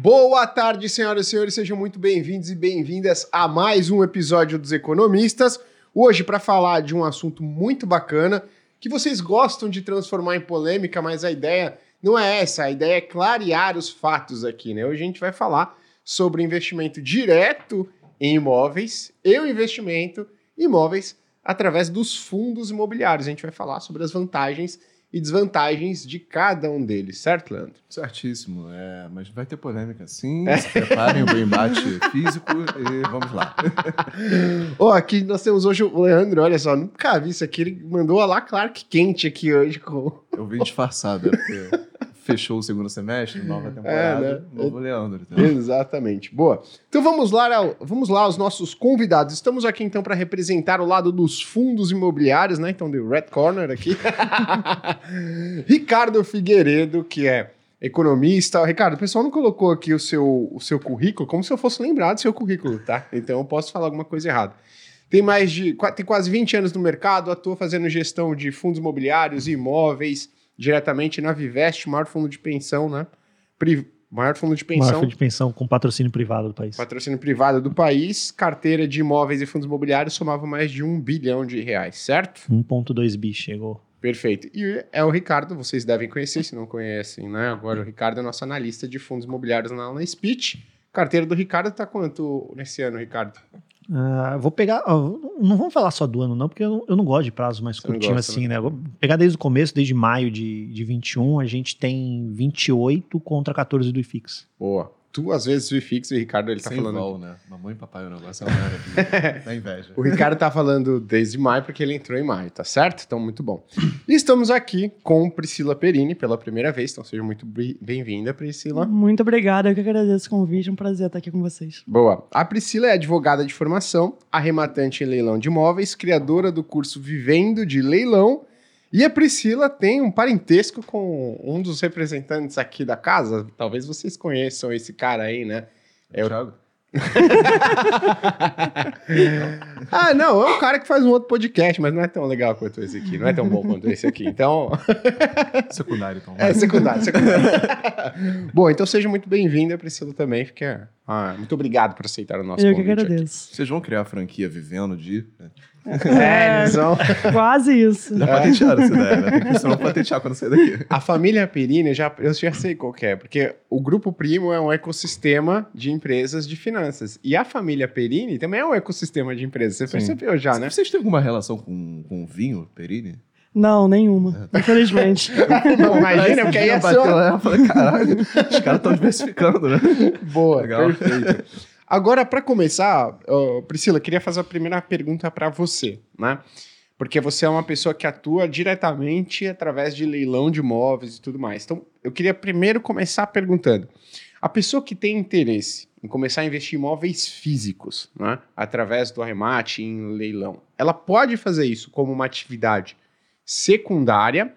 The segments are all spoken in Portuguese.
Boa tarde, senhoras e senhores, sejam muito bem-vindos e bem-vindas a mais um episódio dos Economistas. Hoje, para falar de um assunto muito bacana que vocês gostam de transformar em polêmica, mas a ideia não é essa, a ideia é clarear os fatos aqui, né? Hoje a gente vai falar sobre investimento direto em imóveis e o investimento em imóveis através dos fundos imobiliários. A gente vai falar sobre as vantagens e desvantagens de cada um deles, certo, Leandro? Certíssimo, é, mas vai ter polêmica sim. É. Se preparem o embate físico e vamos lá. oh, aqui nós temos hoje o Leandro, olha só, nunca vi isso aqui. Ele mandou a lá Clark quente aqui hoje. Com... Eu vim disfarçado, é porque fechou o segundo semestre, nova temporada, é, né? novo Leandro. Então. Exatamente. Boa. Então vamos lá, vamos lá, os nossos convidados. Estamos aqui então para representar o lado dos fundos imobiliários, né? Então, do Red Corner aqui. Ricardo Figueiredo, que é economista. Ricardo, o pessoal não colocou aqui o seu, o seu currículo como se eu fosse lembrar do seu currículo, tá? Então eu posso falar alguma coisa errada. Tem mais de. tem quase 20 anos no mercado, atua fazendo gestão de fundos imobiliários e imóveis diretamente na Viveste, maior fundo de pensão, né? Pri maior fundo de pensão. Maior fundo de pensão com patrocínio privado do país. Patrocínio privado do país, carteira de imóveis e fundos imobiliários somava mais de um bilhão de reais, certo? 1,2 bi chegou. Perfeito. E é o Ricardo, vocês devem conhecer, se não conhecem, né? Agora o Ricardo é nosso analista de fundos imobiliários na, na Speech. Carteira do Ricardo tá quanto nesse ano, Ricardo? Uh, vou pegar. Uh, não vamos falar só do ano, não, porque eu não, eu não gosto de prazo mais curtinho assim, né? né? Vou pegar desde o começo, desde maio de, de 21, a gente tem 28 contra 14 do IFIX. Boa tu, às vezes, o IFIX e o Ricardo, ele tá Sem falando... Vol, né? Mamãe e papai, o negócio é da inveja. o Ricardo tá falando desde maio, porque ele entrou em maio, tá certo? Então, muito bom. E estamos aqui com Priscila Perini pela primeira vez, então seja muito bem-vinda, Priscila. Muito obrigada, eu que agradeço o convite, é um prazer estar aqui com vocês. Boa. A Priscila é advogada de formação, arrematante em leilão de imóveis, criadora do curso Vivendo de Leilão e a Priscila tem um parentesco com um dos representantes aqui da casa. Talvez vocês conheçam esse cara aí, né? É o Thiago. ah, não, é um cara que faz um outro podcast, mas não é tão legal quanto esse aqui, não é tão bom quanto esse aqui. Então. secundário, então. É, secundário, secundário. bom, então seja muito bem-vinda, Priscila, também. Fique, ah, muito obrigado por aceitar o nosso Eu convite. Eu que agradeço. Aqui. Vocês vão criar a franquia Vivendo de. É, é quase isso. Já patentearam essa ideia, né? Tem que patentear quando sair daqui. A família Perini, já, eu já sei qual é, porque o Grupo Primo é um ecossistema de empresas de finanças. E a família Perini também é um ecossistema de empresas. Você Sim. percebeu já, né? Vocês têm alguma relação com, com vinho Perini? Não, nenhuma. É. Infelizmente. Não, imagina, porque aí é só... Lá, eu falei, caralho, os caras estão diversificando, né? Boa, Legal. perfeito. Agora, para começar, uh, Priscila, queria fazer a primeira pergunta para você, né? Porque você é uma pessoa que atua diretamente através de leilão de imóveis e tudo mais. Então, eu queria primeiro começar perguntando: a pessoa que tem interesse em começar a investir em imóveis físicos, né, através do arremate em leilão, ela pode fazer isso como uma atividade secundária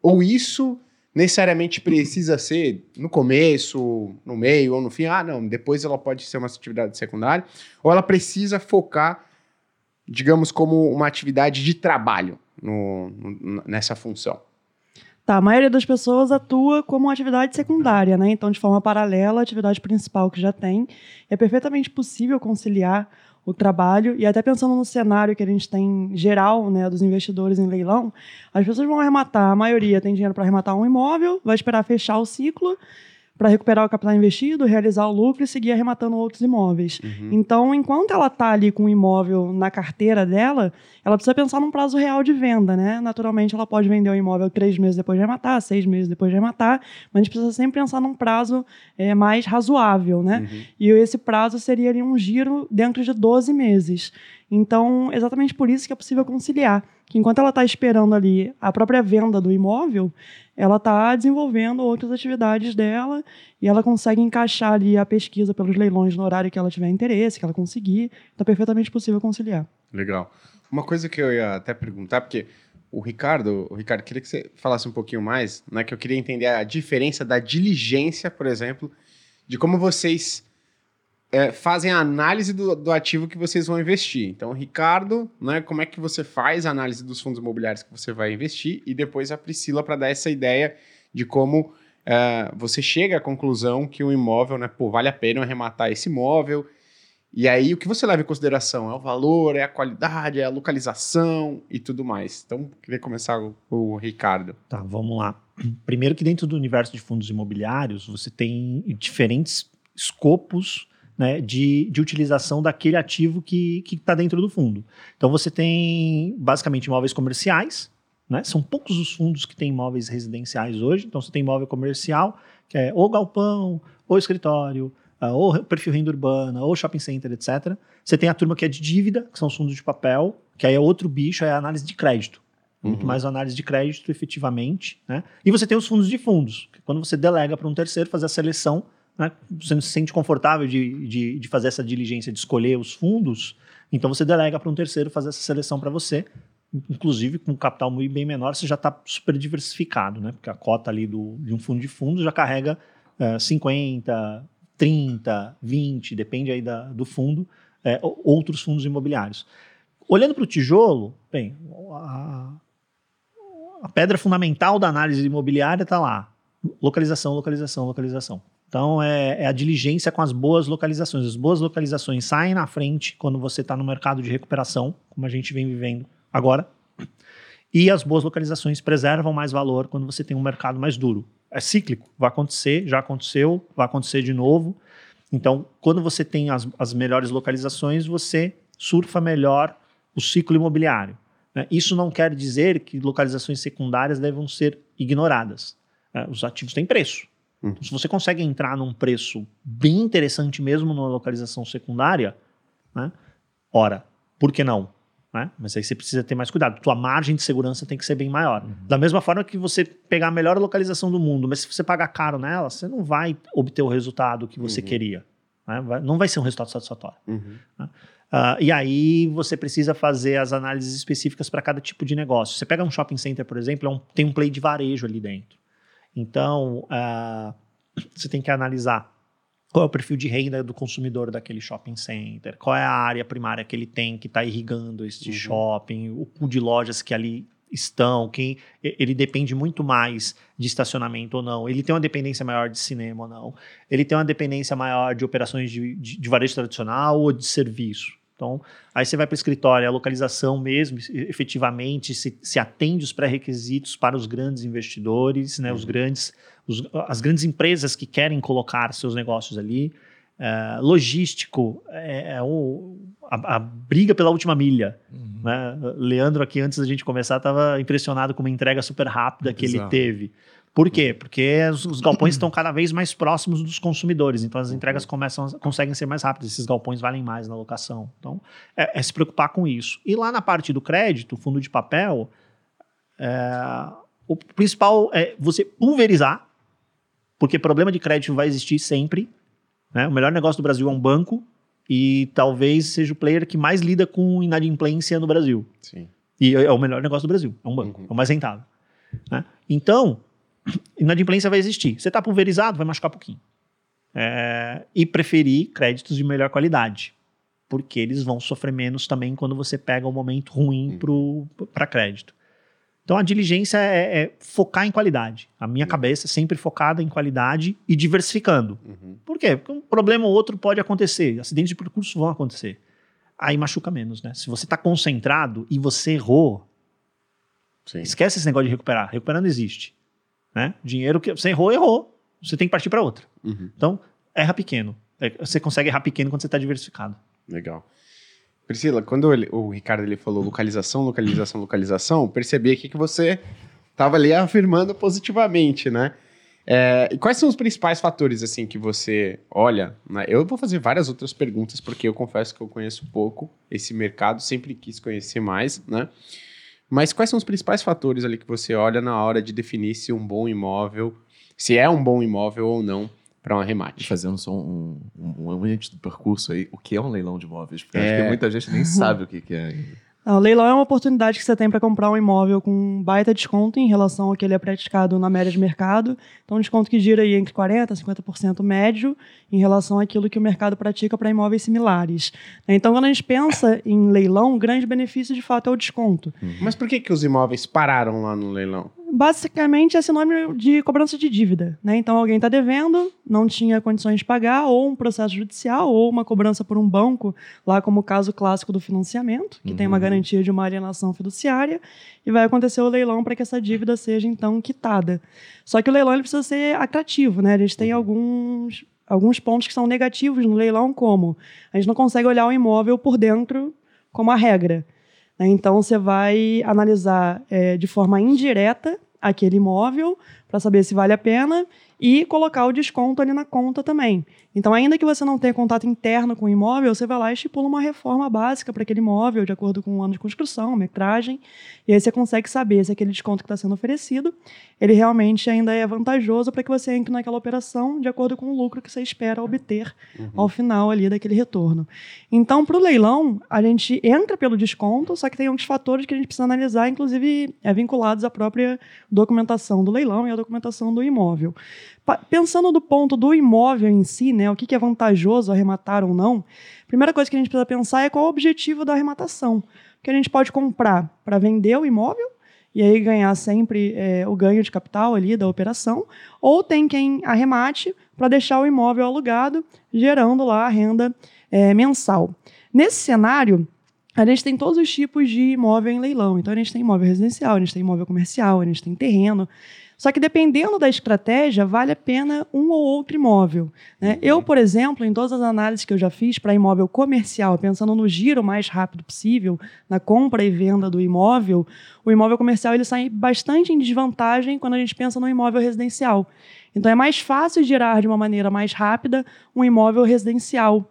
ou isso necessariamente precisa ser no começo, no meio ou no fim. Ah, não, depois ela pode ser uma atividade secundária. Ou ela precisa focar, digamos, como uma atividade de trabalho no, no, nessa função. Tá, a maioria das pessoas atua como atividade secundária, né? Então, de forma paralela atividade principal que já tem. É perfeitamente possível conciliar o trabalho. E até pensando no cenário que a gente tem geral, né, dos investidores em leilão, as pessoas vão arrematar, a maioria tem dinheiro para arrematar um imóvel, vai esperar fechar o ciclo para recuperar o capital investido, realizar o lucro e seguir arrematando outros imóveis. Uhum. Então, enquanto ela está ali com o imóvel na carteira dela, ela precisa pensar num prazo real de venda, né? Naturalmente, ela pode vender o imóvel três meses depois de arrematar, seis meses depois de arrematar, mas a gente precisa sempre pensar num prazo é, mais razoável, né? Uhum. E esse prazo seria ali um giro dentro de 12 meses. Então, exatamente por isso que é possível conciliar. Que enquanto ela está esperando ali a própria venda do imóvel, ela está desenvolvendo outras atividades dela e ela consegue encaixar ali a pesquisa pelos leilões no horário que ela tiver interesse, que ela conseguir. Então, é perfeitamente possível conciliar. Legal. Uma coisa que eu ia até perguntar, porque o Ricardo, o Ricardo, queria que você falasse um pouquinho mais, né? Que eu queria entender a diferença da diligência, por exemplo, de como vocês é, fazem a análise do, do, ativo que vocês vão investir. Então, Ricardo, né, como é que você faz a análise dos fundos imobiliários que você vai investir e depois a Priscila para dar essa ideia de como é, você chega à conclusão que o imóvel, né, pô, vale a pena arrematar esse imóvel. E aí, o que você leva em consideração? É o valor, é a qualidade, é a localização e tudo mais. Então, queria começar o Ricardo. Tá, vamos lá. Primeiro que dentro do universo de fundos imobiliários, você tem diferentes escopos né, de, de utilização daquele ativo que está dentro do fundo. Então, você tem basicamente imóveis comerciais, né? São poucos os fundos que têm imóveis residenciais hoje. Então, você tem imóvel comercial, que é ou galpão, ou escritório, uh, ou perfil renda urbana, ou shopping center, etc. Você tem a turma que é de dívida, que são os fundos de papel, que aí é outro bicho, é a análise de crédito. Muito uhum. mais análise de crédito, efetivamente. Né? E você tem os fundos de fundos, que quando você delega para um terceiro fazer a seleção, né? você não se sente confortável de, de, de fazer essa diligência de escolher os fundos, então você delega para um terceiro fazer essa seleção para você, inclusive com um capital muito bem menor, você já está super diversificado, né? Porque a cota ali do, de um fundo de fundos já carrega uh, 50, 30, 20, depende aí da, do fundo, é, outros fundos imobiliários. Olhando para o tijolo, bem, a, a pedra fundamental da análise imobiliária está lá. Localização, localização, localização. Então, é, é, a diligência com as boas localizações. As boas localizações saem na frente quando você está no mercado de recuperação, como a gente vem vivendo agora. E as boas localizações preservam mais valor quando você tem um mercado mais duro. É cíclico, vai acontecer, já aconteceu, vai acontecer de novo. Então, quando você tem as, as melhores localizações, você surfa melhor o ciclo imobiliário. Né? Isso não quer dizer que localizações secundárias devam ser ignoradas. Né? Os ativos têm preço. Uhum. Se você consegue entrar num preço bem interessante mesmo numa localização secundária, né? ora, por que não? Né? Mas aí você precisa ter mais cuidado. Tua margem de segurança tem que ser bem maior. Uhum. Da mesma forma que você pegar a melhor localização do mundo, mas se você pagar caro nela, você não vai obter o resultado que você uhum. queria. Né? Vai, não vai ser um resultado satisfatório. Uhum. Né? Uh, e aí você precisa fazer as análises específicas para cada tipo de negócio. Você pega um shopping center, por exemplo, é um, tem um play de varejo ali dentro. Então, uh, você tem que analisar qual é o perfil de renda do consumidor daquele shopping center? Qual é a área primária que ele tem que está irrigando este uhum. shopping? O pool de lojas que ali estão? Quem ele depende muito mais de estacionamento ou não? Ele tem uma dependência maior de cinema ou não? Ele tem uma dependência maior de operações de, de, de varejo tradicional ou de serviço? Então, aí você vai para o escritório, a localização mesmo, efetivamente, se, se atende os pré-requisitos para os grandes investidores, né, uhum. os grandes os, as grandes empresas que querem colocar seus negócios ali. É, logístico, é, é o, a, a, briga pela última milha. Uhum. Né? Leandro, aqui antes da gente começar, estava impressionado com uma entrega super rápida que Exato. ele teve. Por quê? Porque os, os galpões estão cada vez mais próximos dos consumidores, então as entregas uhum. começam, conseguem ser mais rápidas, esses galpões valem mais na locação. Então, é, é se preocupar com isso. E lá na parte do crédito, fundo de papel, é, o principal é você pulverizar porque problema de crédito vai existir sempre. Né? O melhor negócio do Brasil é um banco e talvez seja o player que mais lida com inadimplência no Brasil. Sim. E é o melhor negócio do Brasil, é um banco, uhum. é o mais rentável. Né? Então, inadimplência vai existir. Você está pulverizado, vai machucar um pouquinho. É, e preferir créditos de melhor qualidade, porque eles vão sofrer menos também quando você pega um momento ruim uhum. para crédito. Então a diligência é, é focar em qualidade. A minha uhum. cabeça é sempre focada em qualidade e diversificando. Uhum. Por quê? Porque um problema ou outro pode acontecer, acidentes de percurso vão acontecer. Aí machuca menos, né? Se você está concentrado e você errou, Sim. esquece esse negócio de recuperar. Recuperar não existe. Né? Dinheiro que você errou, errou. Você tem que partir para outra. Uhum. Então, erra pequeno. É, você consegue errar pequeno quando você está diversificado. Legal. Priscila, quando ele, o Ricardo ele falou localização, localização, localização, percebi aqui que você estava ali afirmando positivamente, né? É, e quais são os principais fatores assim que você olha? Né? Eu vou fazer várias outras perguntas porque eu confesso que eu conheço pouco esse mercado, sempre quis conhecer mais, né? Mas quais são os principais fatores ali que você olha na hora de definir se um bom imóvel, se é um bom imóvel ou não para um arremate. Fazendo só um, um, um ambiente do percurso aí, o que é um leilão de imóveis? Porque é... acho que muita gente nem sabe o que, que é ainda. O leilão é uma oportunidade que você tem para comprar um imóvel com um baita desconto em relação ao que ele é praticado na média de mercado. Então, um desconto que gira aí entre 40% a 50% médio em relação àquilo que o mercado pratica para imóveis similares. Então, quando a gente pensa em leilão, o grande benefício de fato é o desconto. Uhum. Mas por que, que os imóveis pararam lá no leilão? Basicamente é sinônimo de cobrança de dívida. Né? Então, alguém está devendo, não tinha condições de pagar, ou um processo judicial, ou uma cobrança por um banco, lá como o caso clássico do financiamento, que uhum. tem uma uhum. garantia de uma alienação fiduciária, e vai acontecer o leilão para que essa dívida seja, então, quitada. Só que o leilão ele precisa ser atrativo. Né? A gente tem uhum. alguns, alguns pontos que são negativos no leilão, como a gente não consegue olhar o imóvel por dentro como a regra. Né? Então, você vai analisar é, de forma indireta aquele imóvel para saber se vale a pena e colocar o desconto ali na conta também. Então, ainda que você não tenha contato interno com o imóvel, você vai lá e estipula uma reforma básica para aquele imóvel, de acordo com o ano de construção, metragem, e aí você consegue saber se aquele desconto que está sendo oferecido, ele realmente ainda é vantajoso para que você entre naquela operação de acordo com o lucro que você espera obter uhum. ao final ali daquele retorno. Então, para o leilão, a gente entra pelo desconto, só que tem alguns fatores que a gente precisa analisar, inclusive é, vinculados à própria documentação do leilão e documentação do imóvel. Pensando do ponto do imóvel em si, né, o que é vantajoso arrematar ou não, a primeira coisa que a gente precisa pensar é qual o objetivo da arrematação. Porque a gente pode comprar para vender o imóvel e aí ganhar sempre é, o ganho de capital ali da operação, ou tem quem arremate para deixar o imóvel alugado, gerando lá a renda é, mensal. Nesse cenário, a gente tem todos os tipos de imóvel em leilão. Então, a gente tem imóvel residencial, a gente tem imóvel comercial, a gente tem terreno. Só que dependendo da estratégia, vale a pena um ou outro imóvel. Né? Uhum. Eu, por exemplo, em todas as análises que eu já fiz para imóvel comercial, pensando no giro mais rápido possível, na compra e venda do imóvel, o imóvel comercial ele sai bastante em desvantagem quando a gente pensa no imóvel residencial. Então é mais fácil girar de uma maneira mais rápida um imóvel residencial.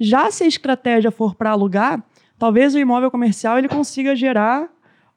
Já se a estratégia for para alugar, talvez o imóvel comercial ele consiga gerar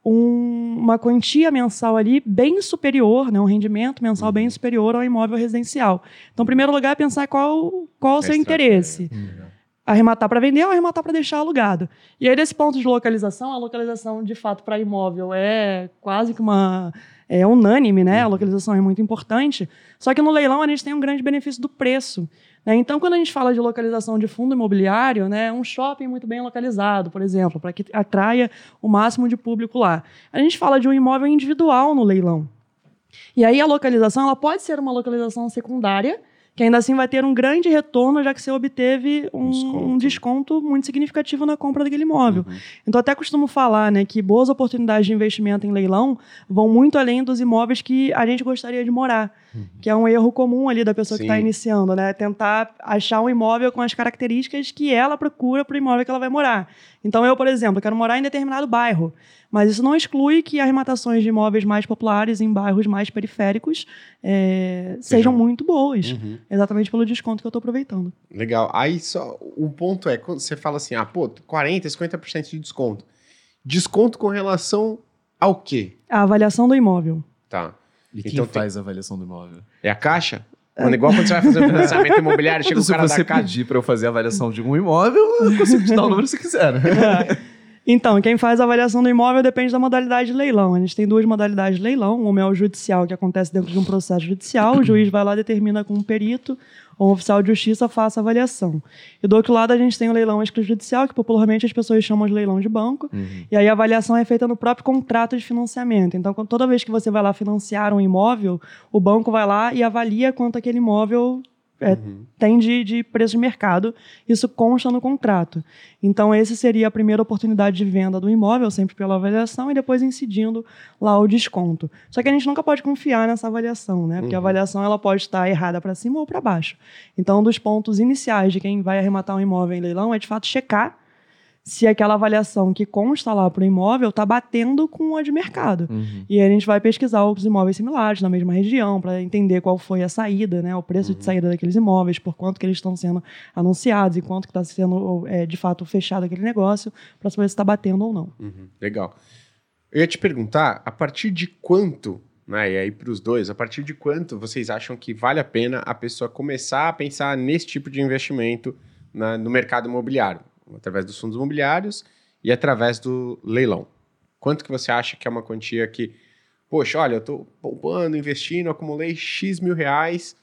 um, uma quantia mensal ali bem superior, né, um rendimento mensal bem uhum. superior ao imóvel residencial. Então, em primeiro lugar, é pensar qual, qual o seu interesse. Uhum. Arrematar para vender ou arrematar para deixar alugado. E aí, desse ponto de localização, a localização, de fato, para imóvel é quase que uma é unânime, né? A uhum. localização é muito importante. Só que no leilão a gente tem um grande benefício do preço. Né? Então, quando a gente fala de localização de fundo imobiliário, né, um shopping muito bem localizado, por exemplo, para que atraia o máximo de público lá. A gente fala de um imóvel individual no leilão. E aí a localização ela pode ser uma localização secundária, que ainda assim vai ter um grande retorno, já que você obteve um, desconto, um desconto muito significativo na compra daquele imóvel. Uhum. Então, até costumo falar né, que boas oportunidades de investimento em leilão vão muito além dos imóveis que a gente gostaria de morar. Que é um erro comum ali da pessoa tá Sim. que está iniciando, né? Tentar achar um imóvel com as características que ela procura para o imóvel que ela vai morar. Então, eu, por exemplo, quero morar em determinado bairro. Mas isso não exclui que arrematações de imóveis mais populares em bairros mais periféricos é, sejam muito boas, uhum. exatamente pelo desconto que eu estou aproveitando. Legal. Aí só o ponto é quando você fala assim, ah, pô, 40, 50% de desconto. Desconto com relação ao quê? A avaliação do imóvel. Tá. E quem então faz tem... a avaliação do imóvel? É a Caixa? Mano, igual quando você vai fazer um financiamento imobiliário, chega o cara da Caixa... Se você pedir para eu fazer a avaliação de um imóvel, eu consigo te dar o número se quiser, né? Então, quem faz a avaliação do imóvel depende da modalidade de leilão. A gente tem duas modalidades de leilão. Uma é o judicial, que acontece dentro de um processo judicial. O juiz vai lá e determina com um perito ou um oficial de justiça faça a avaliação. E do outro lado, a gente tem o leilão extrajudicial, que popularmente as pessoas chamam de leilão de banco. Uhum. E aí a avaliação é feita no próprio contrato de financiamento. Então, toda vez que você vai lá financiar um imóvel, o banco vai lá e avalia quanto aquele imóvel é, uhum. tem de, de, preço de mercado, isso consta no contrato. Então, essa seria a primeira oportunidade de venda do imóvel, sempre pela avaliação, e depois incidindo lá o desconto. Só que a gente nunca pode confiar nessa avaliação, né? Porque uhum. a avaliação ela pode estar errada para cima ou para baixo. Então, um dos pontos iniciais de quem vai arrematar um imóvel em leilão é, de fato, checar se aquela avaliação que consta lá para o imóvel está batendo com a de mercado. Uhum. E aí a gente vai pesquisar outros imóveis similares na mesma região para entender qual foi a saída, né, o preço uhum. de saída daqueles imóveis, por quanto que eles estão sendo anunciados e quanto que está sendo é, de fato fechado aquele negócio, para saber se está batendo ou não. Uhum. Legal. Eu ia te perguntar, a partir de quanto, né, e aí para os dois, a partir de quanto vocês acham que vale a pena a pessoa começar a pensar nesse tipo de investimento na, no mercado imobiliário? Através dos fundos imobiliários e através do leilão. Quanto que você acha que é uma quantia que, poxa, olha, eu estou poupando, investindo, acumulei X mil reais,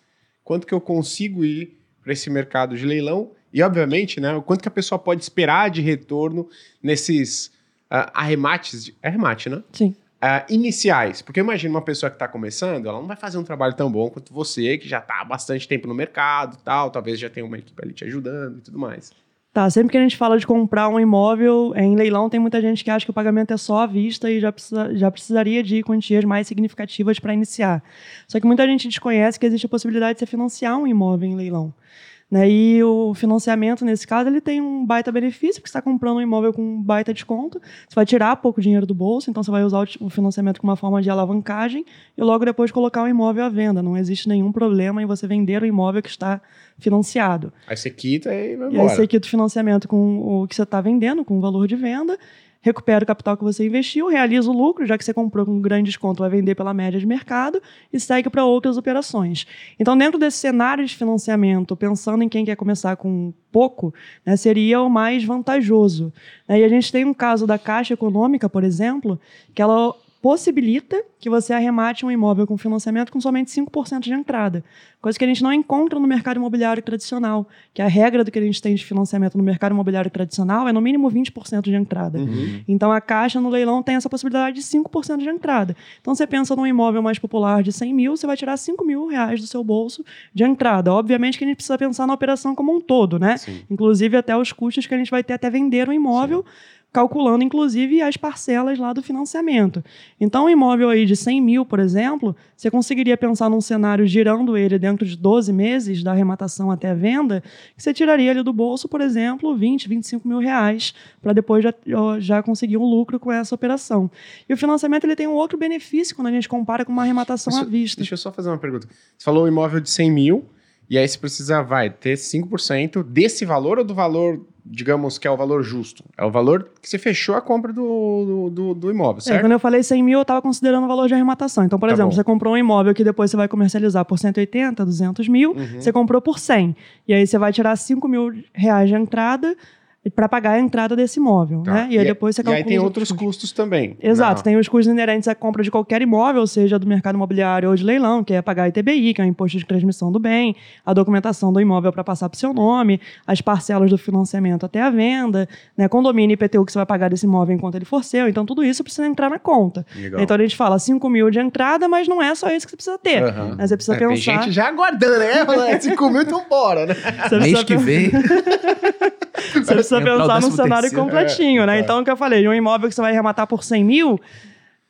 quanto que eu consigo ir para esse mercado de leilão? E, obviamente, né, o quanto que a pessoa pode esperar de retorno nesses uh, arremates, de, arremate, né? Sim. uh, iniciais? Porque eu imagino uma pessoa que está começando, ela não vai fazer um trabalho tão bom quanto você, que já está há bastante tempo no mercado tal, talvez já tenha uma equipe ali te ajudando e tudo mais. Tá, sempre que a gente fala de comprar um imóvel em leilão, tem muita gente que acha que o pagamento é só à vista e já, precisa, já precisaria de quantias mais significativas para iniciar. Só que muita gente desconhece que existe a possibilidade de você financiar um imóvel em leilão. Né? E o financiamento, nesse caso, ele tem um baita benefício, porque você está comprando um imóvel com um baita desconto, você vai tirar pouco dinheiro do bolso, então você vai usar o financiamento como uma forma de alavancagem e logo depois colocar o imóvel à venda. Não existe nenhum problema em você vender o imóvel que está financiado. Aí você quita e vai embora. E aí você quita o financiamento com o que você está vendendo, com o valor de venda, recupera o capital que você investiu, realiza o lucro, já que você comprou com um grande desconto, vai vender pela média de mercado e segue para outras operações. Então, dentro desse cenário de financiamento, pensando em quem quer começar com pouco, né, seria o mais vantajoso. E a gente tem um caso da Caixa Econômica, por exemplo, que ela possibilita que você arremate um imóvel com financiamento com somente 5% de entrada. Coisa que a gente não encontra no mercado imobiliário tradicional, que a regra do que a gente tem de financiamento no mercado imobiliário tradicional é no mínimo 20% de entrada. Uhum. Então a Caixa no leilão tem essa possibilidade de 5% de entrada. Então você pensa num imóvel mais popular de 100 mil, você vai tirar 5 mil reais do seu bolso de entrada. Obviamente que a gente precisa pensar na operação como um todo, né? Sim. Inclusive até os custos que a gente vai ter até vender o imóvel. Sim calculando inclusive as parcelas lá do financiamento. Então, um imóvel aí de 100 mil, por exemplo, você conseguiria pensar num cenário girando ele dentro de 12 meses, da arrematação até a venda, que você tiraria ali do bolso, por exemplo, 20, 25 mil reais, para depois já, já conseguir um lucro com essa operação. E o financiamento ele tem um outro benefício quando a gente compara com uma arrematação à vista. Deixa eu só fazer uma pergunta. Você falou um imóvel de 100 mil, e aí você precisa, vai, ter 5% desse valor ou do valor digamos que é o valor justo. É o valor que você fechou a compra do, do, do imóvel, certo? É, quando eu falei 100 mil, eu estava considerando o valor de arrematação. Então, por tá exemplo, bom. você comprou um imóvel que depois você vai comercializar por 180, 200 mil, uhum. você comprou por 100. E aí você vai tirar 5 mil reais de entrada, para pagar a entrada desse imóvel, tá. né? E, aí e depois você calcula. E aí tem outros custos. custos também. Exato, Não. tem os custos inerentes à compra de qualquer imóvel, seja do mercado imobiliário ou de leilão, que é pagar ITBI, que é o imposto de transmissão do bem, a documentação do imóvel para passar para o seu nome, as parcelas do financiamento até a venda, né? Condomínio e IPTU que você vai pagar desse imóvel enquanto ele for seu. Então tudo isso precisa entrar na conta. Legal. Então a gente fala 5 mil de entrada, mas não é só isso que você precisa ter. Uhum. Né? Você precisa é, pensar. Tem gente já aguardando, né? 5 mil, então bora, né? Mês que vem. você precisa pensar no cenário cenário completinho, é, né? Então, o que eu falei, um imóvel que você vai arrematar por 100 mil,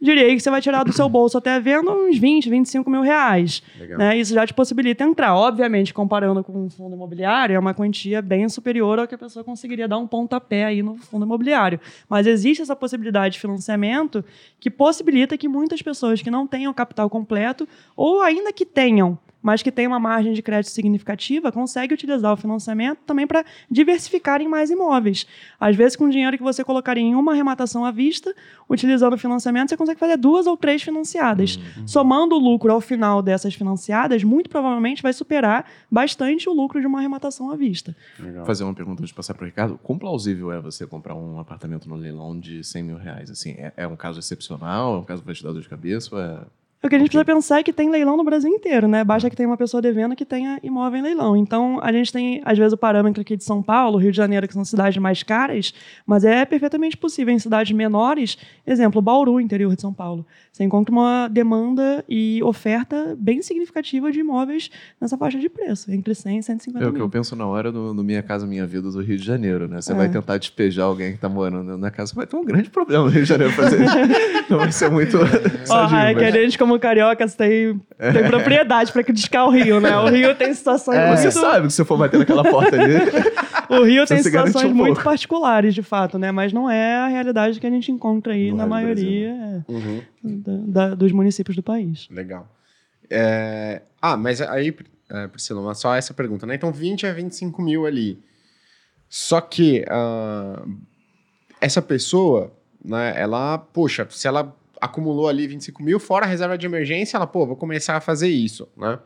diria que você vai tirar do seu bolso até a venda uns 20, 25 mil reais. Né? Isso já te possibilita entrar. Obviamente, comparando com um fundo imobiliário, é uma quantia bem superior ao que a pessoa conseguiria dar um pontapé aí no fundo imobiliário. Mas existe essa possibilidade de financiamento que possibilita que muitas pessoas que não tenham capital completo, ou ainda que tenham, mas que tem uma margem de crédito significativa, consegue utilizar o financiamento também para diversificar em mais imóveis. Às vezes, com dinheiro que você colocaria em uma arrematação à vista, utilizando o financiamento, você consegue fazer duas ou três financiadas. Uhum. Somando o lucro ao final dessas financiadas, muito provavelmente vai superar bastante o lucro de uma arrematação à vista. Legal. Fazer uma pergunta antes de passar para o Ricardo. Quão plausível é você comprar um apartamento no leilão de 100 mil reais? Assim, é, é um caso excepcional? É um caso que vai te dar dor de cabeça? Ou é o que a gente precisa pensar é que tem leilão no Brasil inteiro, né? Basta que tenha uma pessoa devendo que tenha imóvel em leilão. Então, a gente tem, às vezes, o parâmetro aqui de São Paulo, Rio de Janeiro, que são cidades mais caras, mas é perfeitamente possível em cidades menores, exemplo, Bauru, interior de São Paulo. Você encontra uma demanda e oferta bem significativa de imóveis nessa faixa de preço, entre 100 e 150 mil. É o que eu penso na hora do, do, Minha Casa Minha Vida do Rio de Janeiro, né? Você é. vai tentar despejar alguém que está morando na casa, vai ter um grande problema no Rio de Janeiro fazer isso. Não vai ser muito... Ó, oh, é que a gente, como cariocas, tem, tem propriedade para criticar o Rio, né? O Rio tem situações é, muito... Você sabe que se eu for bater naquela porta ali... o Rio tem situações um muito particulares, de fato, né? Mas não é a realidade que a gente encontra aí não na é maioria é, uhum. da, da, dos municípios do país. Legal. É... Ah, mas aí, é, Priscila, só essa pergunta, né? Então 20 a 25 mil ali. Só que uh, essa pessoa, né, ela, poxa, se ela acumulou ali 25 mil, fora a reserva de emergência, ela, pô, vou começar a fazer isso, né?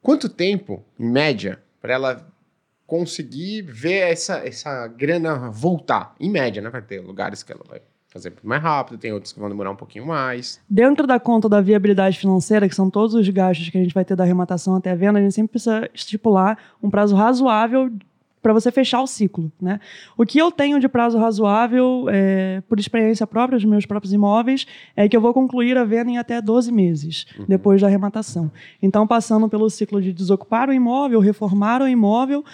Quanto tempo, em média, para ela conseguir ver essa, essa grana voltar? Em média, né? Vai ter lugares que ela vai fazer mais rápido, tem outros que vão demorar um pouquinho mais. Dentro da conta da viabilidade financeira, que são todos os gastos que a gente vai ter da arrematação até a venda, a gente sempre precisa estipular um prazo razoável para você fechar o ciclo, né? O que eu tenho de prazo razoável, é, por experiência própria dos meus próprios imóveis, é que eu vou concluir a venda em até 12 meses uhum. depois da arrematação. Então, passando pelo ciclo de desocupar o imóvel, reformar o imóvel,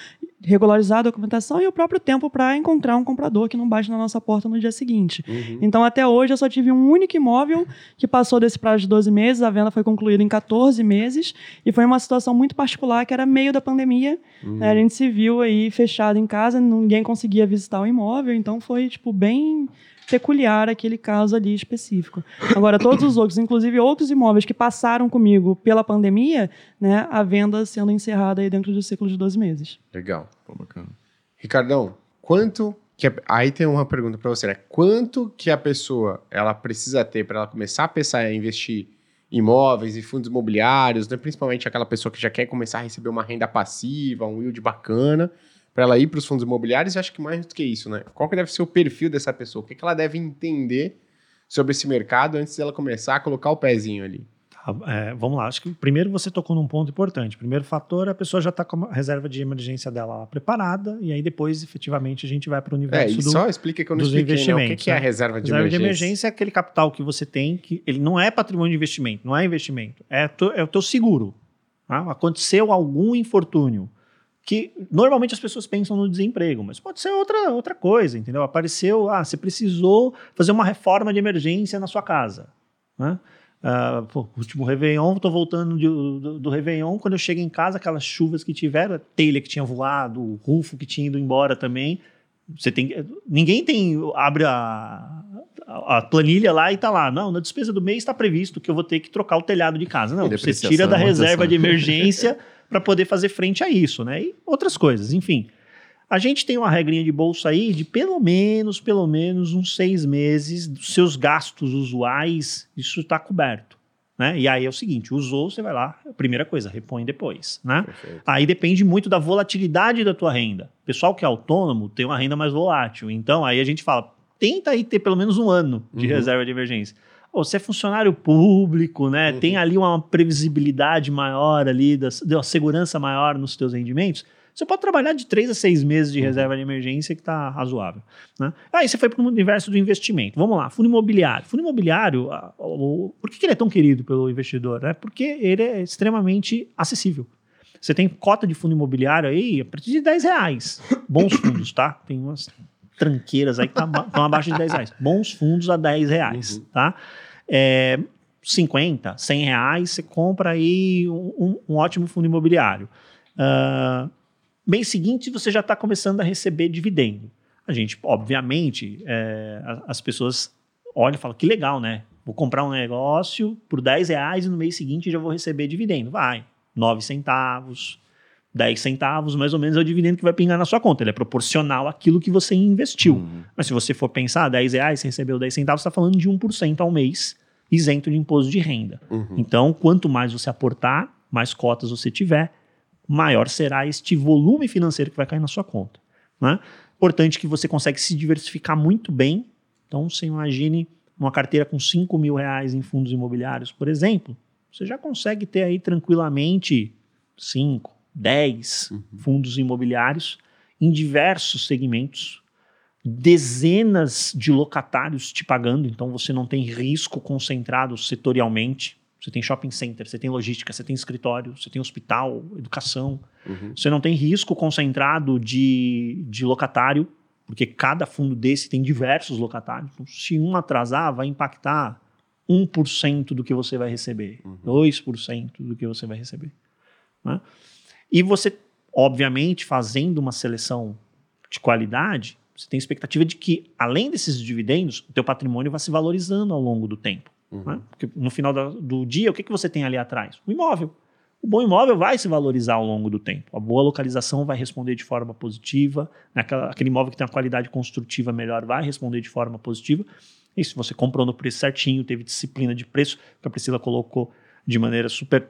regularizar a documentação e o próprio tempo para encontrar um comprador que não bate na nossa porta no dia seguinte. Uhum. Então, até hoje, eu só tive um único imóvel que passou desse prazo de 12 meses, a venda foi concluída em 14 meses, e foi uma situação muito particular, que era meio da pandemia. Uhum. Né? A gente se viu aí fechado em casa, ninguém conseguia visitar o imóvel, então foi, tipo, bem peculiar aquele caso ali específico. Agora, todos os outros, inclusive outros imóveis que passaram comigo pela pandemia, né, a venda sendo encerrada aí dentro do ciclo de 12 meses. Legal. Pô, bacana. Ricardão, quanto que a... aí tem uma pergunta para você, né? Quanto que a pessoa ela precisa ter para ela começar a pensar em investir em imóveis e fundos imobiliários, né? principalmente aquela pessoa que já quer começar a receber uma renda passiva, um yield bacana, para ela ir para os fundos imobiliários, e acho que mais do que isso, né? Qual que deve ser o perfil dessa pessoa? O que, que ela deve entender sobre esse mercado antes dela começar a colocar o pezinho ali? Tá, é, vamos lá, acho que primeiro você tocou num ponto importante. Primeiro fator, a pessoa já está com a reserva de emergência dela preparada, e aí depois, efetivamente, a gente vai para o universo é, do, só explica que eu não dos expliquei, né? O que, que é a né? reserva de reserva emergência? Reserva de emergência é aquele capital que você tem, que ele não é patrimônio de investimento, não é investimento, é, to, é o teu seguro. Tá? Aconteceu algum infortúnio, que normalmente as pessoas pensam no desemprego, mas pode ser outra, outra coisa, entendeu? Apareceu, ah, você precisou fazer uma reforma de emergência na sua casa, né? Uh, pô, último Réveillon, estou voltando de, do, do Réveillon, quando eu chego em casa, aquelas chuvas que tiveram, a telha que tinha voado, o rufo que tinha ido embora também, você tem ninguém tem abre a, a planilha lá e tá lá não na despesa do mês está previsto que eu vou ter que trocar o telhado de casa não você tira da reserva de emergência para poder fazer frente a isso, né? E outras coisas, enfim. A gente tem uma regrinha de bolsa aí de pelo menos, pelo menos uns seis meses dos seus gastos usuais, isso está coberto. Né? E aí é o seguinte, usou, você vai lá, primeira coisa, repõe depois. Né? Aí depende muito da volatilidade da tua renda. O pessoal que é autônomo tem uma renda mais volátil. Então aí a gente fala, tenta aí ter pelo menos um ano de uhum. reserva de emergência você é funcionário público, né? Uhum. Tem ali uma previsibilidade maior ali, da, uma segurança maior nos seus rendimentos. Você pode trabalhar de três a seis meses de uhum. reserva de emergência que está razoável. Né? Aí você foi para o universo do investimento. Vamos lá, fundo imobiliário. Fundo imobiliário, por que ele é tão querido pelo investidor? Né? Porque ele é extremamente acessível. Você tem cota de fundo imobiliário aí a partir de 10 reais. Bons fundos, tá? Tem umas tranqueiras aí que estão tá, abaixo de 10 reais. Bons fundos a 10 reais, uhum. tá? É, 50, 100 reais, você compra aí um, um ótimo fundo imobiliário. Uh, mês seguinte, você já está começando a receber dividendo. A gente, obviamente, é, as pessoas olham e falam, que legal, né? Vou comprar um negócio por 10 reais e no mês seguinte já vou receber dividendo. Vai, 9 centavos, 10 centavos, mais ou menos, é o dividendo que vai pingar na sua conta. Ele é proporcional àquilo que você investiu. Uhum. Mas se você for pensar, 10 reais, você recebeu 10 centavos, você está falando de 1% ao mês, isento de imposto de renda. Uhum. Então, quanto mais você aportar, mais cotas você tiver, maior será este volume financeiro que vai cair na sua conta. Né? Importante que você consegue se diversificar muito bem. Então, você imagine uma carteira com 5 mil reais em fundos imobiliários, por exemplo, você já consegue ter aí tranquilamente 5, 10 uhum. fundos imobiliários em diversos segmentos, dezenas de locatários te pagando, então você não tem risco concentrado setorialmente. Você tem shopping center, você tem logística, você tem escritório, você tem hospital, educação. Uhum. Você não tem risco concentrado de, de locatário, porque cada fundo desse tem diversos locatários. Então, se um atrasar, vai impactar 1% do que você vai receber, uhum. 2% do que você vai receber. Né? E você, obviamente, fazendo uma seleção de qualidade, você tem expectativa de que, além desses dividendos, o teu patrimônio vai se valorizando ao longo do tempo. Uhum. Né? Porque no final do dia, o que, que você tem ali atrás? O imóvel. O bom imóvel vai se valorizar ao longo do tempo. A boa localização vai responder de forma positiva. Aquela, aquele imóvel que tem uma qualidade construtiva melhor vai responder de forma positiva. E se você comprou no preço certinho, teve disciplina de preço, que a Priscila colocou de maneira super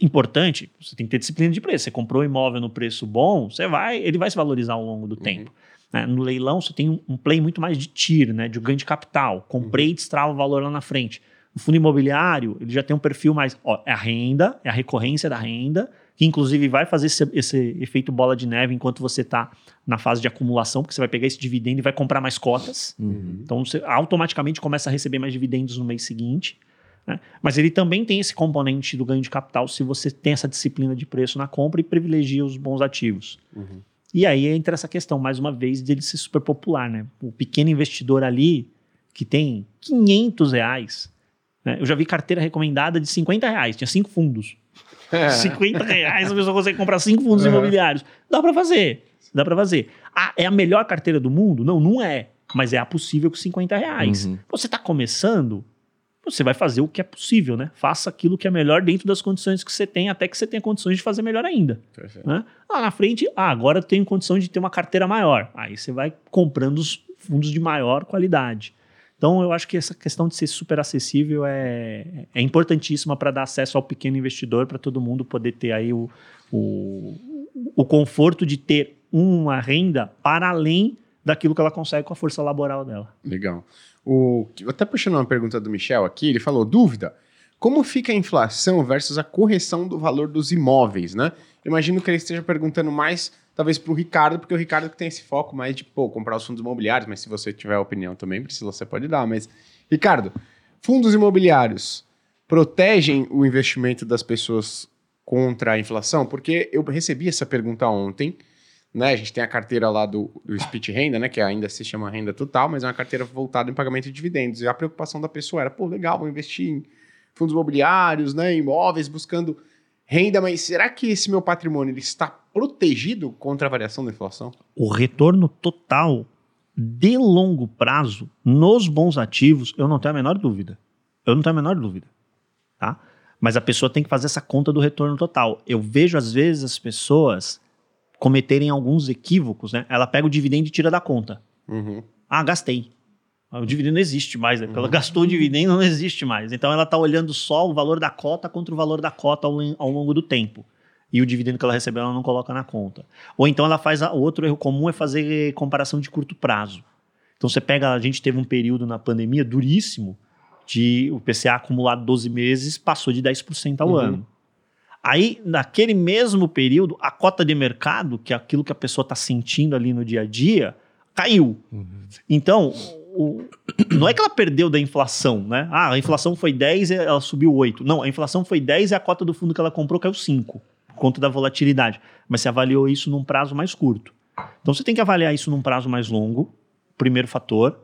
importante, você tem que ter disciplina de preço. Você comprou um imóvel no preço bom, você vai, ele vai se valorizar ao longo do uhum. tempo. Né? No leilão, você tem um, um, play muito mais de TIR, né? de ganho de capital. Comprei uhum. e destrava o valor lá na frente. O fundo imobiliário, ele já tem um perfil mais. Ó, é a renda, é a recorrência da renda, que inclusive vai fazer esse, esse efeito bola de neve enquanto você está na fase de acumulação, porque você vai pegar esse dividendo e vai comprar mais cotas. Uhum. Então você automaticamente começa a receber mais dividendos no mês seguinte. Né? Mas ele também tem esse componente do ganho de capital se você tem essa disciplina de preço na compra e privilegia os bons ativos. Uhum. E aí entra essa questão, mais uma vez, dele ser super popular. Né? O pequeno investidor ali, que tem 500 reais, né? eu já vi carteira recomendada de 50 reais, tinha cinco fundos. 50 reais a pessoa consegue comprar cinco fundos Uhum. imobiliários. Dá para fazer. Dá para fazer. Ah, é a melhor carteira do mundo? Não, não é. Mas é a possível com 50 reais. Uhum. Você está começando, você vai fazer o que é possível, né? Faça aquilo que é melhor dentro das condições que você tem, até que você tenha condições de fazer melhor ainda. Perfeito. Né? Lá na frente, ah, agora eu tenho condição de ter uma carteira maior. Aí você vai comprando os fundos de maior qualidade. Então, eu acho que essa questão de ser super acessível é, é importantíssima para dar acesso ao pequeno investidor, para todo mundo poder ter aí o, o, o conforto de ter uma renda para além daquilo que ela consegue com a força laboral dela. Legal. O, até puxando uma pergunta do Michel aqui, ele falou: dúvida. Como fica a inflação versus a correção do valor dos imóveis, né? Imagino que ele esteja perguntando mais, talvez, para o Ricardo, porque o Ricardo tem esse foco mais de, pô, comprar os fundos imobiliários, mas se você tiver opinião também, Priscila, você pode dar. Mas, Ricardo, fundos imobiliários protegem o investimento das pessoas contra a inflação? Porque eu recebi essa pergunta ontem, né? A gente tem a carteira lá do, do Split Renda, né? Que ainda se chama renda total, mas é uma carteira voltada em pagamento de dividendos. E a preocupação da pessoa era, pô, legal, vou investir em fundos imobiliários, né? Imóveis, buscando renda, mas será que esse meu patrimônio ele está protegido contra a variação da inflação? O retorno total de longo prazo nos bons ativos, eu não tenho a menor dúvida. Eu não tenho a menor dúvida. Tá? Mas a pessoa tem que fazer essa conta do retorno total. Eu vejo, às vezes, as pessoas cometerem alguns equívocos, né? Ela pega o dividendo e tira da conta. Uhum. Ah, gastei. Ah, O dividendo não existe mais, né? Porque ela gastou o dividendo, não existe mais. Então ela está olhando só o valor da cota contra o valor da cota ao, ao longo do tempo. E o dividendo que ela recebeu, ela não coloca na conta. Ou então ela faz. A, outro erro comum é fazer comparação de curto prazo. Então você pega. A gente teve um período na pandemia duríssimo, de o PCA acumulado 12 meses passou de 10% ao Uhum. ano. Aí, naquele mesmo período, a cota de mercado, que é aquilo que a pessoa está sentindo ali no dia a dia, caiu. Então, o- não é que ela perdeu da inflação, né? Ah, a inflação foi 10 e ela subiu 8. Não, a inflação foi 10 e a cota do fundo que ela comprou caiu 5, por conta da volatilidade. Mas você avaliou isso num prazo mais curto. Então, você tem que avaliar isso num prazo mais longo, primeiro fator.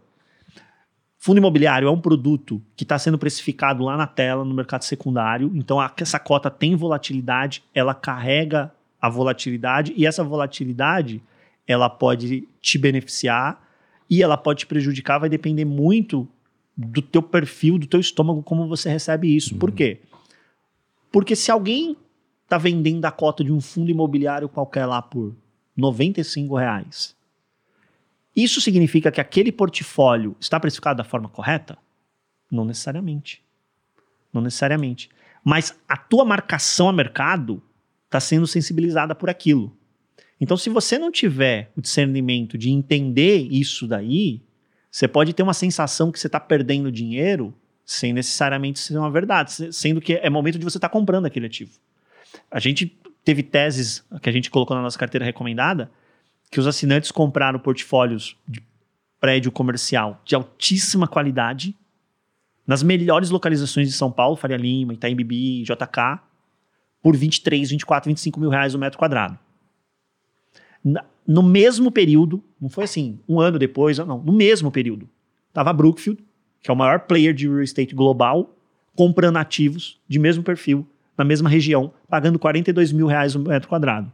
Fundo imobiliário é um produto que está sendo precificado lá na tela, no mercado secundário. Então, a- essa cota tem volatilidade, ela carrega a volatilidade e essa volatilidade ela pode te beneficiar e ela pode te prejudicar, vai depender muito do teu perfil, do teu estômago, como você recebe isso. Por quê? Porque se alguém está vendendo a cota de um fundo imobiliário qualquer lá por 95 reais, isso significa que aquele portfólio está precificado da forma correta? Não necessariamente. Não necessariamente. Mas a tua marcação a mercado está sendo sensibilizada por aquilo. Então, se você não tiver o discernimento de entender isso daí, você pode ter uma sensação que você está perdendo dinheiro sem necessariamente ser uma verdade, se- sendo que é momento de você estar comprando aquele ativo. A gente teve teses que a gente colocou na nossa carteira recomendada que os assinantes compraram portfólios de prédio comercial de altíssima qualidade nas melhores localizações de São Paulo, Faria Lima, Itaim Bibi, JK, por 23, 24, 25 mil reais o metro quadrado. No mesmo período, não foi assim, um ano depois, não, no mesmo período, estava Brookfield, que é o maior player de real estate global, comprando ativos de mesmo perfil, na mesma região, pagando 42 mil reais o metro quadrado.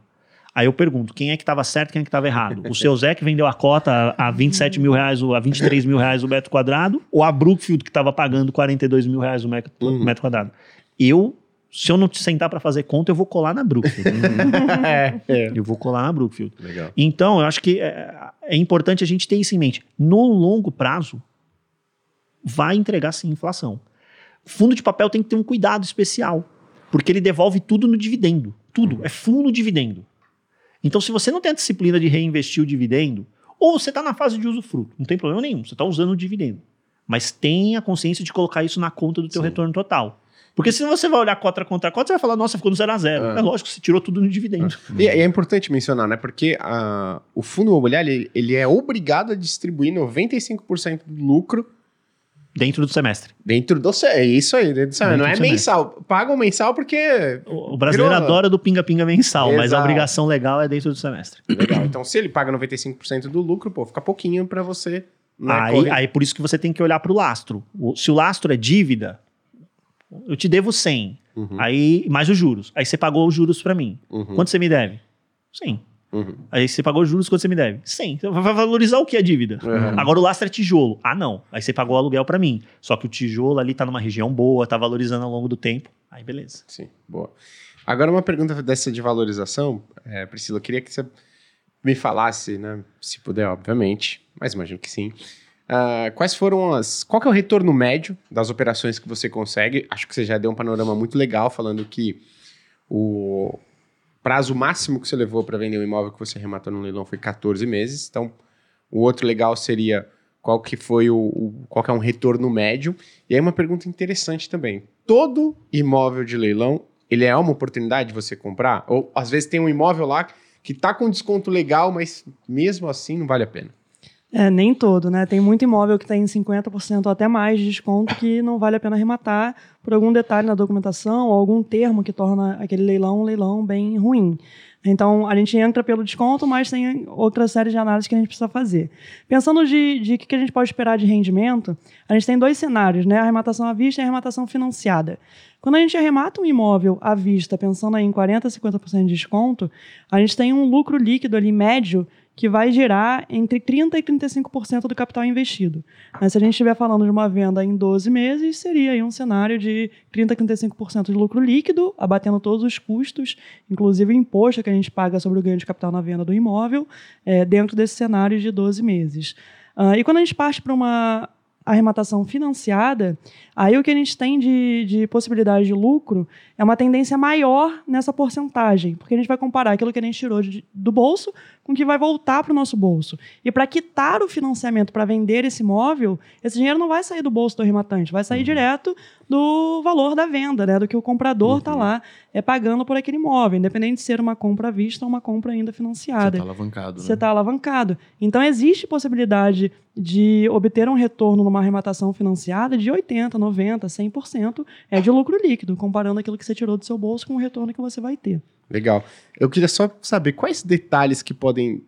Aí eu pergunto, quem é que estava certo quem é que estava errado? O seu Zé que vendeu a cota a 27 mil reais, ou a 23 mil reais o metro quadrado, ou a Brookfield que estava pagando 42 mil reais o metro, Uhum. metro quadrado? Eu, se eu não te sentar para fazer conta, eu vou colar na Brookfield. é, é. eu vou colar na Brookfield. Legal. Então, eu acho que é, é importante a gente ter isso em mente. No longo prazo, vai entregar sim inflação. Fundo de papel tem que ter um cuidado especial, porque ele devolve tudo no dividendo. Tudo. É full no dividendo. Então, se você não tem a disciplina de reinvestir o dividendo, ou você está na fase de usufruto, não tem problema nenhum, você está usando o dividendo. Mas tenha a consciência de colocar isso na conta do teu Sim. retorno total. Porque se você vai olhar cota contra cota, você vai falar, nossa, ficou no zero a zero. É. É, lógico, você tirou tudo no dividendo. E, e é importante mencionar, né? Porque ah, o fundo imobiliário ele, ele é obrigado a distribuir 95% do lucro Dentro do semestre. dentro do. ce- É isso aí, dentro do semestre. Dentro Não é semestre. mensal. Pagam mensal porque. O o brasileiro Virou- adora do pinga-pinga mensal, mas a Exato. obrigação legal é dentro do semestre. Legal. Então, se ele paga 95% do lucro, pô, fica pouquinho pra você. Né, aí, correr. aí por isso que você tem que olhar para o lastro. Se o lastro é dívida, eu te devo 100, Uhum, aí mais os juros. Aí você pagou os juros para mim. uhum, Quanto você me deve? 100. Uhum. Aí você pagou os juros, quanto você me deve? 100. Então vai valorizar o que a dívida? Uhum. Agora o lastro é tijolo. Ah, não. Aí você pagou o aluguel para mim. Só que o tijolo ali tá numa região boa, tá valorizando ao longo do tempo. Aí beleza. Sim, boa. Agora, uma pergunta dessa de valorização, é, Priscila, eu queria que você me falasse, né? Se puder, obviamente, mas imagino que sim. Ah, quais foram as. Qual é o retorno médio das operações que você consegue? Acho que você já deu um panorama muito legal falando que o prazo máximo que você levou para vender um imóvel que você arrematou no leilão foi 14 meses. Então, o outro legal seria qual que foi o, o- qual que é um retorno médio. E aí uma pergunta interessante também. Todo imóvel de leilão, ele é uma oportunidade de você comprar? Ou às vezes tem um imóvel lá que tá com desconto legal, mas mesmo assim não vale a pena. É, nem todo, né? Tem muito imóvel que tem 50% ou até mais de desconto que não vale a pena arrematar por algum detalhe na documentação ou algum termo que torna aquele leilão um leilão bem ruim. Então, a gente entra pelo desconto, mas tem outra série de análises que a gente precisa fazer. Pensando de, de que a gente pode esperar de rendimento, a gente tem dois cenários, né? Arrematação à vista e arrematação financiada. Quando a gente arremata um imóvel à vista, pensando em 40% a 50% de desconto, a gente tem um lucro líquido ali médio que vai gerar entre 30% e 35% do capital investido. Mas se a gente estiver falando de uma venda em 12 meses, seria aí um cenário de 30% a 35% de lucro líquido, abatendo todos os custos, inclusive o imposto que a gente paga sobre o ganho de capital na venda do imóvel, é, dentro desse cenário de 12 meses. Ah, e quando a gente parte para uma arrematação financiada, aí o que a gente tem de, de possibilidade de lucro é uma tendência maior nessa porcentagem, porque a gente vai comparar aquilo que a gente tirou de- do bolso com o que vai voltar para o nosso bolso. E para quitar o financiamento para vender esse imóvel, esse dinheiro não vai sair do bolso do arrematante, vai sair direto do valor da venda, né, do que o comprador está lá é, pagando por aquele imóvel, independente de ser uma compra à vista ou uma compra ainda Você financiada tá alavancado, você né? está alavancado. Então, existe possibilidade de obter um retorno numa arrematação financiada de 80%, 90%, 100% é de lucro líquido, comparando aquilo que você tirou do seu bolso com o retorno que você vai ter. Legal. Eu queria só saber quais detalhes que podem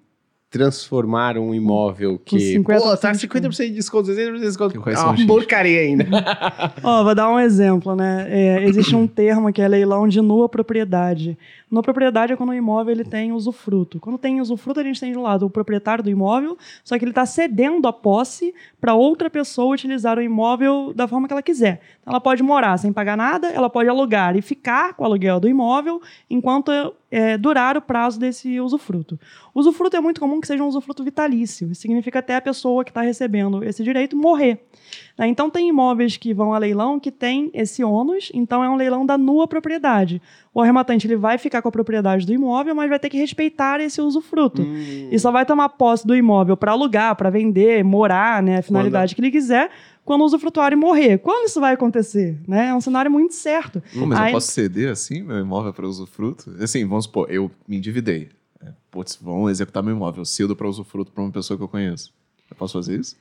transformar um imóvel que. 50% Pô, tá de 50% de desconto, 60% de desconto. É uma os porcaria ainda. Ó, vou dar um exemplo, né? É, existe um termo que é leilão de nua propriedade. Nua propriedade é quando o imóvel ele tem usufruto. Quando tem usufruto, a gente tem de um lado o proprietário do imóvel, só que ele está cedendo a posse para outra pessoa utilizar o imóvel da forma que ela quiser. Então, ela pode morar sem pagar nada, ela pode alugar e ficar com o aluguel do imóvel enquanto é, durar o prazo desse usufruto. O usufruto é muito comum que seja um usufruto vitalício. Significa até a pessoa que está recebendo esse direito morrer. né? Então, tem imóveis que vão a leilão que tem esse ônus, então é um leilão da nua propriedade. O arrematante ele vai ficar com a propriedade do imóvel, mas vai ter que respeitar esse usufruto. Hum. E só vai tomar posse do imóvel para alugar, para vender, morar, né, a finalidade que ele quiser, quando o usufrutuário morrer. Quando isso vai acontecer? Né? É um cenário muito certo. Pô, mas Aí- eu posso ceder assim meu imóvel para usufruto? Assim, vamos supor, eu me endividei. É, Putz, vão executar meu imóvel, eu cedo para usufruto para uma pessoa que eu conheço. Eu posso fazer isso?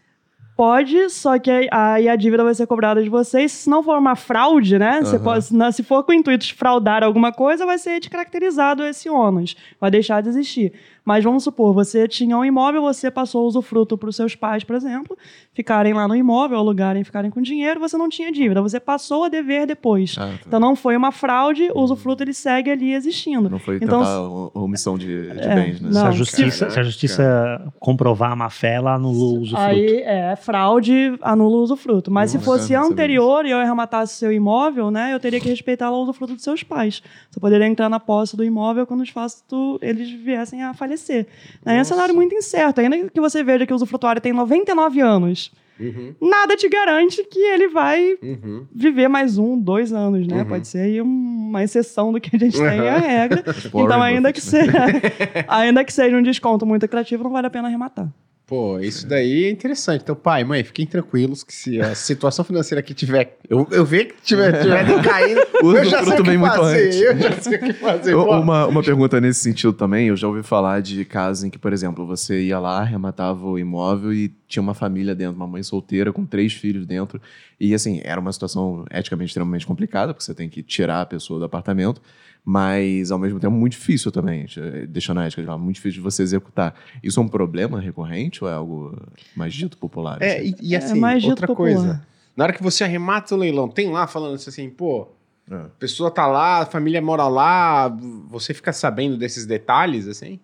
Pode, só que aí- a dívida vai ser cobrada de vocês. Se não for uma fraude, né? Você Aham. pode, se não- for com o intuito de fraudar alguma coisa, vai ser descaracterizado esse ônus. Vai deixar de existir. Mas vamos supor, você tinha um imóvel, você passou o usufruto para os seus pais, por exemplo, ficarem lá no imóvel, alugarem, ficarem com dinheiro, você não tinha dívida. Você passou a dever depois. Ah, tá. Então não foi uma fraude, o usufruto ele segue ali existindo. Não foi Então, tentar omissão de, de É, bens, né? se, a não, justiça, cara, se a justiça comprovar a má fé, ela anula o usufruto. Aí, é, fraude anula o usufruto. Mas Hum, se fosse anterior e eu arrematasse seu imóvel, né, eu teria que respeitar o usufruto dos seus pais. Você poderia entrar na posse do imóvel quando de fato eles viessem a falecer. Aí é um Nossa. cenário muito incerto. Ainda que você veja que o usufrutuário tem 99 anos, Uhum, nada te garante que ele vai uhum. viver mais um, dois anos, né? Uhum. Pode ser aí uma exceção do que a gente tem a regra. Tipo Warren então, ainda que, né? seja, ainda que seja um desconto muito atrativo, não vale a pena arrematar. Pô, isso daí é interessante. Então, pai, mãe, fiquem tranquilos que se a situação financeira aqui tiver. Eu, eu ver que tiver, tiver decaindo, O eu já sei o que fazer. Eu já sei o que fazer. Uma, uma pergunta nesse sentido também, eu já ouvi falar de casos em que, por exemplo, você ia lá, arrematava o imóvel e tinha uma família dentro, uma mãe solteira com três filhos dentro. E assim, era uma situação eticamente extremamente complicada, porque você tem que tirar a pessoa do apartamento, mas ao mesmo tempo muito difícil também, eh, deixando a ética de lado, muito difícil de você executar. Isso é um problema recorrente ou é algo mais dito popular? É, assim? e, e assim, mais dito outra popular. coisa. Na hora que você arremata o leilão, tem lá falando assim, pô, É. a pessoa tá lá, a família mora lá, você fica sabendo desses detalhes, assim?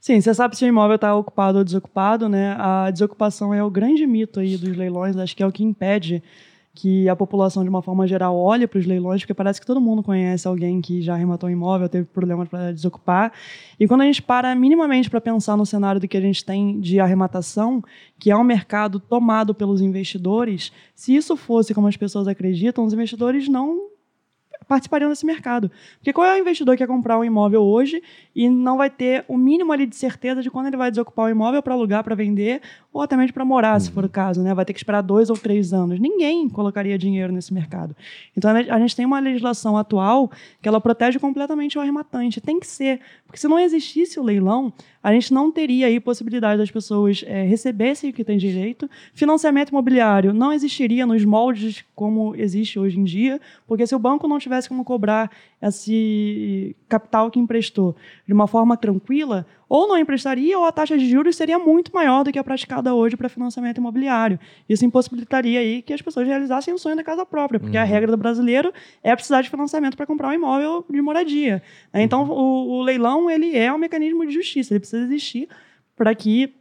Sim, você sabe se o imóvel está ocupado ou desocupado, né? A desocupação é o grande mito aí dos leilões, acho que é o que impede que a população, de uma forma geral, olhe para os leilões, porque parece que todo mundo conhece alguém que já arrematou um imóvel, teve problemas para desocupar. E quando a gente para minimamente para pensar no cenário do que a gente tem de arrematação, que é um mercado tomado pelos investidores, se isso fosse como as pessoas acreditam, os investidores não participariam desse mercado. Porque qual é o investidor que quer comprar um imóvel hoje e não vai ter o mínimo ali de certeza de quando ele vai desocupar o imóvel para alugar, para vender, ou até mesmo para morar, se for o caso, né? Vai ter que esperar dois ou três anos. Ninguém colocaria dinheiro nesse mercado. Então a gente tem uma legislação atual que ela protege completamente o arrematante. Tem que ser. Porque se não existisse o leilão, a gente não teria aí possibilidade das pessoas eh, receberem o que tem direito. Financiamento imobiliário não existiria nos moldes como existe hoje em dia, porque se o banco não tivesse como cobrar esse capital que emprestou de uma forma tranquila, ou não emprestaria, ou a taxa de juros seria muito maior do que a praticada hoje para financiamento imobiliário. Isso impossibilitaria aí que as pessoas realizassem o sonho da casa própria, porque a regra do brasileiro é precisar de financiamento para comprar um imóvel de moradia. né? Então, o, o leilão ele é um mecanismo de justiça, ele precisa existir para que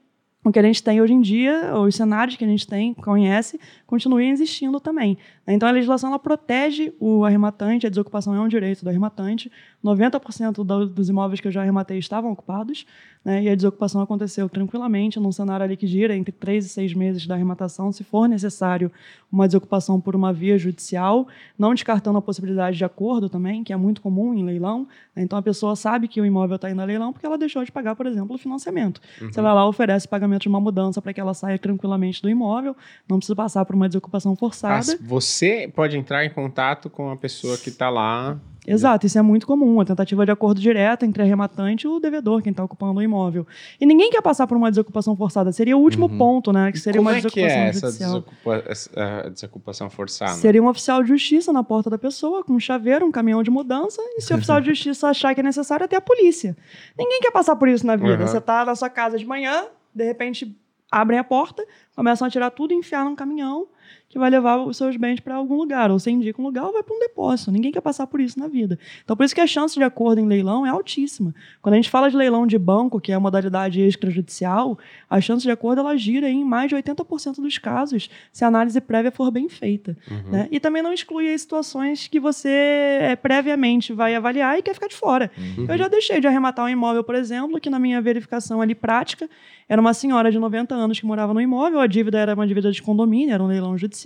o que a gente tem hoje em dia, os cenários que a gente tem, conhece, continuem existindo também. Então, a legislação ela protege o arrematante, a desocupação é um direito do arrematante. 90% do- dos imóveis que eu já arrematei estavam ocupados, né, e a desocupação aconteceu tranquilamente, num cenário ali que gira entre três e seis meses da arrematação, se for necessário uma desocupação por uma via judicial, não descartando a possibilidade de acordo também, que é muito comum em leilão. né. Então, a pessoa sabe que o imóvel está indo a leilão porque ela deixou de pagar, por exemplo, o financiamento. Você vai lá, oferece pagamento de uma mudança para que ela saia tranquilamente do imóvel, não precisa passar por uma desocupação Ah, forçada. você pode entrar em contato com a pessoa que tá lá. Exato, isso é muito comum, a tentativa de acordo direto entre arrematante e o devedor, quem está ocupando o imóvel. E ninguém quer passar por uma desocupação forçada, seria o último ponto, né? Que seria Como uma é que desocupação é essa desocupa- essa, desocupação forçada? Seria um oficial de justiça na porta da pessoa, com um chaveiro, um caminhão de mudança, e se o oficial de justiça achar que é necessário, até a polícia. Ninguém quer passar por isso na vida. Uhum. Você está na sua casa de manhã, de repente abrem a porta, começam a tirar tudo e enfiar num caminhão que vai levar os seus bens para algum lugar. Ou você indica um lugar ou vai para um depósito. Ninguém quer passar por isso na vida. Então, por isso que a chance de acordo em leilão é altíssima. Quando a gente fala de leilão de banco, que é a modalidade extrajudicial, a chance de acordo ela gira em mais de 80% dos casos, se a análise prévia for bem feita. Uhum. né? E também não exclui as situações que você eh, previamente vai avaliar e quer ficar de fora. Eu já deixei de arrematar um imóvel, por exemplo, que na minha verificação ali prática, era uma senhora de 90 anos que morava no imóvel, a dívida era uma dívida de condomínio, era um leilão judicial,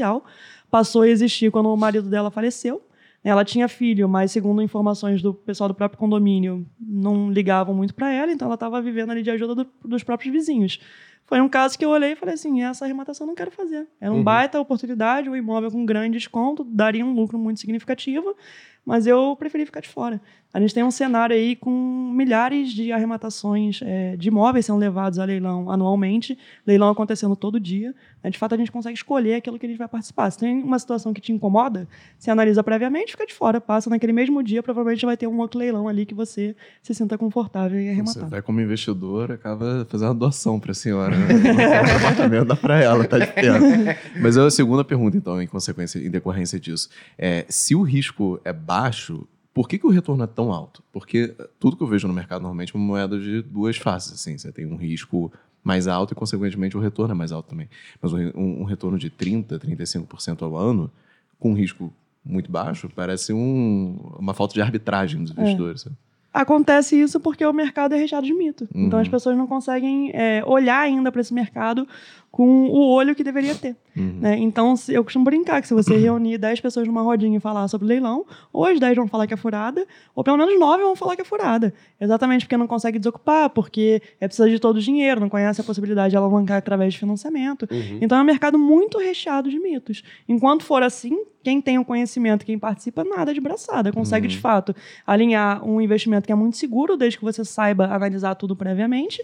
passou a existir quando o marido dela faleceu. Ela tinha filho, mas segundo informações do pessoal do próprio condomínio, não ligavam muito para ela, então ela estava vivendo ali de ajuda do- dos próprios vizinhos. Foi um caso que eu olhei e falei assim: essa arrematação eu não quero fazer. Era um Uhum. baita oportunidade, um imóvel com grande desconto, daria um lucro muito significativo, mas eu preferi ficar de fora. A gente tem um cenário aí com milhares de arrematações eh, de imóveis sendo levados a leilão anualmente, leilão acontecendo todo dia. né? De fato, a gente consegue escolher aquilo que a gente vai participar. Se tem uma situação que te incomoda, se analisa previamente, fica de fora, passa naquele mesmo dia, provavelmente vai ter um outro leilão ali que você se sinta confortável em Você arrematar. vai como investidor, acaba fazendo uma doação para a senhora. Né? O apartamento dá para ela, tá de perto. Mas a segunda pergunta, então, em consequência, em decorrência disso. É, se o risco é baixo, por que, que o retorno é tão alto? Porque tudo que eu vejo no mercado normalmente é uma moeda de duas faces. Assim, você tem um risco mais alto e, consequentemente, o retorno é mais alto também. Mas um, um- retorno de 30%, 35% ao ano, com um risco muito baixo, parece um- uma falta de arbitragem dos investidores. sabe? Acontece isso porque o mercado é recheado de mito. Uhum. Então as pessoas não conseguem é, olhar ainda para esse mercado com o olho que deveria ter. Uhum. Né? Então, eu costumo brincar que se você reunir 10 pessoas numa rodinha e falar sobre leilão, ou as 10 vão falar que é furada, ou pelo menos 9 vão falar que é furada. Exatamente porque não consegue desocupar, porque é precisa de todo o dinheiro, não conhece a possibilidade de alavancar através de financiamento. Uhum. Então é um mercado muito recheado de mitos. Enquanto for assim, quem tem o conhecimento, quem participa, nada de braçada. Consegue, de fato, alinhar um investimento que é muito seguro, desde que você saiba analisar tudo previamente.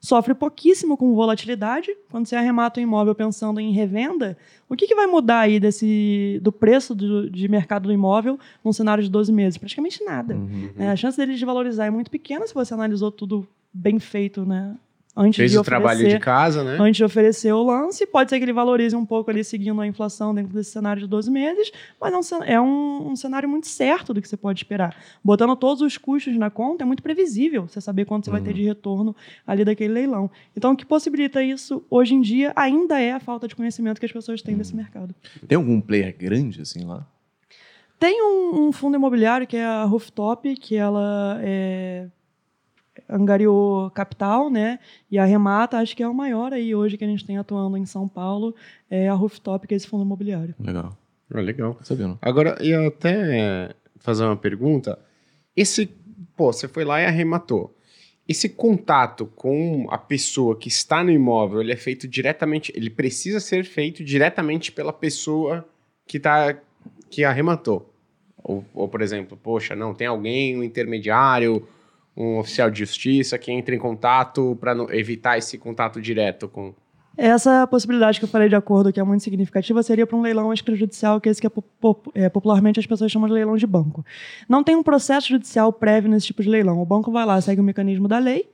Sofre pouquíssimo com volatilidade. Quando você arremata um imóvel pensando em revenda, o que, que vai mudar aí desse, do preço do, de mercado do imóvel num cenário de 12 meses? Praticamente nada. Uhum. É, a chance dele de valorizar é muito pequena se você analisou tudo bem feito, né? Antes Fez de o trabalho oferecer de casa, né? antes de oferecer o lance. Pode ser que ele valorize um pouco ali seguindo a inflação dentro desse cenário de 12 meses, mas é um é um, um cenário muito certo do que você pode esperar. Botando todos os custos na conta, é muito previsível você saber quanto você vai ter de retorno ali daquele leilão. Então, o que possibilita isso hoje em dia ainda é a falta de conhecimento que as pessoas têm desse mercado. Tem algum player grande, assim, lá? Tem um, um fundo imobiliário que é a Rooftop, que ela é, angariou capital, né? E a Remata, acho que é o maior aí hoje que a gente tem atuando em São Paulo, é a Rooftop, que é esse fundo imobiliário. Legal. Ah, legal. Sabendo. Agora, eu até fazer uma pergunta. Esse, pô, você foi lá e arrematou. Esse contato com a pessoa que está no imóvel, ele é feito diretamente, ele precisa ser feito diretamente pela pessoa que tá que arrematou. Ou, ou, por exemplo, poxa, não, tem alguém, um intermediário, um oficial de justiça que entra em contato para evitar esse contato direto com. Essa possibilidade que eu falei de acordo, que é muito significativa, seria para um leilão extrajudicial, que é esse que é, é, popularmente as pessoas chamam de leilão de banco. Não tem um processo judicial prévio nesse tipo de leilão. O banco vai lá, segue o mecanismo da lei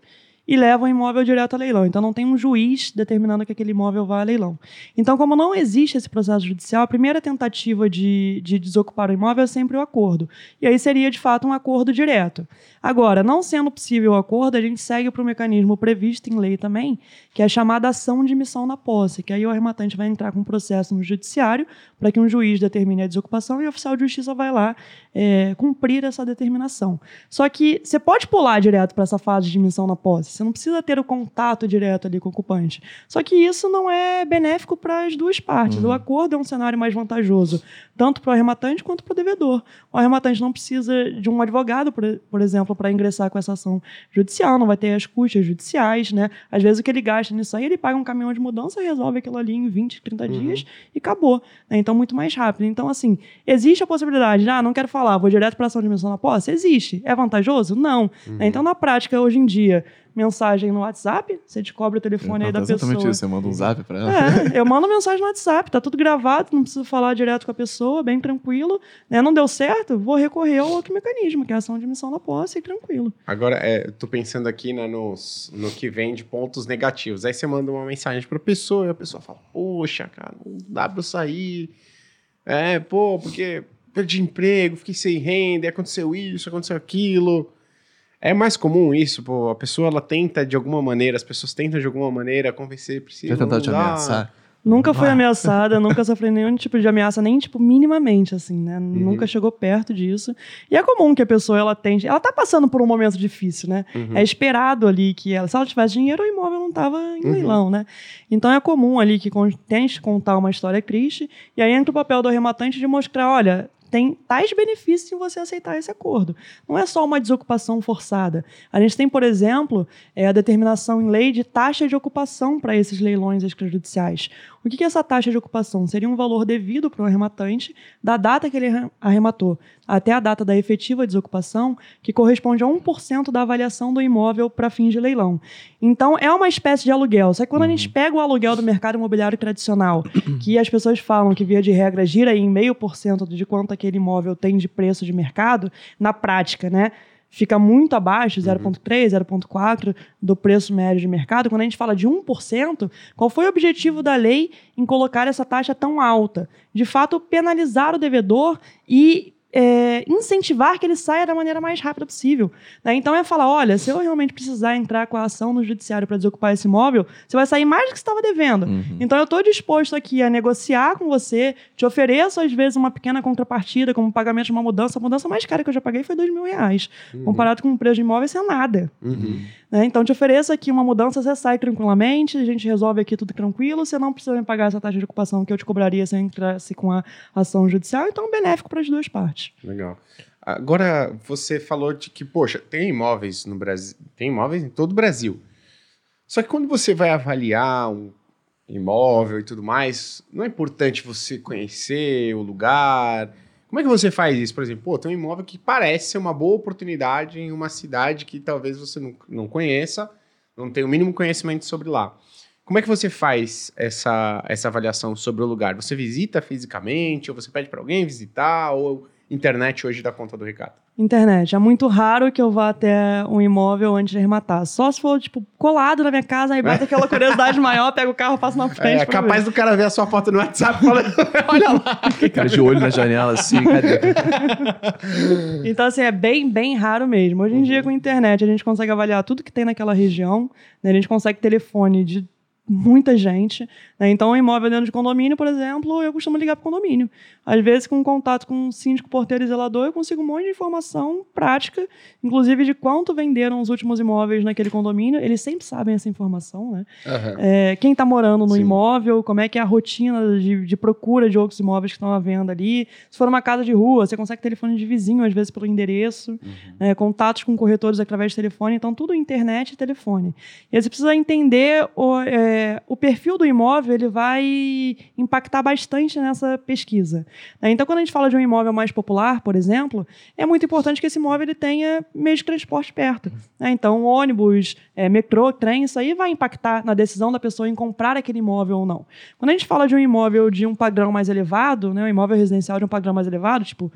e leva o imóvel direto a leilão. Então não tem um juiz determinando que aquele imóvel vá a leilão. Então, como não existe esse processo judicial, a primeira tentativa de, de desocupar o imóvel é sempre o acordo. E aí seria, de fato, um acordo direto. Agora, não sendo possível o acordo, a gente segue para o mecanismo previsto em lei também, que é a chamada ação de missão na posse, que aí o arrematante vai entrar com um processo no judiciário para que um juiz determine a desocupação e o oficial de justiça vai lá é, cumprir essa determinação. Só que você pode pular direto para essa fase de missão na posse, você não precisa ter o contato direto ali com o ocupante. Só que isso não é benéfico para as duas partes. O acordo é um cenário mais vantajoso, tanto para o arrematante quanto para o devedor. O arrematante não precisa de um advogado, por, por exemplo, para ingressar com essa ação judicial, não vai ter as custas judiciais, né? Às vezes o que ele gasta nisso aí, ele paga um caminhão de mudança, resolve aquilo ali em 20, 30 dias e acabou. né? Então, muito mais rápido. Então, assim, existe a possibilidade, de, ah, não quero falar, vou direto para ação de missão na posse? Existe. É vantajoso? Não. né? Então, na prática, hoje em dia, mensagem no WhatsApp, você descobre o telefone aí da exatamente pessoa. isso. Você manda um zap pra ela. É, eu mando mensagem no WhatsApp, tá tudo gravado, não preciso falar direto com a pessoa, bem tranquilo. Né? Não deu certo, vou recorrer ao outro mecanismo, que é a ação de missão na posse, e tranquilo. Agora, é, tô pensando aqui né, nos, no que vem de pontos negativos. Aí você manda uma mensagem pra pessoa e a pessoa fala: Poxa, cara, não dá pra eu sair. É, pô, porque perdi emprego, fiquei sem renda, aconteceu isso, aconteceu aquilo. É mais comum isso, pô. A pessoa ela tenta de alguma maneira, as pessoas tentam de alguma maneira convencer, precisa. Já tentou te ameaçar? Nunca fui ameaçada, nunca sofri nenhum tipo de ameaça, nem tipo minimamente, assim, né? Nunca chegou perto disso. E é comum que a pessoa, ela tente... Ela tá passando por um momento difícil, né? É esperado ali que ela... Se ela tivesse dinheiro, o imóvel não tava em leilão, né? Então é comum ali que tente contar uma história triste e aí entra o papel do arrematante de mostrar, olha... Tem tais benefícios em você aceitar esse acordo. Não é só uma desocupação forçada. A gente tem, por exemplo, é, a determinação em lei de taxa de ocupação para esses leilões extrajudiciais. O que é essa taxa de ocupação? Seria um valor devido para o arrematante da data que ele arre- arrematou até a data da efetiva desocupação, que corresponde a 1% da avaliação do imóvel para fins de leilão. Então, é uma espécie de aluguel. Só que quando a gente pega o aluguel do mercado imobiliário tradicional, que as pessoas falam que, via de regra, gira em meio por cento de quanto aquele imóvel tem de preço de mercado, na prática, né? Fica muito abaixo, 0,3, 0,4 do preço médio de mercado. Quando a gente fala de 1%, qual foi o objetivo da lei em colocar essa taxa tão alta? De fato, penalizar o devedor e é, incentivar que ele saia da maneira mais rápida possível. Né? Então é falar: olha, se eu realmente precisar entrar com a ação no judiciário para desocupar esse imóvel, você vai sair mais do que você estava devendo. Uhum. Então eu estou disposto aqui a negociar com você, te ofereço às vezes uma pequena contrapartida, como pagamento de uma mudança. A mudança mais cara que eu já paguei foi dois mil reais. Uhum. Comparado com o preço de imóvel, isso é nada. Uhum. Né? Então te ofereço aqui uma mudança, você sai tranquilamente, a gente resolve aqui tudo tranquilo, você não precisa me pagar essa taxa de ocupação que eu te cobraria se eu entrasse com a ação judicial, então é benéfico para as duas partes. Legal. Agora, você falou de que, poxa, tem imóveis no Brasil, tem imóveis em todo o Brasil. Só que quando você vai avaliar um imóvel e tudo mais, não é importante você conhecer o lugar. Como é que você faz isso? Por exemplo, pô, tem um imóvel que parece ser uma boa oportunidade em uma cidade que talvez você não, não conheça, não tem o mínimo conhecimento sobre lá. Como é que você faz essa, essa avaliação sobre o lugar? Você visita fisicamente, ou você pede para alguém visitar, ou internet hoje dá conta do Ricardo? Internet. É muito raro que eu vá até um imóvel antes de arrematar. Só se for, tipo, colado na minha casa, aí bate aquela curiosidade maior, pega o carro, passa na frente. É, é capaz ver. do cara ver a sua foto no WhatsApp e falar, olha lá. cara de olho na janela, assim, cadê? então, assim, é bem, bem raro mesmo. Hoje em dia, com a internet, a gente consegue avaliar tudo que tem naquela região. Né? A gente consegue telefone de muita gente. Né? Então, um imóvel dentro de condomínio, por exemplo, eu costumo ligar para o condomínio. Às vezes, com contato com um síndico, porteiro e zelador, eu consigo um monte de informação prática, inclusive de quanto venderam os últimos imóveis naquele condomínio. Eles sempre sabem essa informação, né? Uhum. É, quem está morando no Sim. imóvel, como é que é a rotina de, de, procura de outros imóveis que estão à venda ali. Se for uma casa de rua, você consegue telefone de vizinho, às vezes pelo endereço, uhum. é, contatos com corretores através de telefone. Então, tudo internet e telefone. E aí você precisa entender o, é, o perfil do imóvel, ele vai impactar bastante nessa pesquisa. Né? Então, quando a gente fala de um imóvel mais popular, por exemplo, é muito importante que esse imóvel ele tenha meio de transporte perto. Né? Então, ônibus, é, metrô, trem, isso aí vai impactar na decisão da pessoa em comprar aquele imóvel ou não. Quando a gente fala de um imóvel de um padrão mais elevado, né, um imóvel residencial de um padrão mais elevado, tipo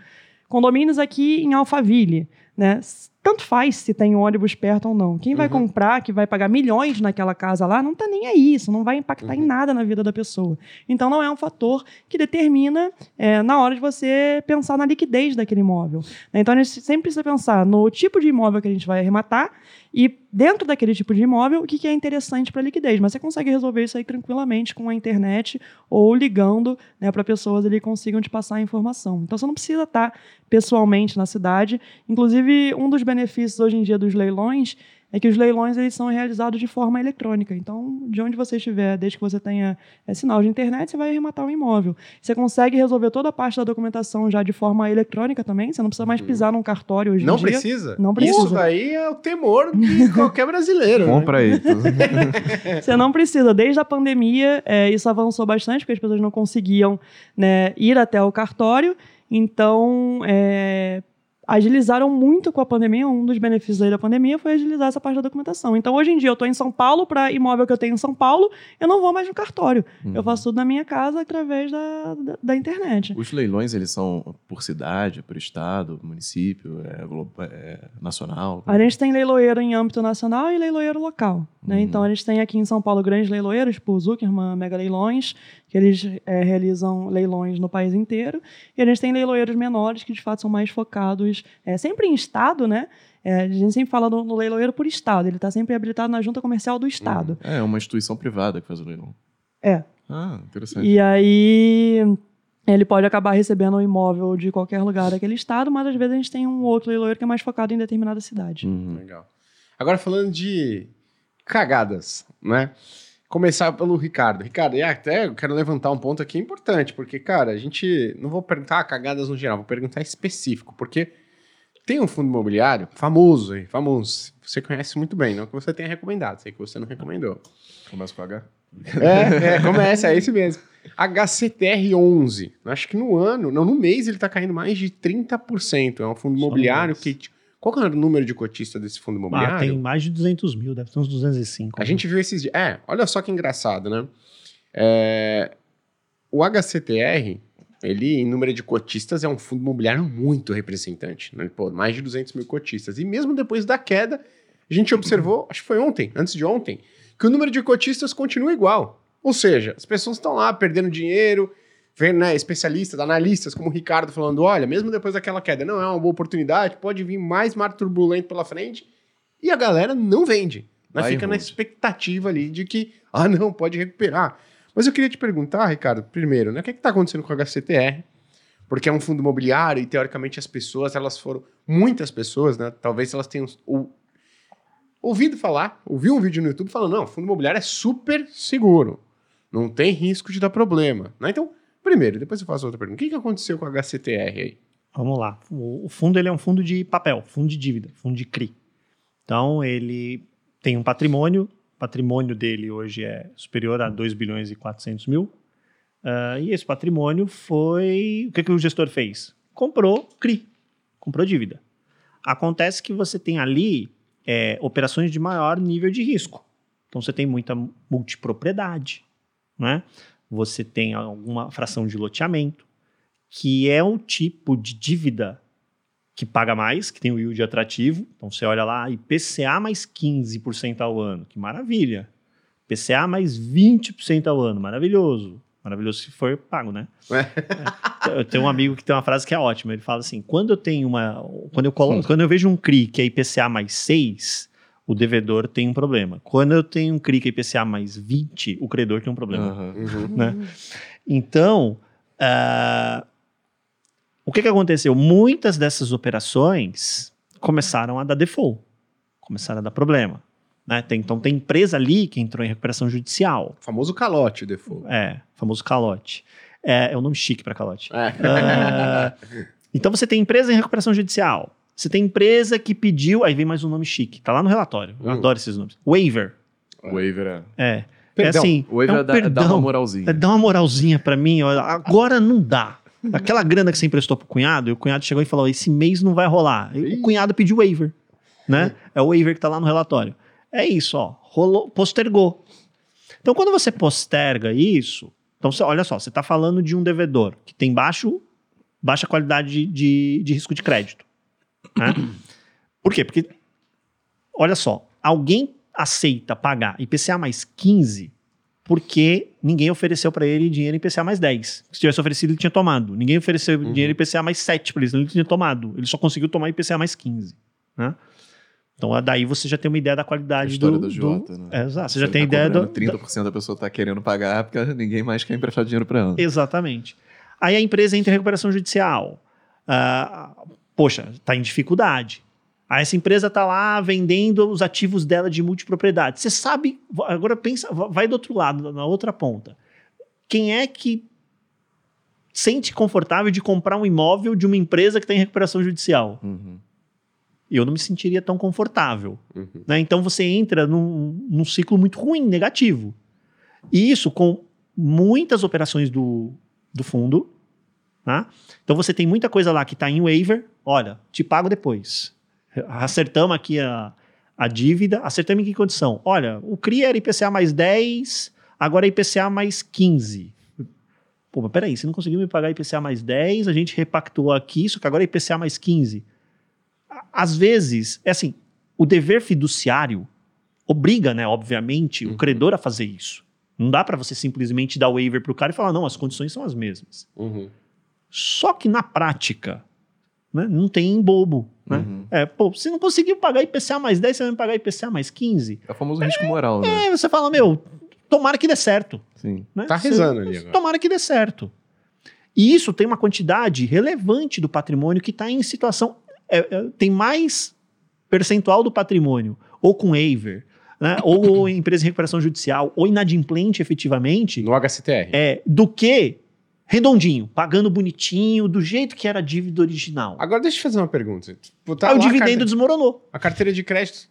condomínios aqui em Alphaville, né? Tanto faz se tem ônibus perto ou não. Quem vai uhum. comprar, que vai pagar milhões naquela casa lá, não está nem aí. Isso não vai impactar uhum. em nada na vida da pessoa. Então, não é um fator que determina é, na hora de você pensar na liquidez daquele imóvel. Então, a gente sempre precisa pensar no tipo de imóvel que a gente vai arrematar e, dentro daquele tipo de imóvel, o que, é interessante para liquidez. Mas você consegue resolver isso aí tranquilamente com a internet ou ligando né, para pessoas ali consigam te passar a informação. Então, você não precisa estar pessoalmente na cidade. Inclusive, um dos benefícios hoje em dia dos leilões é que os leilões eles são realizados de forma eletrônica. Então, de onde você estiver, desde que você tenha é, sinal de internet, você vai arrematar o imóvel. Você consegue resolver toda a parte da documentação já de forma eletrônica também. Você não precisa mais uhum. pisar num cartório hoje não em dia. Precisa? Não precisa? Isso daí é o temor de qualquer brasileiro. Né? Compra aí. você não precisa. Desde a pandemia, é, isso avançou bastante, porque as pessoas não conseguiam né, ir até o cartório. Então, é, agilizaram muito com a pandemia. Um dos benefícios aí da pandemia foi agilizar essa parte da documentação. Então, hoje em dia, eu estou em São Paulo, para imóvel que eu tenho em São Paulo, eu não vou mais no cartório. Uhum. Eu faço tudo na minha casa através da, da, da, internet. Os leilões, eles são por cidade, por estado, município, é, é, nacional? A gente tem leiloeiro em âmbito nacional e leiloeiro local. Né? Uhum. Então, a gente tem aqui em São Paulo grandes leiloeiros, tipo o Zuckerman, Mega Leilões, que eles é, realizam leilões no país inteiro. E a gente tem leiloeiros menores que, de fato, são mais focados é, sempre em Estado, né? É, a gente sempre fala no, no leiloeiro por Estado. Ele está sempre habilitado na junta comercial do Estado. Hum, é, uma instituição privada que faz o leilão. É. Ah, interessante. E aí ele pode acabar recebendo um imóvel de qualquer lugar daquele estado, mas às vezes a gente tem um outro leiloeiro que é mais focado em determinada cidade. Uhum. Legal. Agora falando de cagadas, né? Começar pelo Ricardo. Ricardo, e até eu quero levantar um ponto aqui importante, porque, cara, a gente não vou perguntar cagadas no geral, vou perguntar específico, porque tem um fundo imobiliário famoso aí, famoso. Você conhece muito bem, não que você tenha recomendado, sei que você não recomendou. Começa com H. É, é, começa, é esse mesmo. HCTR11. Acho que no ano, não, no mês ele está caindo mais de 30%. É um fundo imobiliário que qual que é o número de cotista desse fundo imobiliário? Ah, tem mais de 200 mil, deve ter uns 205. A gente viu esses dias. É, olha só que engraçado, né? É, o HCTR, ele, em número de cotistas, é um fundo imobiliário muito representante. Né? Pô, mais de 200 mil cotistas. E mesmo depois da queda, a gente observou, acho que foi ontem, antes de ontem, que o número de cotistas continua igual. Ou seja, as pessoas estão lá perdendo dinheiro, né, especialistas, analistas como o Ricardo falando, olha, mesmo depois daquela queda, não é uma boa oportunidade, pode vir mais mar turbulento pela frente, e a galera não vende. Né? Fica na expectativa ali de que, ah, não, pode recuperar. Mas eu queria te perguntar, Ricardo, primeiro, né, o que é está acontecendo com o HCTR? Porque é um fundo imobiliário e, teoricamente, as pessoas, elas foram, muitas pessoas, né, talvez elas tenham ou, ouvido falar, ouviu um vídeo no YouTube falando, não, fundo imobiliário é super seguro, não tem risco de dar problema. Né? Então, primeiro, depois eu faço outra pergunta. O que, que aconteceu com o HCTR aí? Vamos lá. O, o fundo ele é um fundo de papel, fundo de dívida, fundo de CRI. Então, ele tem um patrimônio, o patrimônio dele hoje é superior a 2 bilhões e 400 mil. Uh, e esse patrimônio foi. O que, que o gestor fez? Comprou CRI, comprou dívida. Acontece que você tem ali é, operações de maior nível de risco. Então você tem muita multipropriedade, né? Você tem alguma fração de loteamento, que é um tipo de dívida que paga mais, que tem o yield atrativo. Então você olha lá, IPCA mais 15% ao ano, que maravilha. IPCA mais 20% ao ano, maravilhoso. Maravilhoso se for pago, né? É. Eu tenho um amigo que tem uma frase que é ótima. Ele fala assim: quando eu tenho uma. Quando eu, colo, quando eu vejo um CRI que é IPCA mais 6, o devedor tem um problema. Quando eu tenho um CRI que é IPCA mais 20, o credor tem um problema. Uhum. Né? Então, uh, o que, que aconteceu? Muitas dessas operações começaram a dar default, começaram a dar problema. Né? Tem, então tem empresa ali que entrou em recuperação judicial. O famoso calote default. É, famoso calote. É, é um nome chique para calote. É. Uh, então você tem empresa em recuperação judicial. Você tem empresa que pediu. Aí vem mais um nome chique. Tá lá no relatório. Eu uh. adoro esses nomes. Waiver. Waiver é. É. Perdão. É assim. O waiver é, um é dá, perdão, dá uma moralzinha. É, dá uma moralzinha para mim. Agora não dá. Aquela grana que você emprestou pro cunhado, e o cunhado chegou e falou: esse mês não vai rolar. E o cunhado pediu waiver. Né? É o waiver que tá lá no relatório. É isso, ó. Rolou, postergou. Então, quando você posterga isso, então você, olha só, você está falando de um devedor que tem baixo, baixa qualidade de, de, de risco de crédito. Né? Por quê? Porque, olha só, alguém aceita pagar IPCA mais 15 porque ninguém ofereceu para ele dinheiro IPCA mais 10. Se tivesse oferecido, ele tinha tomado. Ninguém ofereceu uhum. dinheiro IPCA mais 7 para ele, ele tinha tomado. Ele só conseguiu tomar IPCA mais 15. Né? Então, daí você já tem uma ideia da qualidade a história do... do Jota, né? É, exato. Você, você já tem tá ideia do... 30% da pessoa está querendo pagar porque ninguém mais quer emprestar dinheiro para ela. Exatamente. Aí a empresa entra em recuperação judicial. Uh, poxa, está em dificuldade. Aí essa empresa está lá vendendo os ativos dela de multipropriedade. Você sabe... Agora pensa... Vai do outro lado, na outra ponta. Quem é que sente confortável de comprar um imóvel de uma empresa que está em recuperação judicial? Uhum eu não me sentiria tão confortável. Uhum. Né? Então você entra num, num, ciclo muito ruim, negativo. E isso com muitas operações do, do fundo. Tá? Então você tem muita coisa lá que está em waiver. Olha, te pago depois. Acertamos aqui a, a dívida. Acertamos em que condição? Olha, o CRI era IPCA mais 10, agora é IPCA mais 15. Pô, mas peraí, você não conseguiu me pagar IPCA mais 10, a gente repactou aqui, só que agora é IPCA mais 15 às vezes, é assim, o dever fiduciário obriga, né, obviamente, uhum. o credor a fazer isso. Não dá para você simplesmente dar waiver para o cara e falar, não, as condições são as mesmas. Uhum. Só que na prática, né, não tem bobo. Né? Uhum. É, pô, você não conseguiu pagar IPCA mais 10, você vai pagar IPCA mais 15. É o famoso é, risco moral, né? É, você fala, meu, tomara que dê certo. Sim. Né? Tá rezando você, ali agora. Tomara que dê certo. E isso tem uma quantidade relevante do patrimônio que está em situação é, é, tem mais percentual do patrimônio, ou com waiver, né, ou em empresa de recuperação judicial, ou inadimplente efetivamente. No HCTR. É, do que redondinho, pagando bonitinho, do jeito que era a dívida original. Agora deixa eu fazer uma pergunta. Tipo, tá Aí o dividendo desmoronou. A carteira de crédito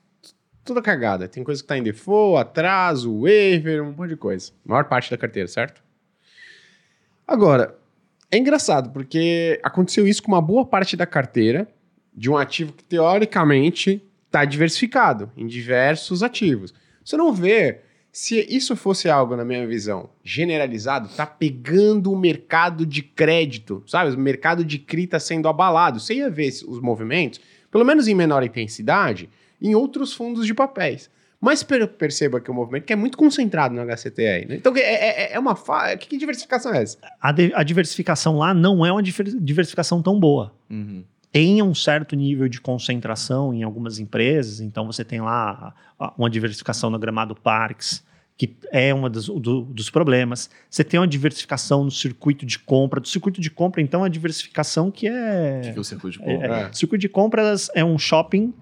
toda cagada. Tem coisa que tá em default, atraso, waiver, um monte de coisa. A maior parte da carteira, certo? Agora, é engraçado, porque aconteceu isso com uma boa parte da carteira de um ativo que teoricamente está diversificado em diversos ativos. Você não vê se isso fosse algo, na minha visão, generalizado, tá pegando o mercado de crédito, sabe? O mercado de CRI tá sendo abalado. Você ia ver os movimentos, pelo menos em menor intensidade, em outros fundos de papéis. Mas per perceba que o movimento que é muito concentrado no HCTR. Né? Então, é, é, é uma. Fa... Que, que diversificação é essa? A, a, diversificação lá não é uma diversificação tão boa. Uhum. Tem um certo nível de concentração em algumas empresas, então você tem lá uma diversificação no Gramado Parques, que é um dos, do, dos problemas. Você tem uma diversificação no circuito de compra. Do circuito de compra, então, é a diversificação que é. O que, que é o circuito de compra? É, é. Circuito de compras é um shopping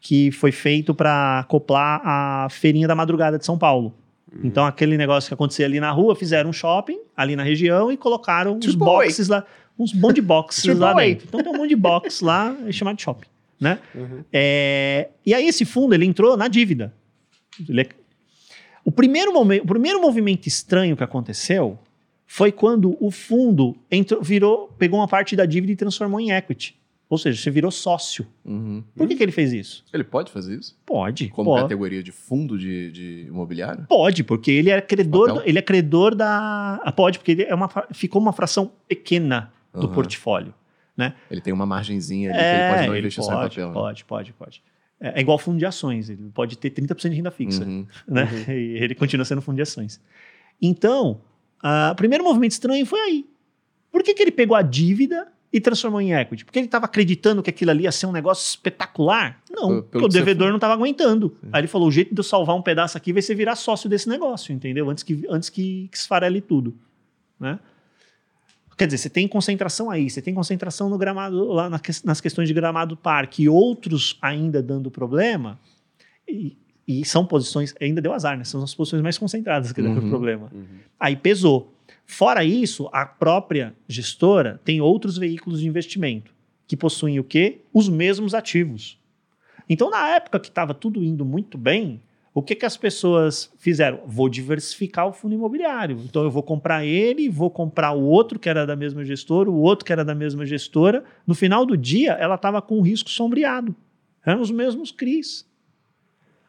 que foi feito para acoplar a feirinha da madrugada de São Paulo. Uhum. Então, aquele negócio que acontecia ali na rua, fizeram um shopping ali na região e colocaram uns boxes lá, uns monte de boxes lá dentro. Então, tem um monte de box lá chamado de shopping. Né? Uhum. É, e aí, esse fundo ele entrou na dívida. Ele é o primeiro, momento, o primeiro movimento estranho que aconteceu foi quando o fundo entrou, virou, pegou uma parte da dívida e transformou em equity. Ou seja, você virou sócio. Uhum. Por que, que ele fez isso? Ele pode fazer isso? Pode. Como pode. categoria de fundo de, de, imobiliário? Pode, porque ele é credor, ele é credor da. Ah, pode, porque ele é uma, ficou uma fração pequena do uhum. portfólio. Né? Ele tem uma margenzinha ali é, que ele pode não investir só em papel. Pode, né? pode, pode. É, é igual fundo de ações, ele pode ter 30% de renda fixa, uhum, né? Uhum. E ele continua sendo fundo de ações. Então, o primeiro movimento estranho foi aí. Por que, que ele pegou a dívida e transformou em equity? Porque ele estava acreditando que aquilo ali ia ser um negócio espetacular? Não, porque o devedor não estava aguentando. Sim. Aí ele falou: o jeito de eu salvar um pedaço aqui vai ser virar sócio desse negócio, entendeu? Antes que, antes que, que esfarele tudo. Né? Quer dizer, você tem concentração aí, você tem concentração no gramado, lá nas questões de gramado parque, e outros ainda dando problema, e, e, são posições, ainda deu azar, né? São as posições mais concentradas que uhum, problema. Uhum. Aí pesou. Fora isso, a própria gestora tem outros veículos de investimento que possuem o quê? Os mesmos ativos. Então, na época que estava tudo indo muito bem, o que, que as pessoas fizeram? Vou diversificar o fundo imobiliário. Então eu vou comprar ele, vou comprar o outro que era da mesma gestora, o outro que era da mesma gestora. No final do dia, ela estava com o risco sombreado. Eram os mesmos CRIs.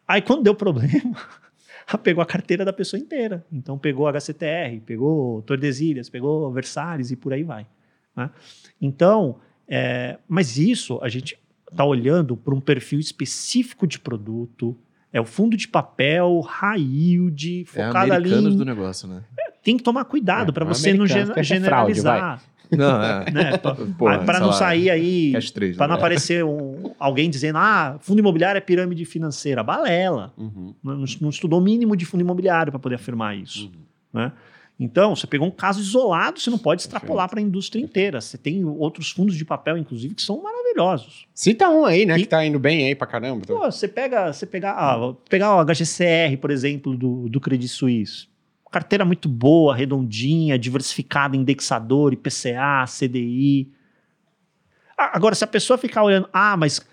Aí quando deu problema, pegou a carteira da pessoa inteira. Então pegou HCTR, pegou Tordesilhas, pegou Versalhes e por aí vai. Né? Então, é, mas isso a gente está olhando para um perfil específico de produto, é o fundo de papel, high yield, focado é ali. Em... do negócio, né? Tem que tomar cuidado é, para você não gen generalizar. Fraude, não, é. Né? Para não sair aí, para não né? aparecer um, alguém dizendo, ah, fundo imobiliário é pirâmide financeira. Balela. Uhum. Não, não, estudou o mínimo de fundo imobiliário para poder afirmar isso. Uhum. Né? Então, você pegou um caso isolado, você não pode extrapolar para a indústria inteira. Você tem outros fundos de papel, inclusive, que são maravilhosos. Cita um aí, né, e, que tá indo bem aí para caramba. Pô, você pega, você pega, ah, pegar o HGCR, por exemplo, do, do Credit Suisse. Carteira muito boa, redondinha, diversificada, indexador, IPCA, CDI. Agora, se a pessoa ficar olhando, ah, mas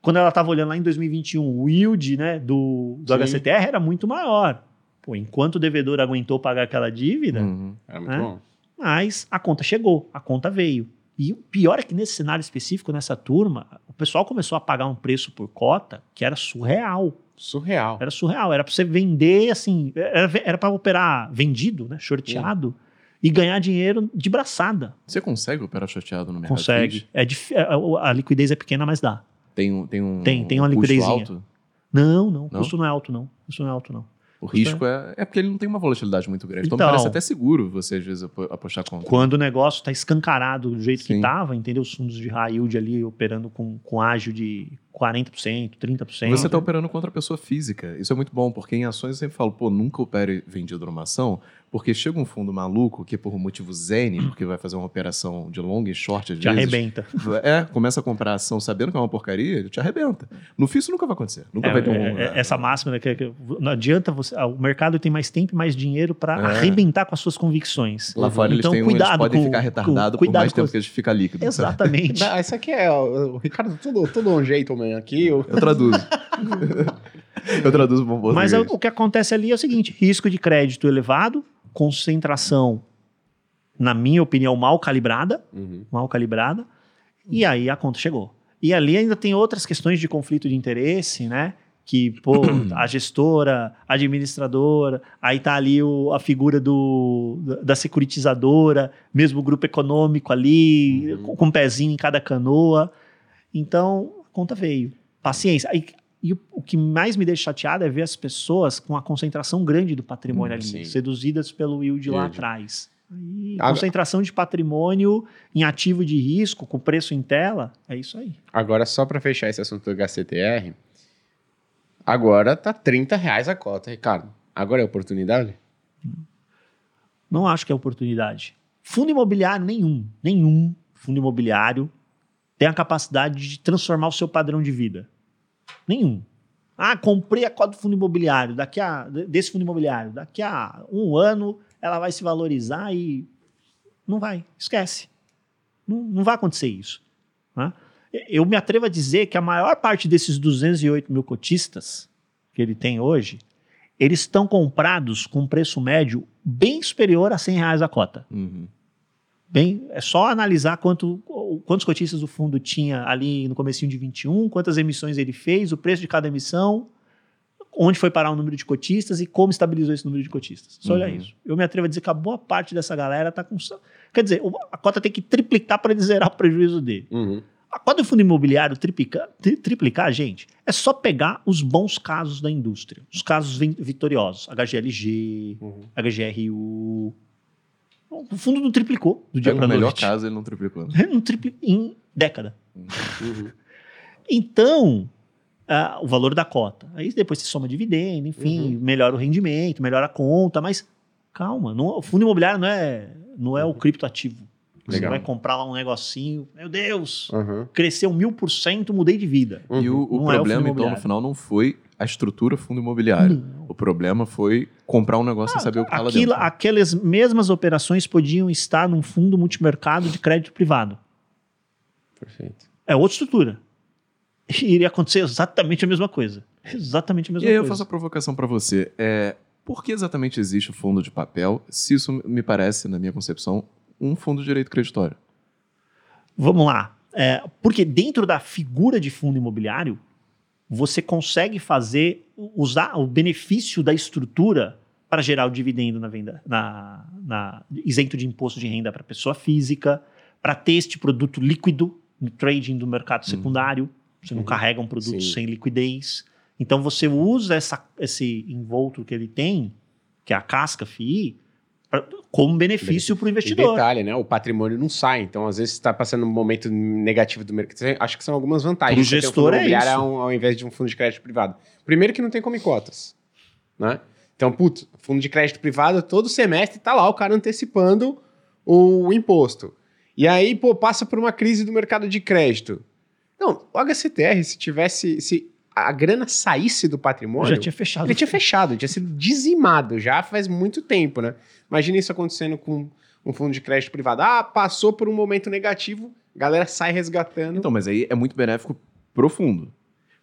quando ela estava olhando lá em 2021, o yield né, do, do HCTR era muito maior. Pô, enquanto o devedor aguentou pagar aquela dívida, uhum. Era muito né? bom. mas a conta chegou, a conta veio. E o pior é que nesse cenário específico, nessa turma, o pessoal começou a pagar um preço por cota que era surreal. Surreal. Era surreal. Era para você vender, assim, era para operar vendido, né, shorteado, uhum. e ganhar dinheiro de braçada. Você consegue operar shorteado no mercado? Consegue. É dif... É, a liquidez é pequena, mas dá. Tem um, tem um, tem, tem uma um liquidez alto? Não, não, não. O custo não é alto, não. O custo não é alto, não. O risco é, é porque ele não tem uma volatilidade muito grande. Então, então parece até seguro você, às vezes, apostar contra. Quando o negócio está escancarado do jeito Sim. que estava, entendeu? Os fundos de high yield ali operando com, com ágio de 40%, 30%. Você está operando contra a pessoa física. Isso é muito bom, porque em ações eu sempre falo, pô, nunca opere vendido numa ação, porque chega um fundo maluco que por motivo zen, porque vai fazer uma operação de long e short às te vezes. arrebenta. É, começa a comprar ação sabendo que é uma porcaria, ele te arrebenta. No FII isso nunca vai acontecer. Nunca é, vai ter um. É, é essa máxima, né, que, que, não adianta você. O mercado tem mais tempo e mais dinheiro para é. arrebentar com as suas convicções. Lá fora então, eles, têm, cuidado eles podem com, ficar retardados por mais tempo que eles ficam líquidos. Exatamente. Não, isso aqui é. O Ricardo, tudo, tudo um jeito, man. Aqui. Eu, eu traduzo. eu traduzo bom Mas o que acontece ali é o seguinte: risco de crédito elevado concentração, na minha opinião, mal calibrada, uhum. mal calibrada, e aí a conta chegou. E ali ainda tem outras questões de conflito de interesse, né? Que, pô, a gestora, a administradora, aí tá ali o, a figura do, da securitizadora, mesmo grupo econômico ali, uhum. com, com um pezinho em cada canoa. Então, conta veio. Paciência. Aí, E o, o que mais me deixa chateado é ver as pessoas com a concentração grande do patrimônio Hum, ali, sim. seduzidas pelo yield lá atrás. Agora- concentração de patrimônio em ativo de risco, com preço em tela, é isso aí. Agora, só para fechar esse assunto do HCTR, agora tá 30 reais a cota, Ricardo. Agora é oportunidade? Não acho que é oportunidade. Fundo imobiliário nenhum, nenhum fundo imobiliário tem a capacidade de transformar o seu padrão de vida. Nenhum. Ah, comprei a cota do fundo imobiliário, daqui a desse fundo imobiliário, daqui a um ano ela vai se valorizar e não vai, esquece. Não, não vai acontecer isso. né? Eu me atrevo a dizer que a maior parte desses 208 mil cotistas que ele tem hoje, eles estão comprados com um preço médio bem superior a 100 reais a cota. Uhum. Bem, é só analisar quanto, quantos cotistas do fundo tinha ali no comecinho de 21, quantas emissões ele fez, o preço de cada emissão, onde foi parar o número de cotistas e como estabilizou esse número de cotistas. Só Uhum. isso. Eu me atrevo a dizer que a boa parte dessa galera está com... Quer dizer, o- a cota tem que triplicar para ele zerar o prejuízo dele. Uhum. A cota do fundo imobiliário triplicar, tri- triplicar, gente, é só pegar os bons casos da indústria. Os casos vitoriosos. HGLG, Uhum. HGRU. O fundo não triplicou do dia para no melhor noite. caso, ele não triplicou. né? Não triplicou em década. Uhum. Então, ah, o valor da cota. Aí depois você soma dividendo, enfim, melhora o rendimento, melhora a conta, mas calma, não- o fundo imobiliário não é, não é o criptoativo. Você Legal. vai comprar lá um negocinho, meu Deus, Uhum. cresceu mil por cento, mudei de vida. E o, o Não é o problema, então, no final, não foi a estrutura fundo imobiliário. Não. O problema foi comprar um negócio sem saber o que tá lá Aquilo, dentro. aquelas mesmas operações podiam estar num fundo multimercado de crédito privado. Perfeito. É outra estrutura. E iria acontecer exatamente a mesma coisa. Exatamente a E mesma aí eu coisa. faço a provocação para você. É, por que exatamente existe o fundo de papel, se isso me parece, na minha concepção, um fundo de direito creditório? Vamos lá. É, porque dentro da figura de fundo imobiliário, você consegue fazer, usar o benefício da estrutura para gerar o dividendo na venda, na, na- isento de imposto de renda para pessoa física, para ter este produto líquido no trading do mercado secundário. Você não Uhum. carrega um produto Sim. sem liquidez. Então você usa essa, esse envolto que ele tem, que é a casca FII, como benefício para o E investidor. detalhe, né? O patrimônio não sai. Então, às vezes, está passando um momento negativo do mercado. Acho que são algumas vantagens. Um gestor fundo é isso. Ao, ao invés de um fundo de crédito privado. Primeiro que não tem como cotas, né? Então, putz, fundo de crédito privado, todo semestre tá lá o cara antecipando o imposto. E aí, pô, passa por uma crise do mercado de crédito. Não, o HCTR, se tivesse... Se a grana saísse do patrimônio... Já tinha fechado. Ele tinha fechado, tinha sido dizimado já faz muito tempo, né? Imagina isso acontecendo com um fundo de crédito privado. Ah, passou por um momento negativo, a galera sai resgatando. Então, mas aí é muito benéfico pro fundo.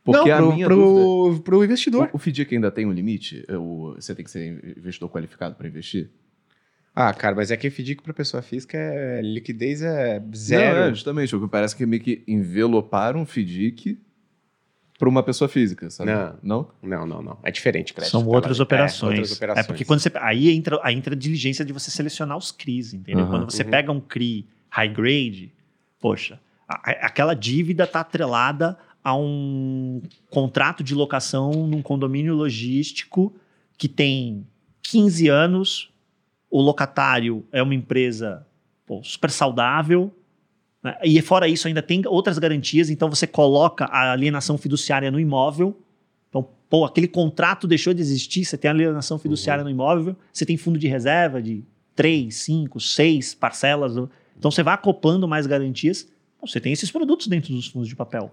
Porque Não, a pro, minha pro, dúvida... pro investidor. O, o FDIC ainda tem um limite? É, o- você tem que ser investidor qualificado para investir? Ah, cara, mas é que FDIC para pessoa física, é, liquidez é zero. Não, é, justamente. O que parece que meio que enveloparam um FDIC para uma pessoa física, sabe? Não. Não? Não, não, não. É diferente crédito. São tá? outras É, operações. outras É, operações. porque quando você. Aí entra, aí entra a diligência de você selecionar os CRIs, entendeu? Aham. Quando você Uhum. pega um CRI high grade, poxa, a- a- aquela dívida está atrelada a um contrato de locação num condomínio logístico que tem 15 anos, o locatário é uma empresa pô, super saudável. Né? E fora isso, ainda tem outras garantias, então você coloca a alienação fiduciária no imóvel. Então, pô, aquele contrato deixou de existir, você tem alienação fiduciária no imóvel, você tem fundo de reserva de 3, 5, 6 parcelas. Então você vai acoplando mais garantias. Você tem esses produtos dentro dos fundos de papel.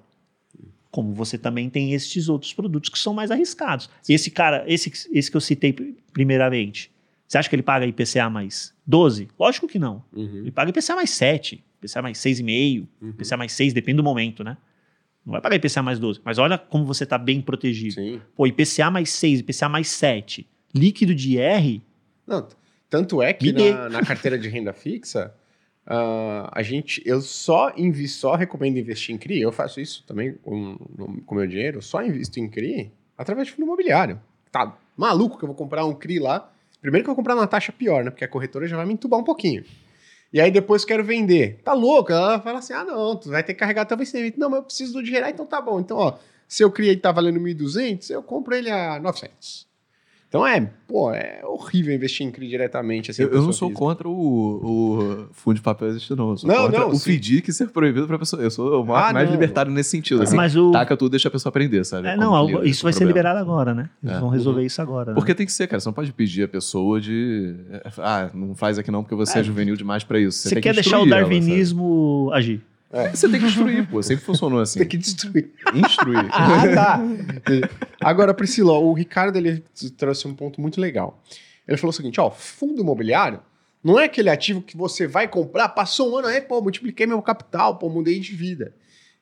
Como você também tem esses outros produtos que são mais arriscados. Esse cara, esse, esse que eu citei pr- primeiramente, você acha que ele paga IPCA mais 12? Lógico que não. Uhum, Ele paga IPCA mais 7, IPCA mais 6,5, uhum. IPCA mais 6, depende do momento, né? Não vai pagar IPCA mais 12. Mas olha como você está bem protegido. Sim. Pô, IPCA mais 6, IPCA mais 7, líquido de IR, Não, tanto é que na, na carteira de renda fixa, ah, a gente, eu só invi, só recomendo investir em CRI, eu faço isso também com o meu dinheiro, eu só invisto em CRI através de fundo imobiliário. Tá maluco que eu vou comprar um CRI lá? Primeiro que eu vou comprar numa taxa pior, né? Porque a corretora já vai me entubar um pouquinho. E aí depois quero vender. Tá louco? Ela fala assim: ah, não, tu vai ter que carregar até o vencimento. Não, mas eu preciso do dinheiro. Então tá bom. Então, ó, Se eu criei que tá valendo 1.200, eu compro ele a 900. Então é, pô, é horrível investir em CRI diretamente. Assim, eu, eu não sou física. contra o, o fundo de papel existir, não. Eu sou não, contra não, o FDIC ser proibido pra pessoa. Eu sou o ah, mais não. libertário nesse sentido. Assim, Mas o... Taca tudo, deixa a pessoa aprender, sabe? É, não, isso vai problema. ser liberado agora, né? Eles é. vão resolver uhum. isso agora. Né? Porque tem que ser, cara. Você não pode pedir a pessoa de. Ah, não faz aqui não porque você é, é juvenil demais pra isso. Você, você quer deixar o darwinismo ela, agir. É. Você tem que destruir, pô. Sempre funcionou assim. Tem que destruir. Instruir. ah, tá. Agora, Priscila, o Ricardo ele trouxe um ponto muito legal. Ele falou o seguinte: ó, fundo imobiliário não é aquele ativo que você vai comprar, passou um ano, aí, pô, multipliquei meu capital, pô, mudei de vida.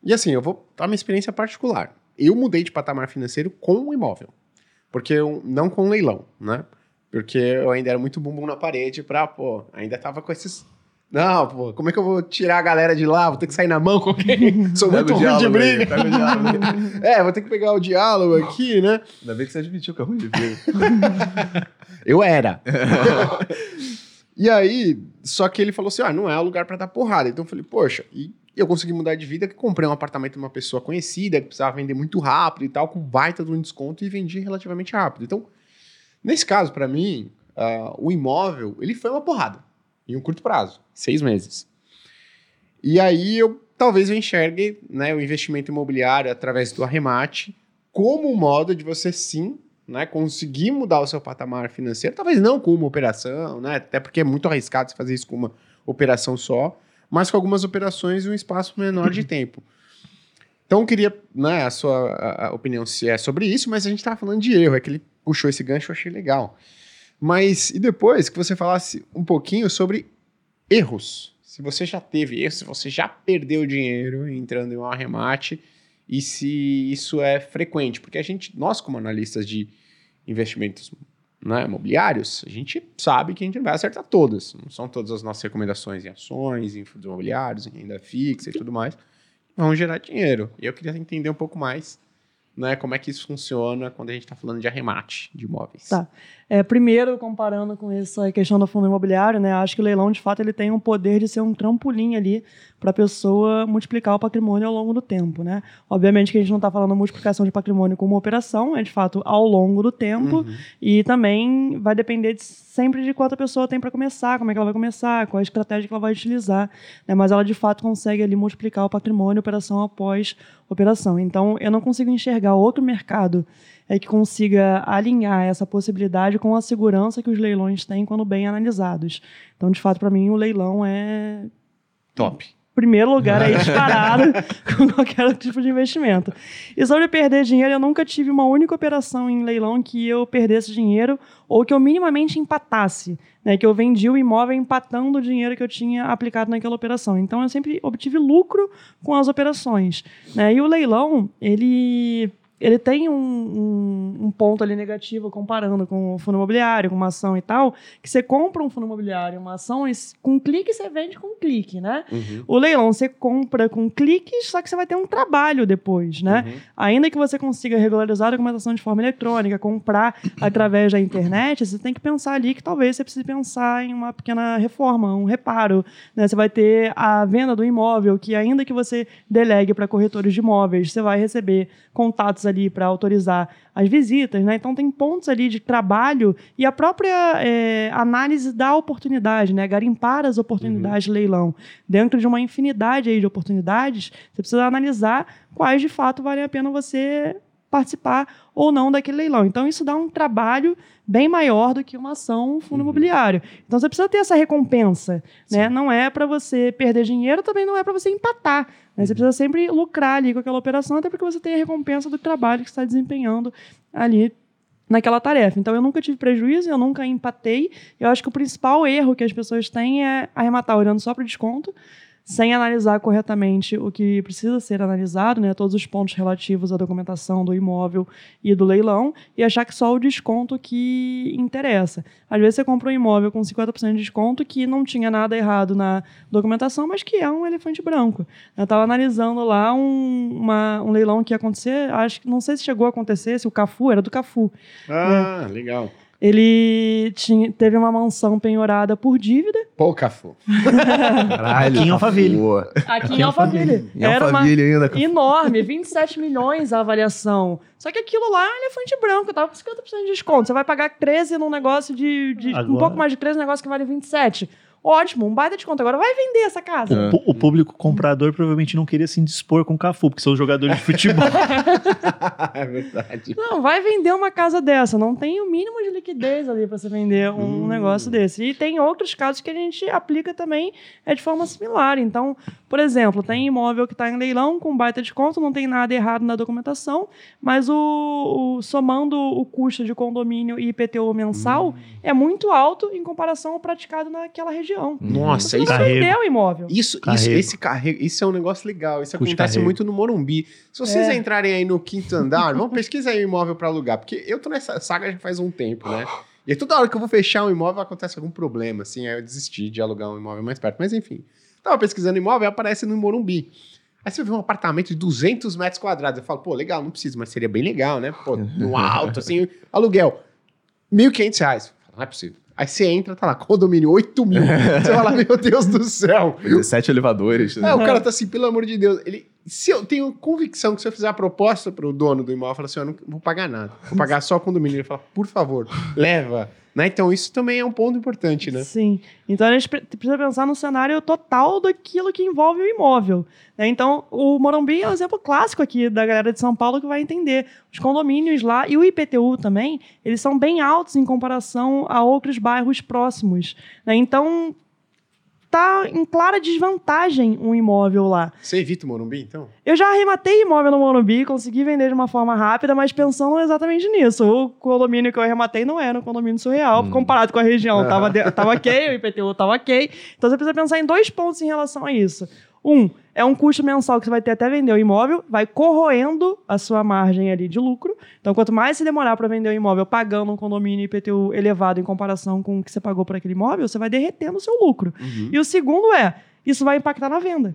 E assim, eu vou dar uma experiência particular. Eu mudei de patamar financeiro com o um imóvel. Porque eu, não com um leilão, né? Porque eu ainda era muito bumbum na parede pra, pô, ainda tava com esses não, pô, como é que eu vou tirar a galera de lá? Vou ter que sair na mão com quem? Sou muito ruim de briga. Aí, é, vou ter que pegar o diálogo aqui, né? Ainda bem que você admitiu que é ruim de briga. eu era. e aí, só que ele falou assim: ah, não é o lugar para dar porrada. Então eu falei, poxa, e eu consegui mudar de vida, que comprei um apartamento de uma pessoa conhecida, que precisava vender muito rápido e tal, com baita de um desconto e vendi relativamente rápido. Então, nesse caso, para mim, uh, o imóvel, ele foi uma porrada em um curto prazo, seis meses. E aí eu talvez eu enxergue né, o investimento imobiliário através do arremate como um modo de você sim né, conseguir mudar o seu patamar financeiro, talvez não com uma operação, né, até porque é muito arriscado você fazer isso com uma operação só, mas com algumas operações em um espaço menor de tempo. Então eu queria né, a sua a, a opinião se é sobre isso, mas a gente estava falando de erro, é que ele puxou esse gancho, eu achei legal. Mas e depois que você falasse um pouquinho sobre erros. Se você já teve erros, se você já perdeu dinheiro entrando em um arremate e se isso é frequente, porque a gente, nós como analistas de investimentos né, imobiliários, a gente sabe que a gente vai acertar todas. Não são todas as nossas recomendações em ações, em fundos imobiliários, em renda fixa e tudo mais. Vão gerar dinheiro. E eu queria entender um pouco mais né, como é que isso funciona quando a gente está falando de arremate de imóveis. Tá. É, primeiro, comparando com essa questão do fundo imobiliário, né, acho que o leilão, de fato, ele tem um poder de ser um trampolim ali para a pessoa multiplicar o patrimônio ao longo do tempo. Né? Obviamente que a gente não está falando multiplicação de patrimônio como operação, é de fato ao longo do tempo, uhum. e também vai depender de, sempre de quanto a pessoa tem para começar, como é que ela vai começar, qual a estratégia que ela vai utilizar, né? mas ela de fato consegue ali multiplicar o patrimônio operação após operação. Então, eu não consigo enxergar outro mercado é que consiga alinhar essa possibilidade com a segurança que os leilões têm quando bem analisados. Então, de fato, para mim, o leilão é top. Primeiro lugar aí disparado com qualquer tipo de investimento. E sobre perder dinheiro, eu nunca tive uma única operação em leilão que eu perdesse dinheiro ou que eu minimamente empatasse, né? Que eu vendi o imóvel empatando o dinheiro que eu tinha aplicado naquela operação. Então eu sempre obtive lucro com as operações, né? E o leilão, ele ele tem um, um, um, ponto ali negativo comparando com o fundo imobiliário, com uma ação e tal, que você compra um fundo imobiliário, uma ação, e com clique você vende com clique, né? Uhum. O leilão você compra com cliques, só que você vai ter um trabalho depois, né? Uhum. Ainda que você consiga regularizar a documentação de forma eletrônica, comprar através da internet, você tem que pensar ali que talvez você precise pensar em uma pequena reforma, um reparo, né? Você vai ter a venda do imóvel, que ainda que você delegue para corretores de imóveis, você vai receber contatos ali ali para autorizar as visitas, né? Então tem pontos ali de trabalho e a própria é, análise da oportunidade, né? Garimpar as oportunidades uhum. de leilão. Dentro de uma infinidade aí de oportunidades, você precisa analisar quais de fato valem a pena você participar ou não daquele leilão. Então, isso dá um trabalho bem maior do que uma ação um fundo uhum. imobiliário. Então, você precisa ter essa recompensa. Né? Não é para você perder dinheiro, também não é para você empatar. Né? Você uhum. precisa sempre lucrar ali com aquela operação, até porque você tem a recompensa do trabalho que está desempenhando ali naquela tarefa. Então, eu nunca tive prejuízo, eu nunca empatei. Eu acho que o principal erro que as pessoas têm é arrematar olhando só para o desconto sem analisar corretamente o que precisa ser analisado, né, todos os pontos relativos à documentação do imóvel e do leilão, e achar que só o desconto que interessa. Às vezes você compra um imóvel com 50% de desconto que não tinha nada errado na documentação, mas que é um elefante branco. Eu estava analisando lá um, uma, um leilão que ia acontecer, acho que não sei se chegou a acontecer, se o Cafu era do Cafu. Ah, né? legal. Ele tinha, teve uma mansão penhorada por dívida. Pô, Cafu. Caralho. Aqui em Alphaville. Aqui em Alphaville. Em Era uma Alphaville ainda. enorme, 27 milhões a avaliação. Só que aquilo lá é elefante branco, tava com 50% de desconto. Você vai pagar 13 num negócio de. de um pouco mais de 13 num negócio que vale 27. Ótimo, um baita desconto. Agora vai vender essa casa. É. O, o público comprador provavelmente não queria se indispor com o Cafu, porque são jogadores de futebol. é verdade. Não, vai vender uma casa dessa. Não tem o mínimo de liquidez ali para você vender um Hum. negócio desse. E tem outros casos que a gente aplica também é de forma similar. Então, por exemplo, tem imóvel que está em leilão com baita desconto, não tem nada errado na documentação, mas o, o- somando o custo de condomínio e IPTU mensal Hum. é muito alto em comparação ao praticado naquela região. Nossa, Você não isso, Carrego. vendeu o imóvel. isso, isso, esse carrego, isso é um negócio legal. Isso acontece carrego. muito no Morumbi. Se vocês É. entrarem aí no quinto andar, vamos pesquisar aí um imóvel para alugar, porque eu tô nessa saga já faz um tempo, né? E aí, toda hora que eu vou fechar um imóvel acontece algum problema, assim, aí eu desisti de alugar um imóvel mais perto. Mas enfim, tava pesquisando imóvel, aparece no Morumbi. Aí você vê um apartamento de 200 metros quadrados. Eu falo, pô, legal, não preciso, mas seria bem legal, né? Pô, no alto, assim, aluguel. 1.500 reais. Não é possível. Aí você entra, tá lá, condomínio, 8 mil. Você fala, meu Deus do céu. 17 elevadores. É, o cara tá assim, pelo amor de Deus. Ele, se eu tenho convicção que se eu fizer a proposta pro dono do imóvel, eu falo assim, eu não vou pagar nada. Vou pagar só o condomínio. Ele fala, por favor, leva. Né? Então isso também é um ponto importante, né? Sim. Então a gente pre- precisa pensar no cenário total daquilo que envolve o imóvel. né? Então, o Morumbi é um exemplo clássico aqui da galera de São Paulo que vai entender. Os condomínios lá e o IPTU também, eles são bem altos em comparação a outros bairros próximos. né? Então, tá em clara desvantagem um imóvel lá. Você evita o Morumbi, então? Eu já arrematei imóvel no Morumbi, consegui vender de uma forma rápida, mas pensando exatamente nisso. O condomínio que eu arrematei não era um condomínio surreal, Hum. comparado com a região. Tava, de- tava ok, o IPTU tava ok. Então você precisa pensar em dois pontos em relação a isso. Um, é um custo mensal que você vai ter até vender o imóvel, vai corroendo a sua margem ali de lucro. Então, quanto mais você demorar para vender o imóvel pagando um condomínio IPTU elevado em comparação com o que você pagou por aquele imóvel, você vai derretendo o seu lucro. E o segundo é, isso vai impactar na venda.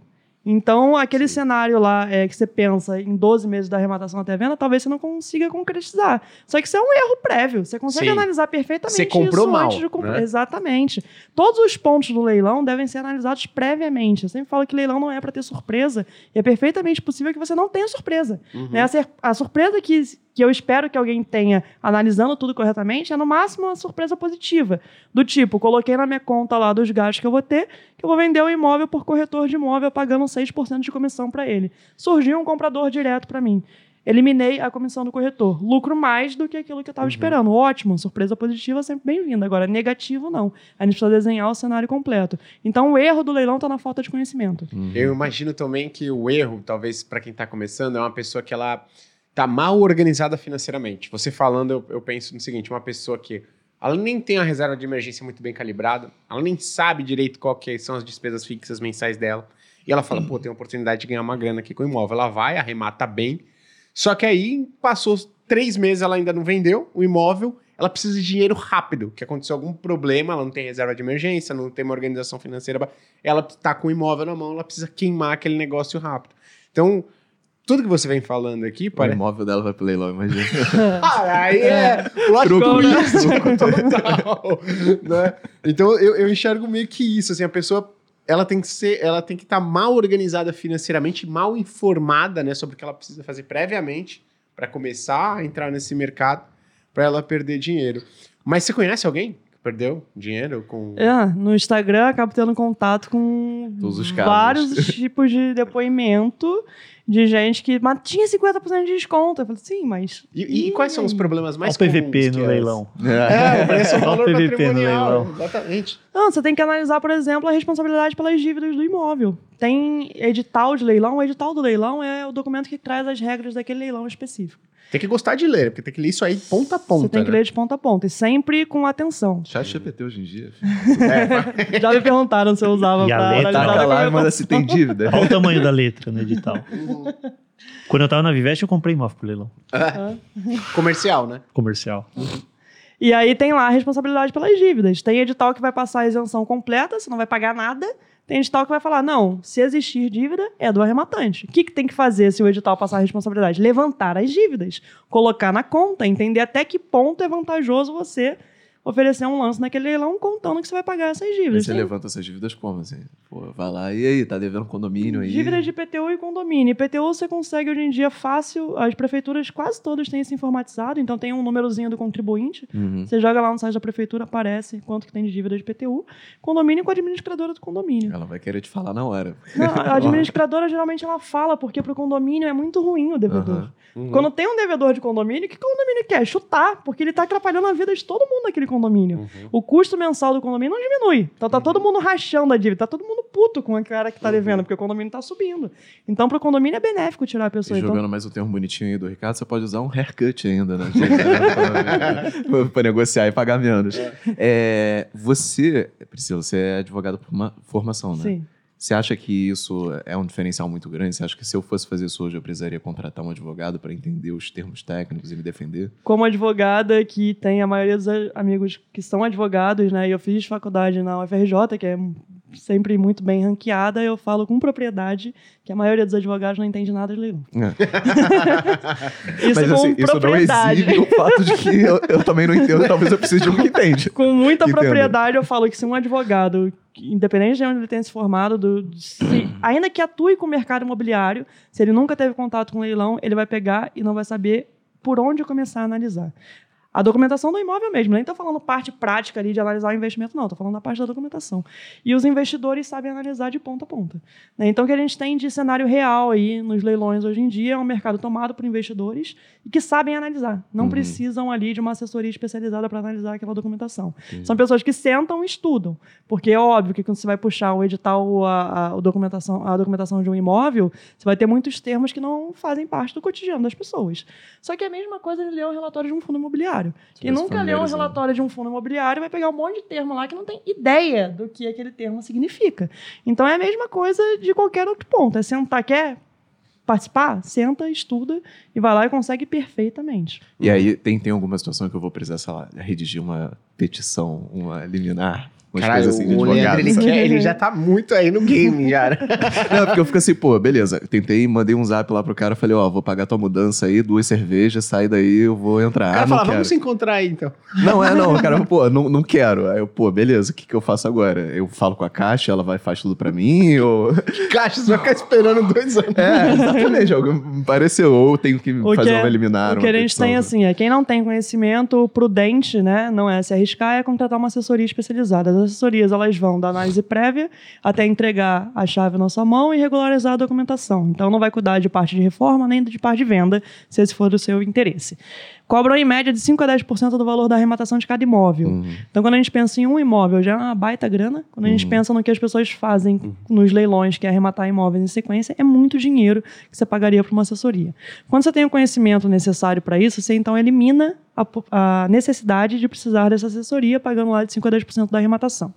Então, aquele cenário lá é, que você pensa em 12 meses da arrematação até a venda, talvez você não consiga concretizar. Só que isso é um erro prévio. Você consegue Sim. analisar perfeitamente Você comprou isso mal, antes de comprar. né? Exatamente. Todos os pontos do leilão devem ser analisados previamente. Eu sempre falo que leilão não é para ter surpresa. E é perfeitamente possível que você não tenha surpresa. Uhum. Né? A, a surpresa que, que eu espero que alguém tenha analisando tudo corretamente é, no máximo, uma surpresa positiva. Do tipo, coloquei na minha conta lá dos gastos que eu vou ter, que eu vou vender o imóvel por corretor de imóvel pagando 6% de comissão para ele. Surgiu um comprador direto para mim. Eliminei a comissão do corretor. Lucro mais do que aquilo que eu estava esperando. Ótimo, surpresa positiva sempre bem-vinda. Agora, negativo não. A gente precisa desenhar o cenário completo. Então, o erro do leilão está na falta de conhecimento. Eu imagino também que o erro, talvez para quem tá começando, é uma pessoa que ela tá mal organizada financeiramente. Você falando, eu, eu penso no seguinte, uma pessoa que ela nem tem a reserva de emergência muito bem calibrada, ela nem sabe direito qual que são as despesas fixas mensais dela, e ela fala, pô, tem uma oportunidade de ganhar uma grana aqui com o imóvel. Ela vai, arremata bem, só que aí passou três meses, ela ainda não vendeu o imóvel, ela precisa de dinheiro rápido, que aconteceu algum problema, ela não tem reserva de emergência, não tem uma organização financeira, ela tá com o imóvel na mão, ela precisa queimar aquele negócio rápido. Então, tudo que você vem falando aqui, O parece... imóvel dela vai pro leilão, imagina. Ah, aí é né? turístico total, né? Então eu, eu enxergo meio que isso, assim, a pessoa ela tem que ser, ela tem que estar mal organizada financeiramente, mal informada, né, sobre o que ela precisa fazer previamente para começar a entrar nesse mercado, para ela perder dinheiro. Mas você conhece alguém que perdeu dinheiro com É, no Instagram acabo tendo contato com Todos os casos. vários tipos de depoimento de gente que mas tinha 50% de desconto. Eu falei, sim, mas. E, e quais são os problemas mais Olha o PVP comuns no que leilão. É, o preço é o Olha o valor PVP no patrimonial. leilão. Exatamente. Não, você tem que analisar, por exemplo, a responsabilidade pelas dívidas do imóvel. Tem edital de leilão, o edital do leilão é o documento que traz as regras daquele leilão específico. Tem que gostar de ler, porque tem que ler isso aí ponta a ponta. você tem que né? ler de ponta a ponta e sempre com atenção. Chat GPT hoje em dia. Já me perguntaram se eu usava E a pra letra- Taca lá e manda se tem dívida. Olha o tamanho da letra no edital. Quando eu tava na Viveste, eu comprei imóvel pro leilão. Comercial, né? Comercial. E aí tem lá a responsabilidade pelas dívidas. Tem edital que vai passar a isenção completa, você não vai pagar nada. Tem edital que vai falar, não, se existir dívida, é do arrematante. O que, que tem que fazer se o edital passar a responsabilidade? Levantar as dívidas, colocar na conta, entender até que ponto é vantajoso você oferecer um lance naquele leilão contando que você vai pagar essas dívidas. Mas você Tem levanta essas dívidas como, assim? Pô, vai lá, e aí, tá devendo condomínio aí? Dívidas de IPTU e condomínio. IPTU você consegue hoje em dia fácil, as prefeituras quase todas têm isso informatizado, então tem um númerozinho do contribuinte. Uhum. Você joga lá no site da prefeitura, aparece quanto que tem de dívida de IPTU. Condomínio com a administradora do condomínio. Ela vai querer te falar na hora. Não, a administradora geralmente ela fala, porque pro condomínio é muito ruim o devedor. Aham. Uhum. Quando tem um devedor de condomínio, o que o condomínio quer? Chutar, porque ele tá atrapalhando a vida de todo mundo naquele condomínio. Uhum. O custo mensal do condomínio não diminui. Então tá todo mundo rachando a dívida, tá todo mundo puto com o cara que tá devendo, porque o condomínio tá subindo. Então pro condomínio é benéfico tirar a E pessoa. Então, jogando mais um termo bonitinho aí do Ricardo, você pode usar um haircut ainda, né? pra, pra negociar e pagar menos. É, você, Priscila, você é advogado por uma formação, né? sim. Você acha que isso é um diferencial muito grande? Você acha que se eu fosse fazer isso hoje, eu precisaria contratar um advogado para entender os termos técnicos e me defender? Como advogada que tem a maioria dos amigos que são advogados, né? E eu fiz faculdade na UFRJ, que é sempre muito bem ranqueada, eu falo com propriedade que a maioria dos advogados não entende nada de leilão. Isso Mas com assim, isso não propriedade. o fato de que eu, eu também não entendo, talvez eu precise de um que entende. Com muita Entendo. propriedade, eu falo que se um advogado, independente de onde ele tenha se formado, do- se- ainda que atue com o mercado imobiliário, se ele nunca teve contato com leilão, ele vai pegar e não vai saber por onde começar a analisar. A documentação do imóvel mesmo, nem estou falando parte prática ali de analisar o investimento, não, estou falando da parte da documentação. E os investidores sabem analisar de ponta a ponta. né? Então, o que a gente tem de cenário real aí nos leilões hoje em dia é um mercado tomado por investidores e que sabem analisar. Não Uhum. precisam ali de uma assessoria especializada para analisar aquela documentação. São pessoas que sentam e estudam. Porque é óbvio que quando você vai puxar o edital, a, a, o documentação, a documentação de um imóvel, você vai ter muitos termos que não fazem parte do cotidiano das pessoas. Só que é a mesma coisa de ler um relatório de um fundo imobiliário. Quem vai se nunca leu um familiarizando. relatório de um fundo imobiliário vai pegar um monte de termo lá que não tem ideia do que aquele termo significa. Então é a mesma coisa de qualquer outro ponto. É sentar, quer participar? Senta, estuda e vai lá e consegue perfeitamente. E aí, tem, tem alguma situação que eu vou precisar, sei lá, redigir uma petição, uma liminar, umas Caralho, coisas assim de o advogado. Leandro, ele, quer- ele já tá muito aí no game, já. Não, porque eu fico assim, pô, beleza. Tentei, mandei um zap lá pro cara, falei, ó, vou pagar tua mudança aí, duas cervejas, sai daí, eu vou entrar. O cara ah, fala, vamos se encontrar aí, então. Não, é não, o cara, pô, não, não quero. Aí eu, pô, beleza, o que, que eu faço agora? Eu falo com a caixa, ela vai e faz tudo pra mim, ou... Caixa, você vai ficar esperando dois anos. É, exatamente, me pareceu. Ou tenho que O fazer que é- uma eliminar, O que a gente petição. tem assim é quem não tem conhecimento prudente, né, não é se arriscar, é contratar uma assessoria especializada. As assessorias elas vão da análise prévia até entregar a chave na sua mão e regularizar a documentação. Então não vai cuidar de parte de reforma nem de parte de venda, se esse for do seu interesse. Cobram em média de 5 a 10% do valor da arrematação de cada imóvel. Uhum. Então, quando a gente pensa em um imóvel, já é uma baita grana. Quando a gente Uhum. pensa no que as pessoas fazem nos leilões, que é arrematar imóveis em sequência, é muito dinheiro que você pagaria para uma assessoria. Quando você tem o conhecimento necessário para isso, você então elimina a necessidade de precisar dessa assessoria, pagando lá de 5 a 10% da arrematação.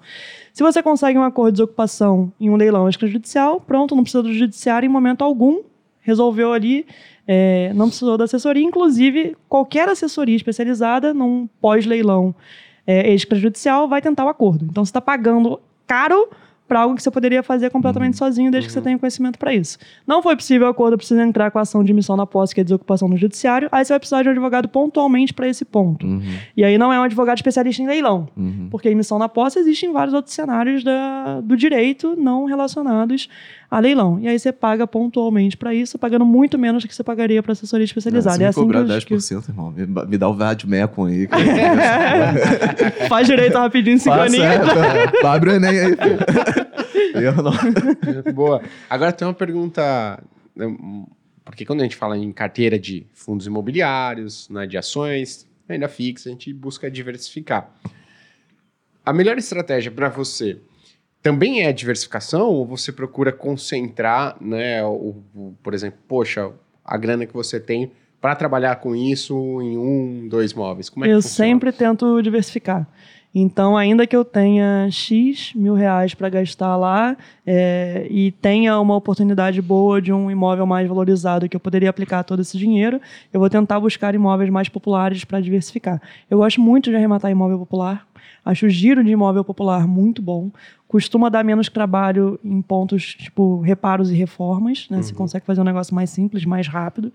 Se você consegue um acordo de desocupação em um leilão extrajudicial, pronto, não precisa do judiciário em momento algum, resolveu ali, é, não precisou da assessoria. Inclusive, qualquer assessoria especializada num pós-leilão é, extrajudicial vai tentar o acordo. Então, você está pagando caro para algo que você poderia fazer completamente sozinho, desde que você tenha conhecimento para isso. Não foi possível o acordo, precisa entrar com a ação de emissão na posse, que é desocupação no judiciário, aí você vai precisar de um advogado pontualmente para esse ponto. Uhum, E aí não é um advogado especialista em leilão. uhum. Porque a emissão na posse existe em vários outros cenários da- do direito não relacionados a leilão. E aí você paga pontualmente para isso, pagando muito menos do que você pagaria para assessoria especializada. Se é me assim cobrar que, os- que 10%, irmão, me, me dá o Vadmecum aí. Que faz direito rapidinho, cinco aninhos. é, abre o Enem aí, filho. Eu não... Boa. Agora tem uma pergunta. né, Porque quando a gente fala em carteira de fundos imobiliários, né, de ações, renda fixa, a gente busca diversificar. A melhor estratégia para você também é diversificação ou você procura concentrar, né, o, o- por exemplo, poxa, a grana que você tem para trabalhar com isso em um, dois móveis? Como é que eu sempre tento diversificar. Então, ainda que eu tenha X mil reais para gastar lá é, e tenha uma oportunidade boa de um imóvel mais valorizado que eu poderia aplicar todo esse dinheiro, eu vou tentar buscar imóveis mais populares para diversificar. Eu gosto muito de arrematar imóvel popular. Acho o giro de imóvel popular muito bom costuma dar menos trabalho em pontos tipo reparos e reformas, né? Uhum. Você consegue fazer um negócio mais simples, mais rápido.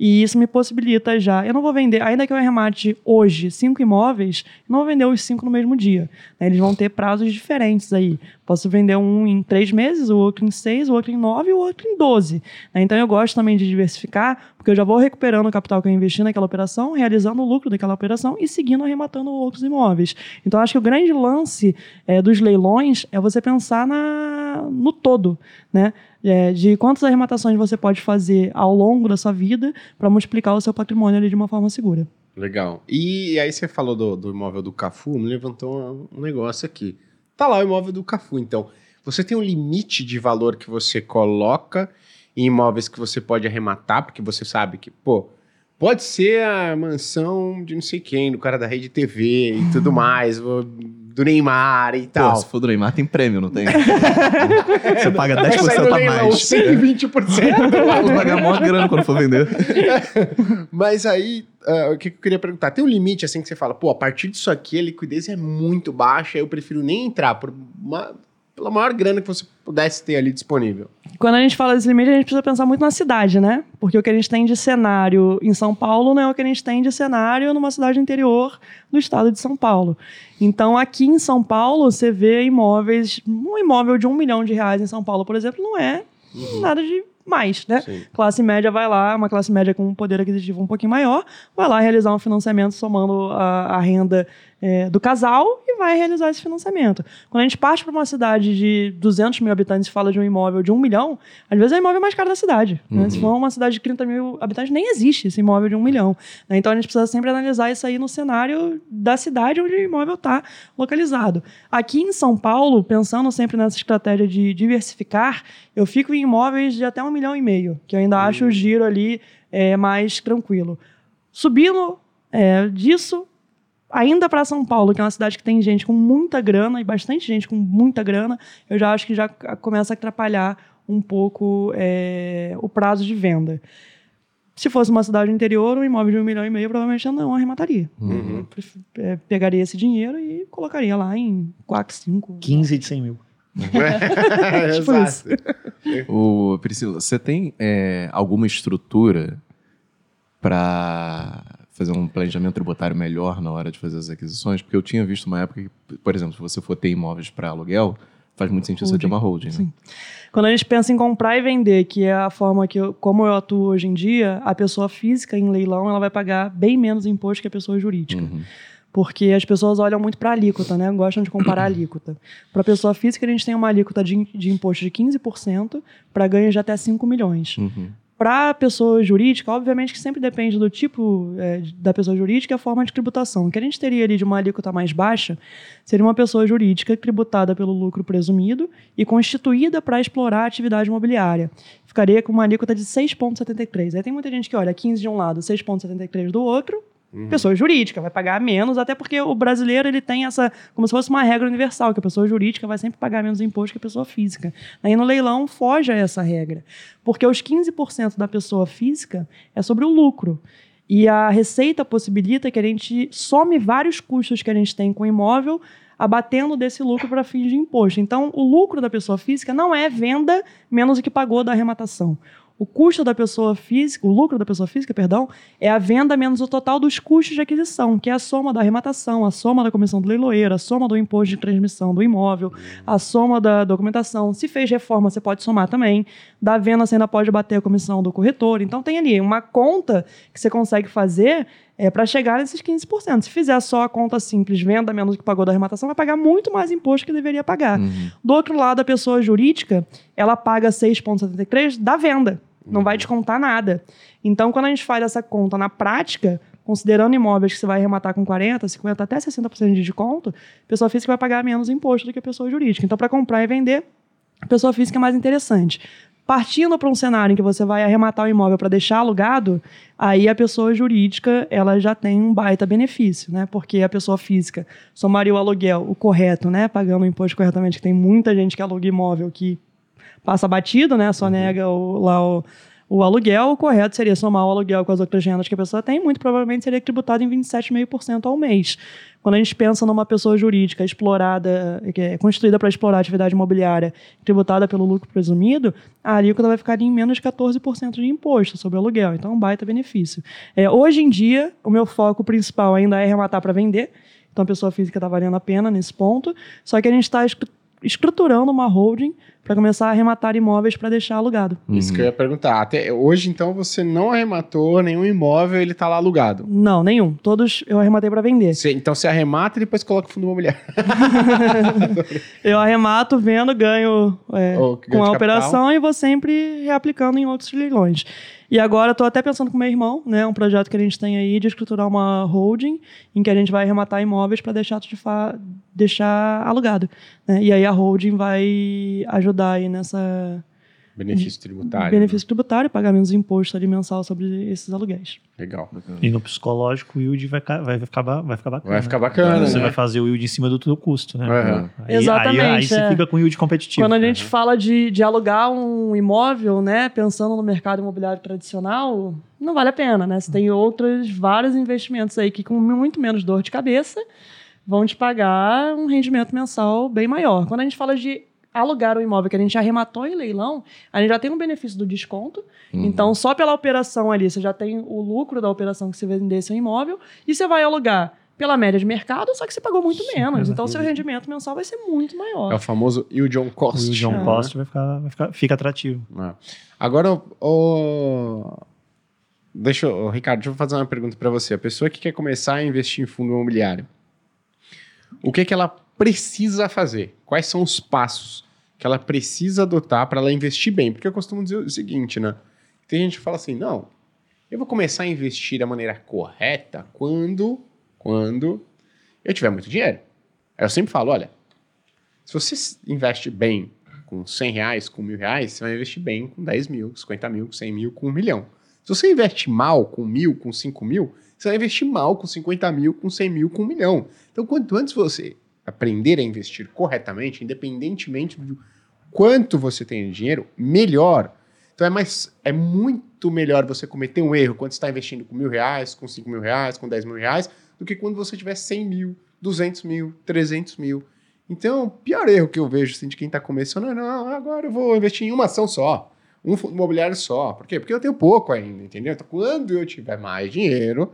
E isso me possibilita já. Eu não vou vender, ainda que eu remate hoje cinco imóveis, não vou vender os cinco no mesmo dia. Né? Eles vão ter prazos diferentes aí. Posso vender um em três meses, o outro em seis, o outro em nove e o outro em doze. Né? Então eu gosto também de diversificar, porque eu já vou recuperando o capital que eu investi naquela operação, realizando o lucro daquela operação e seguindo arrematando outros imóveis. Então acho que o grande lance é, dos leilões é você pensar na, no todo, né? É, de quantas arrematações você pode fazer ao longo da sua vida para multiplicar o seu patrimônio ali de uma forma segura. Legal. E aí você falou do, do imóvel do Cafu, me levantou um negócio aqui. Tá lá o imóvel do Cafu, então. Você tem um limite de valor que você coloca em imóveis que você pode arrematar, porque você sabe que, pô, pode ser a mansão de não sei quem, do cara da rede TV e tudo mais, do Neymar e tal. Pô, se for do Neymar, tem prêmio, não tem? você paga 10% a mais. 120%. Vou pagar maior grana quando for vender. Mas aí, uh, o que eu queria perguntar? Tem um limite, assim, que você fala, pô, a partir disso aqui a liquidez é muito baixa, eu prefiro nem entrar por uma pela maior grana que você pudesse ter ali disponível. Quando a gente fala desse limite, a gente precisa pensar muito na cidade, né? Porque o que a gente tem de cenário em São Paulo não é o que a gente tem de cenário numa cidade interior do estado de São Paulo. Então, aqui em São Paulo, você vê imóveis, um imóvel de um milhão de reais em São Paulo, por exemplo, não é uhum. nada de mais, né? Sim. Classe média vai lá, uma classe média com um poder aquisitivo um pouquinho maior, vai lá realizar um financiamento somando a, a renda é, do casal e vai realizar esse financiamento. Quando a gente parte para uma cidade de 200 mil habitantes e fala de um imóvel de um milhão, às vezes é o imóvel mais caro da cidade. Né? Uhum. Se for uma cidade de 30 mil habitantes, nem existe esse imóvel de um milhão. Né? Então a gente precisa sempre analisar isso aí no cenário da cidade onde o imóvel está localizado. Aqui em São Paulo, pensando sempre nessa estratégia de diversificar, eu fico em imóveis de até um milhão e meio, que eu ainda uhum. acho o giro ali é, mais tranquilo. Subindo é, disso, ainda para São Paulo, que é uma cidade que tem gente com muita grana e bastante gente com muita grana, eu já acho que já começa a atrapalhar um pouco é, o prazo de venda. Se fosse uma cidade interior, um imóvel de um milhão e meio, provavelmente eu não arremataria. Uhum. É, pegaria esse dinheiro e colocaria lá em 4, 5. 15 de 100 mil. é, tipo Exato. O, Priscila, você tem é, alguma estrutura para fazer um planejamento tributário melhor na hora de fazer as aquisições? Porque eu tinha visto uma época que, por exemplo, se você for ter imóveis para aluguel, faz muito sentido holding. você ter uma holding. Né? Sim. Quando a gente pensa em comprar e vender, que é a forma que eu, como eu atuo hoje em dia, a pessoa física em leilão ela vai pagar bem menos imposto que a pessoa jurídica. Uhum. Porque as pessoas olham muito para a alíquota, né? Gostam de comparar a alíquota. Para a pessoa física, a gente tem uma alíquota de, de imposto de 15% para ganhos de até 5 milhões. Uhum. Para a pessoa jurídica, obviamente que sempre depende do tipo é, da pessoa jurídica e a forma de tributação. O que a gente teria ali de uma alíquota mais baixa seria uma pessoa jurídica tributada pelo lucro presumido e constituída para explorar a atividade imobiliária. Ficaria com uma alíquota de 6,73. Aí tem muita gente que olha 15 de um lado, 6,73 do outro, Uhum. Pessoa jurídica vai pagar menos, até porque o brasileiro ele tem essa, como se fosse uma regra universal, que a pessoa jurídica vai sempre pagar menos imposto que a pessoa física. Aí no leilão foge a essa regra, porque os 15% da pessoa física é sobre o lucro. E a receita possibilita que a gente some vários custos que a gente tem com o imóvel, abatendo desse lucro para fins de imposto. Então, o lucro da pessoa física não é venda menos o que pagou da arrematação. O custo da pessoa física, o lucro da pessoa física, perdão, é a venda menos o total dos custos de aquisição, que é a soma da arrematação, a soma da comissão do leiloeiro, a soma do imposto de transmissão do imóvel, a soma da documentação. Se fez reforma, você pode somar também. Da venda, você ainda pode bater a comissão do corretor. Então, tem ali uma conta que você consegue fazer é, para chegar nesses 15%. Se fizer só a conta simples, venda menos do que pagou da arrematação, vai pagar muito mais imposto que deveria pagar. Uhum. Do outro lado, a pessoa jurídica, ela paga 6,73% da venda não vai descontar nada. Então, quando a gente faz essa conta na prática, considerando imóveis que você vai arrematar com 40%, 50%, até 60% de desconto, a pessoa física vai pagar menos imposto do que a pessoa jurídica. Então, para comprar e vender, a pessoa física é mais interessante. Partindo para um cenário em que você vai arrematar o imóvel para deixar alugado, aí a pessoa jurídica ela já tem um baita benefício, né? Porque a pessoa física somaria o aluguel, o correto, né? Pagando o imposto corretamente, que tem muita gente que aluga imóvel que passa batido, né? Só uhum. nega o, lá o, o aluguel, o correto seria somar o aluguel com as outras rendas que a pessoa tem, muito provavelmente seria tributado em 27,5% ao mês. Quando a gente pensa numa pessoa jurídica explorada, que é constituída para explorar a atividade imobiliária, tributada pelo lucro presumido, a alíquota vai ficar em menos de 14% de imposto sobre o aluguel. Então, um baita benefício. É, hoje em dia, o meu foco principal ainda é arrematar para vender. Então, a pessoa física está valendo a pena nesse ponto. Só que a gente está estruturando uma holding para começar a arrematar imóveis para deixar alugado. Isso que eu ia perguntar. Até hoje, então, você não arrematou nenhum imóvel, ele está lá alugado? Não, nenhum. Todos eu arrematei para vender. Você, então você arremata e depois coloca o fundo imobiliário. eu arremato, vendo, ganho é, com a operação e vou sempre reaplicando em outros leilões. E agora estou até pensando com meu irmão, né, um projeto que a gente tem aí de escriturar uma holding em que a gente vai arrematar imóveis para deixar, de deixar alugado. Né? E aí a holding vai ajudar aí nessa Benefício tributário. Benefício né? tributário, pagar menos imposto ali mensal sobre esses aluguéis. Legal. E no psicológico, o yield vai, vai, ficar, vai ficar bacana. Vai ficar bacana. Você né? vai fazer o yield em cima do teu custo, né? Uhum. Aí, Exatamente. Aí, aí você é. fica com yield competitivo. Quando a gente uhum. fala de, de alugar um imóvel, né, pensando no mercado imobiliário tradicional, não vale a pena, né? Você tem outros vários investimentos aí que com muito menos dor de cabeça vão te pagar um rendimento mensal bem maior. Quando a gente fala de alugar o imóvel que a gente arrematou em leilão, a gente já tem um benefício do desconto. Uhum. Então, só pela operação ali, você já tem o lucro da operação que você vender seu imóvel e você vai alugar pela média de mercado, só que você pagou muito menos. Sim, então, seu rendimento mensal vai ser muito maior. É o famoso yield on cost. O yield on é. cost vai ficar, vai ficar, fica atrativo. É. Agora, o... Deixa eu, Ricardo, deixa eu fazer uma pergunta para você. A pessoa que quer começar a investir em fundo imobiliário, o que, que ela precisa fazer? Quais são os passos que ela precisa adotar para ela investir bem? Porque eu costumo dizer o seguinte, né? Tem gente que fala assim, não, eu vou começar a investir da maneira correta quando, quando eu tiver muito dinheiro. Aí eu sempre falo, olha, se você investe bem com 100 reais, com mil reais, você vai investir bem com 10 mil, 50 mil, 100 mil, com um milhão. Se você investe mal com mil, com 5 mil, você vai investir mal com 50 mil, com 100 mil, com um milhão. Então, quanto antes você aprender a investir corretamente, independentemente do quanto você tem de dinheiro, melhor. Então é mais, é muito melhor você cometer um erro quando está investindo com mil reais, com cinco mil reais, com dez mil reais, do que quando você tiver cem mil, duzentos mil, trezentos mil. Então, o pior erro que eu vejo assim, de quem está começando é, não, agora eu vou investir em uma ação só, um fundo imobiliário só. Por quê? Porque eu tenho pouco ainda, entendeu? Então, quando eu tiver mais dinheiro,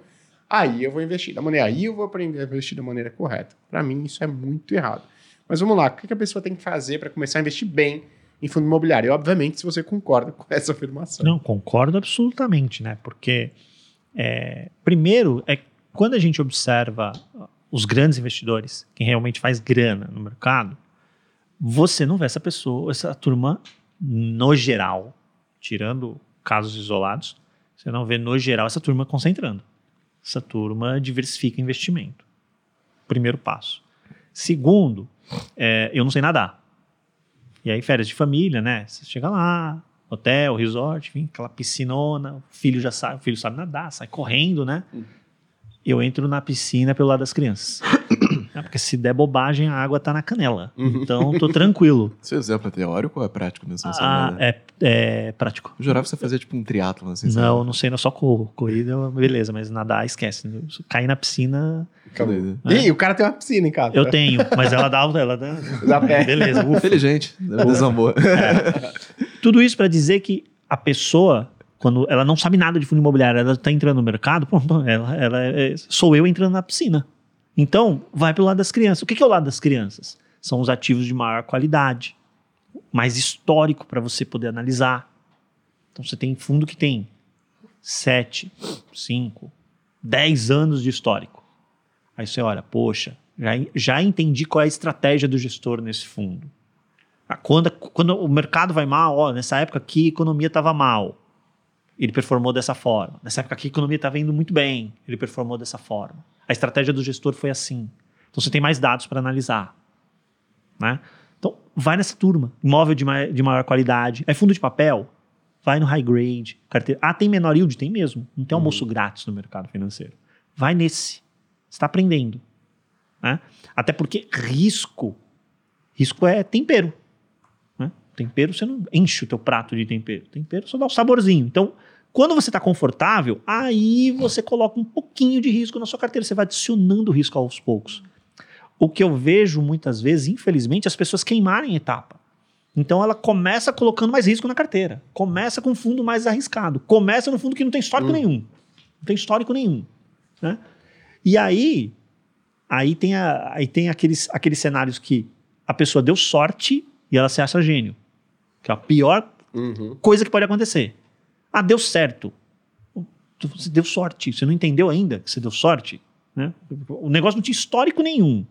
aí eu vou investir da maneira, aí eu vou aprender a investir da maneira correta. Para mim, isso é muito errado. Mas vamos lá, o que a pessoa tem que fazer para começar a investir bem em fundo imobiliário? E, obviamente, se você concorda com essa afirmação. Não, concordo absolutamente, né? Porque, é, primeiro, é quando a gente observa os grandes investidores, quem realmente faz grana no mercado, você não vê essa pessoa, essa turma, no geral, tirando casos isolados, você não vê no geral essa turma concentrando essa turma diversifica investimento. Primeiro passo. Segundo, é, eu não sei nadar. E aí, férias de família, né? Você chega lá, hotel, resort, enfim, aquela piscinona, o filho já sabe, o filho sabe nadar, sai correndo, né? Hum. Eu entro na piscina pelo lado das crianças. É, porque se der bobagem, a água tá na canela. Uhum. Então, tô tranquilo. Seu exemplo é teórico ou é prático mesmo? Ah, é, é prático. Eu jurava que você fazia tipo um triatlo assim. Não, sabe? não sei, não só corro. Corrida, beleza, mas nadar, esquece. Cair na piscina... Acabou. É. E o cara tem uma piscina em casa. Eu tenho, mas ela dá... Ela dá, dá pé. Beleza. Ufa. Inteligente. Desambou. É. Tudo isso para dizer que a pessoa quando ela não sabe nada de fundo imobiliário, ela está entrando no mercado, ela, ela é, sou eu entrando na piscina. Então, vai para o lado das crianças. O que, que é o lado das crianças? São os ativos de maior qualidade, mais histórico para você poder analisar. Então, você tem fundo que tem 7, 5, 10 anos de histórico. Aí você olha, poxa, já, já entendi qual é a estratégia do gestor nesse fundo. Ah, quando, quando o mercado vai mal, ó, nessa época aqui a economia estava mal, ele performou dessa forma. Nessa época aqui a economia estava indo muito bem, ele performou dessa forma. A estratégia do gestor foi assim. Então você tem mais dados para analisar. Né? Então vai nessa turma. Imóvel de, ma de maior qualidade. É fundo de papel? Vai no high grade. Carteira. Ah, tem menor yield? Tem mesmo. Não tem almoço uhum. grátis no mercado financeiro. Vai nesse. Você está aprendendo. Né? Até porque risco. Risco é tempero. Tempero, você não enche o teu prato de tempero. Tempero só dá um saborzinho. Então, quando você está confortável, aí você coloca um pouquinho de risco na sua carteira. Você vai adicionando risco aos poucos. O que eu vejo muitas vezes, infelizmente, as pessoas queimarem etapa. Então ela começa colocando mais risco na carteira. Começa com um fundo mais arriscado. Começa no fundo que não tem histórico hum. nenhum. Não tem histórico nenhum. Né? E aí, aí tem, a, aí tem aqueles, aqueles cenários que a pessoa deu sorte e ela se acha gênio. Que é a pior uhum. coisa que pode acontecer. Ah, deu certo. Você deu sorte. Você não entendeu ainda que você deu sorte? Né? O negócio não tinha histórico nenhum.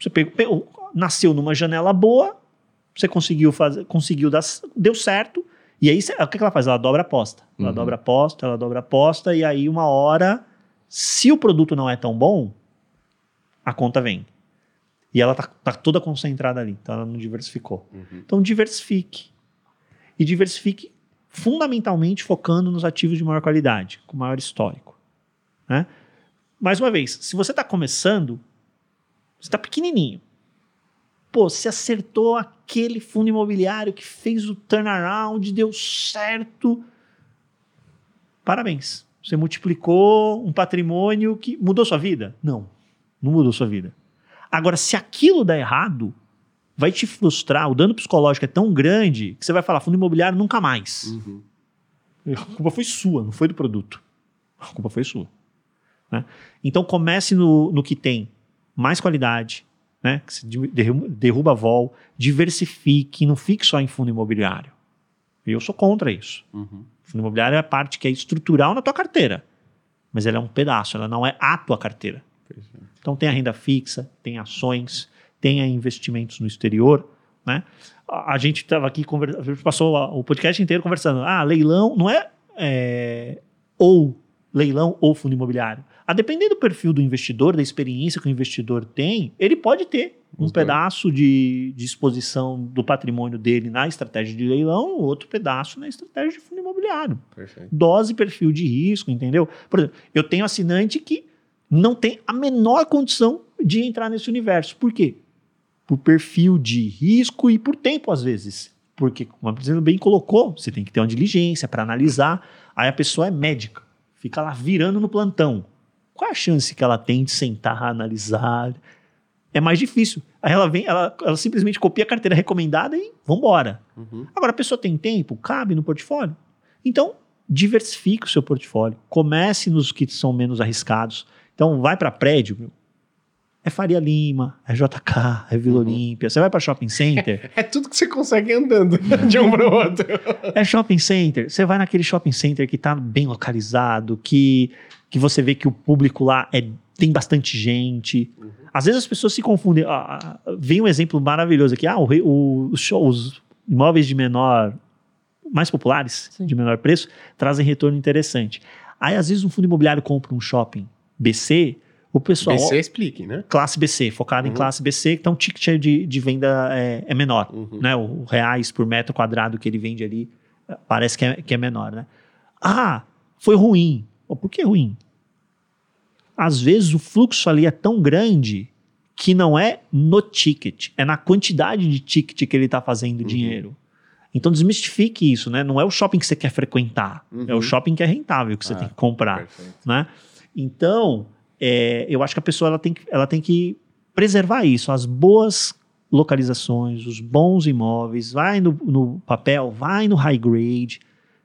Você pegou, pegou, nasceu numa janela boa, você conseguiu fazer, conseguiu dar, deu certo. E aí, o que ela faz? Ela dobra a aposta. Ela uhum. dobra a aposta, ela dobra a aposta, e aí, uma hora, se o produto não é tão bom, a conta vem. E ela tá, tá toda concentrada ali, então ela não diversificou. Uhum. Então, diversifique. E diversifique fundamentalmente focando nos ativos de maior qualidade, com maior histórico. Né? Mais uma vez, se você está começando, você está pequenininho, pô, você acertou aquele fundo imobiliário que fez o turnaround, deu certo. Parabéns. Você multiplicou um patrimônio que mudou sua vida? Não, não mudou sua vida. Agora, se aquilo dá errado, vai te frustrar. O dano psicológico é tão grande que você vai falar fundo imobiliário nunca mais. Uhum. A culpa foi sua, não foi do produto. A culpa foi sua. Né? Então comece no, no que tem mais qualidade, né? Que se derruba, derruba a vol, diversifique, não fique só em fundo imobiliário. Eu sou contra isso. Uhum. Fundo imobiliário é a parte que é estrutural na tua carteira, mas ela é um pedaço, ela não é a tua carteira. Então tem a renda fixa, tem ações, tem investimentos no exterior, né? A, gente estava aqui conversando, passou o podcast inteiro conversando. Ah, leilão não é, é ou leilão ou fundo imobiliário. A depender do perfil do investidor, da experiência que o investidor tem, ele pode ter um pedaço de, de exposição do patrimônio dele na estratégia de leilão, outro pedaço na estratégia de fundo imobiliário. Perfeito. Dose, perfil de risco, entendeu? Por exemplo, eu tenho assinante que não tem a menor condição de entrar nesse universo. Por quê? Por perfil de risco e por tempo, às vezes. Porque, como a Priscila bem colocou, você tem que ter uma diligência para analisar. Aí a pessoa é médica, fica lá virando no plantão qual a chance que ela tem de sentar, analisar? É mais difícil. Aí ela vem, ela, ela simplesmente copia a carteira recomendada e vambora. Uhum. Agora, a pessoa tem tempo, cabe no portfólio. Então, diversifique o seu portfólio. Comece nos que são menos arriscados. Então, vai para prédio, meu. É Faria Lima, é JK, é Vila uhum. Olímpia. Você vai para shopping center. É, é, tudo que você consegue andando de um para o outro. É shopping center. Você vai naquele shopping center que está bem localizado, que que você vê que o público lá é, tem bastante gente. Uhum. Às vezes as pessoas se confundem. Ah, ah, vem um exemplo maravilhoso aqui. Ah, o, o, os, imóveis de menor, mais populares, Sim. de menor preço, trazem retorno interessante. Aí, às vezes, um fundo imobiliário compra um shopping BC, o pessoal. BC explique, né? Classe BC, focado uhum. em classe BC, então o ticket de, de venda é, é menor. Uhum. Né? O reais por metro quadrado que ele vende ali parece que é, que é menor, né? Ah, foi ruim. por que ruim? às vezes o fluxo ali é tão grande que não é no ticket, é na quantidade de ticket que ele está fazendo uhum. dinheiro. Então desmistifique isso, né? Não é o shopping que você quer frequentar, uhum. é o uhum. shopping que é rentável que você ah, tem que comprar, né? Então, é, eu acho que a pessoa ela tem, que, ela tem que preservar isso, as boas localizações, os bons imóveis, vai no, no papel, vai no high grade.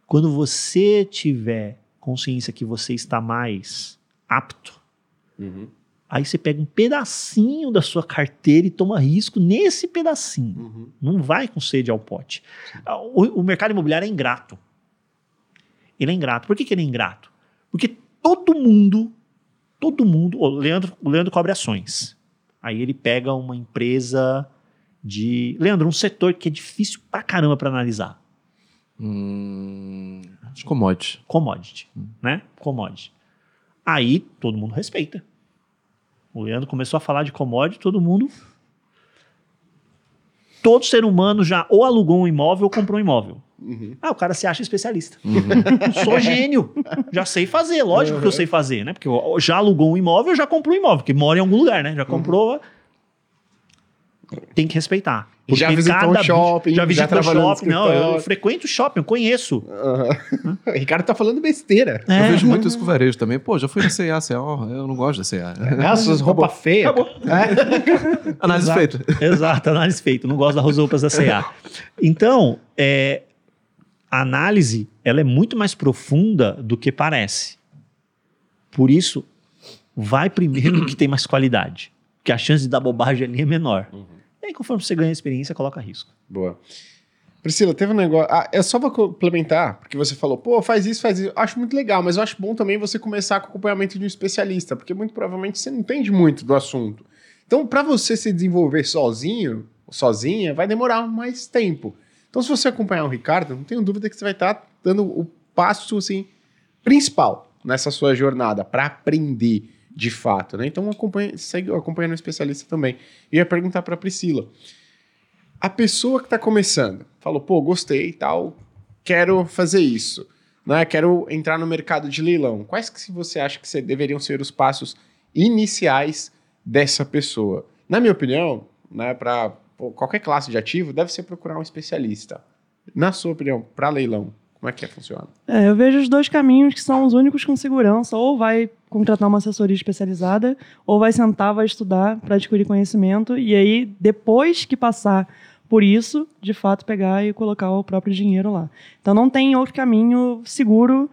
Quando você tiver consciência que você está mais apto Uhum. Aí você pega um pedacinho da sua carteira e toma risco nesse pedacinho. Uhum. Não vai com sede ao pote. O, o, mercado imobiliário é ingrato. Ele é ingrato. Por que, que ele é ingrato? Porque todo mundo, todo mundo. O Leandro, o Leandro cobre ações. Aí ele pega uma empresa de. Leandro, um setor que é difícil pra caramba para analisar. Hum, commodity. Commodity, hum. né? Commodity. Aí todo mundo respeita. O Leandro começou a falar de commodity, todo mundo. Todo ser humano já ou alugou um imóvel ou comprou um imóvel. Uhum. Ah, o cara se acha especialista. Uhum. Sou gênio. Já sei fazer, lógico uhum. que eu sei fazer, né? Porque já alugou um imóvel, já comprou um imóvel, porque mora em algum lugar, né? Já comprou. Tem que respeitar. Porque já visitou cada um shopping, já visitou no shopping. Não, eu frequento shopping, eu conheço. O Ricardo tá falando besteira. Eu É. vejo muito isso com o varejo também. Pô, já fui na C&A, C&A, eu não gosto da C&A. Essas roupas feias. Análise Exato. feita. Exato, análise feita. Não gosto das roupas da CA. Então, é, a análise ela é muito mais profunda do que parece. Por isso, vai primeiro no que tem mais qualidade. Porque a chance de dar bobagem ali é menor. E aí, conforme você ganha experiência, coloca risco. Boa. Priscila, teve um negócio. Ah, é só pra complementar, porque você falou, pô, faz isso, faz isso. Acho muito legal, mas eu acho bom também você começar com o acompanhamento de um especialista, porque muito provavelmente você não entende muito do assunto. Então, pra você se desenvolver sozinho, sozinha, vai demorar mais tempo. Então, se você acompanhar o Ricardo, não tenho dúvida que você vai estar dando o passo assim, principal nessa sua jornada para aprender de fato, né? Então, acompanha, segue acompanhando especialista também. E ia perguntar para Priscila. A pessoa que está começando, falou, pô, gostei e tal, quero fazer isso, né? Quero entrar no mercado de leilão. Quais que você acha que deveriam ser os passos iniciais dessa pessoa? Na minha opinião, né, para qualquer classe de ativo, deve ser procurar um especialista. Na sua opinião, para leilão, como é que é, funciona? É, eu vejo os dois caminhos que são os únicos com segurança. Ou vai contratar uma assessoria especializada, ou vai sentar, vai estudar para adquirir conhecimento. E aí, depois que passar por isso, de fato, pegar e colocar o próprio dinheiro lá. Então, não tem outro caminho seguro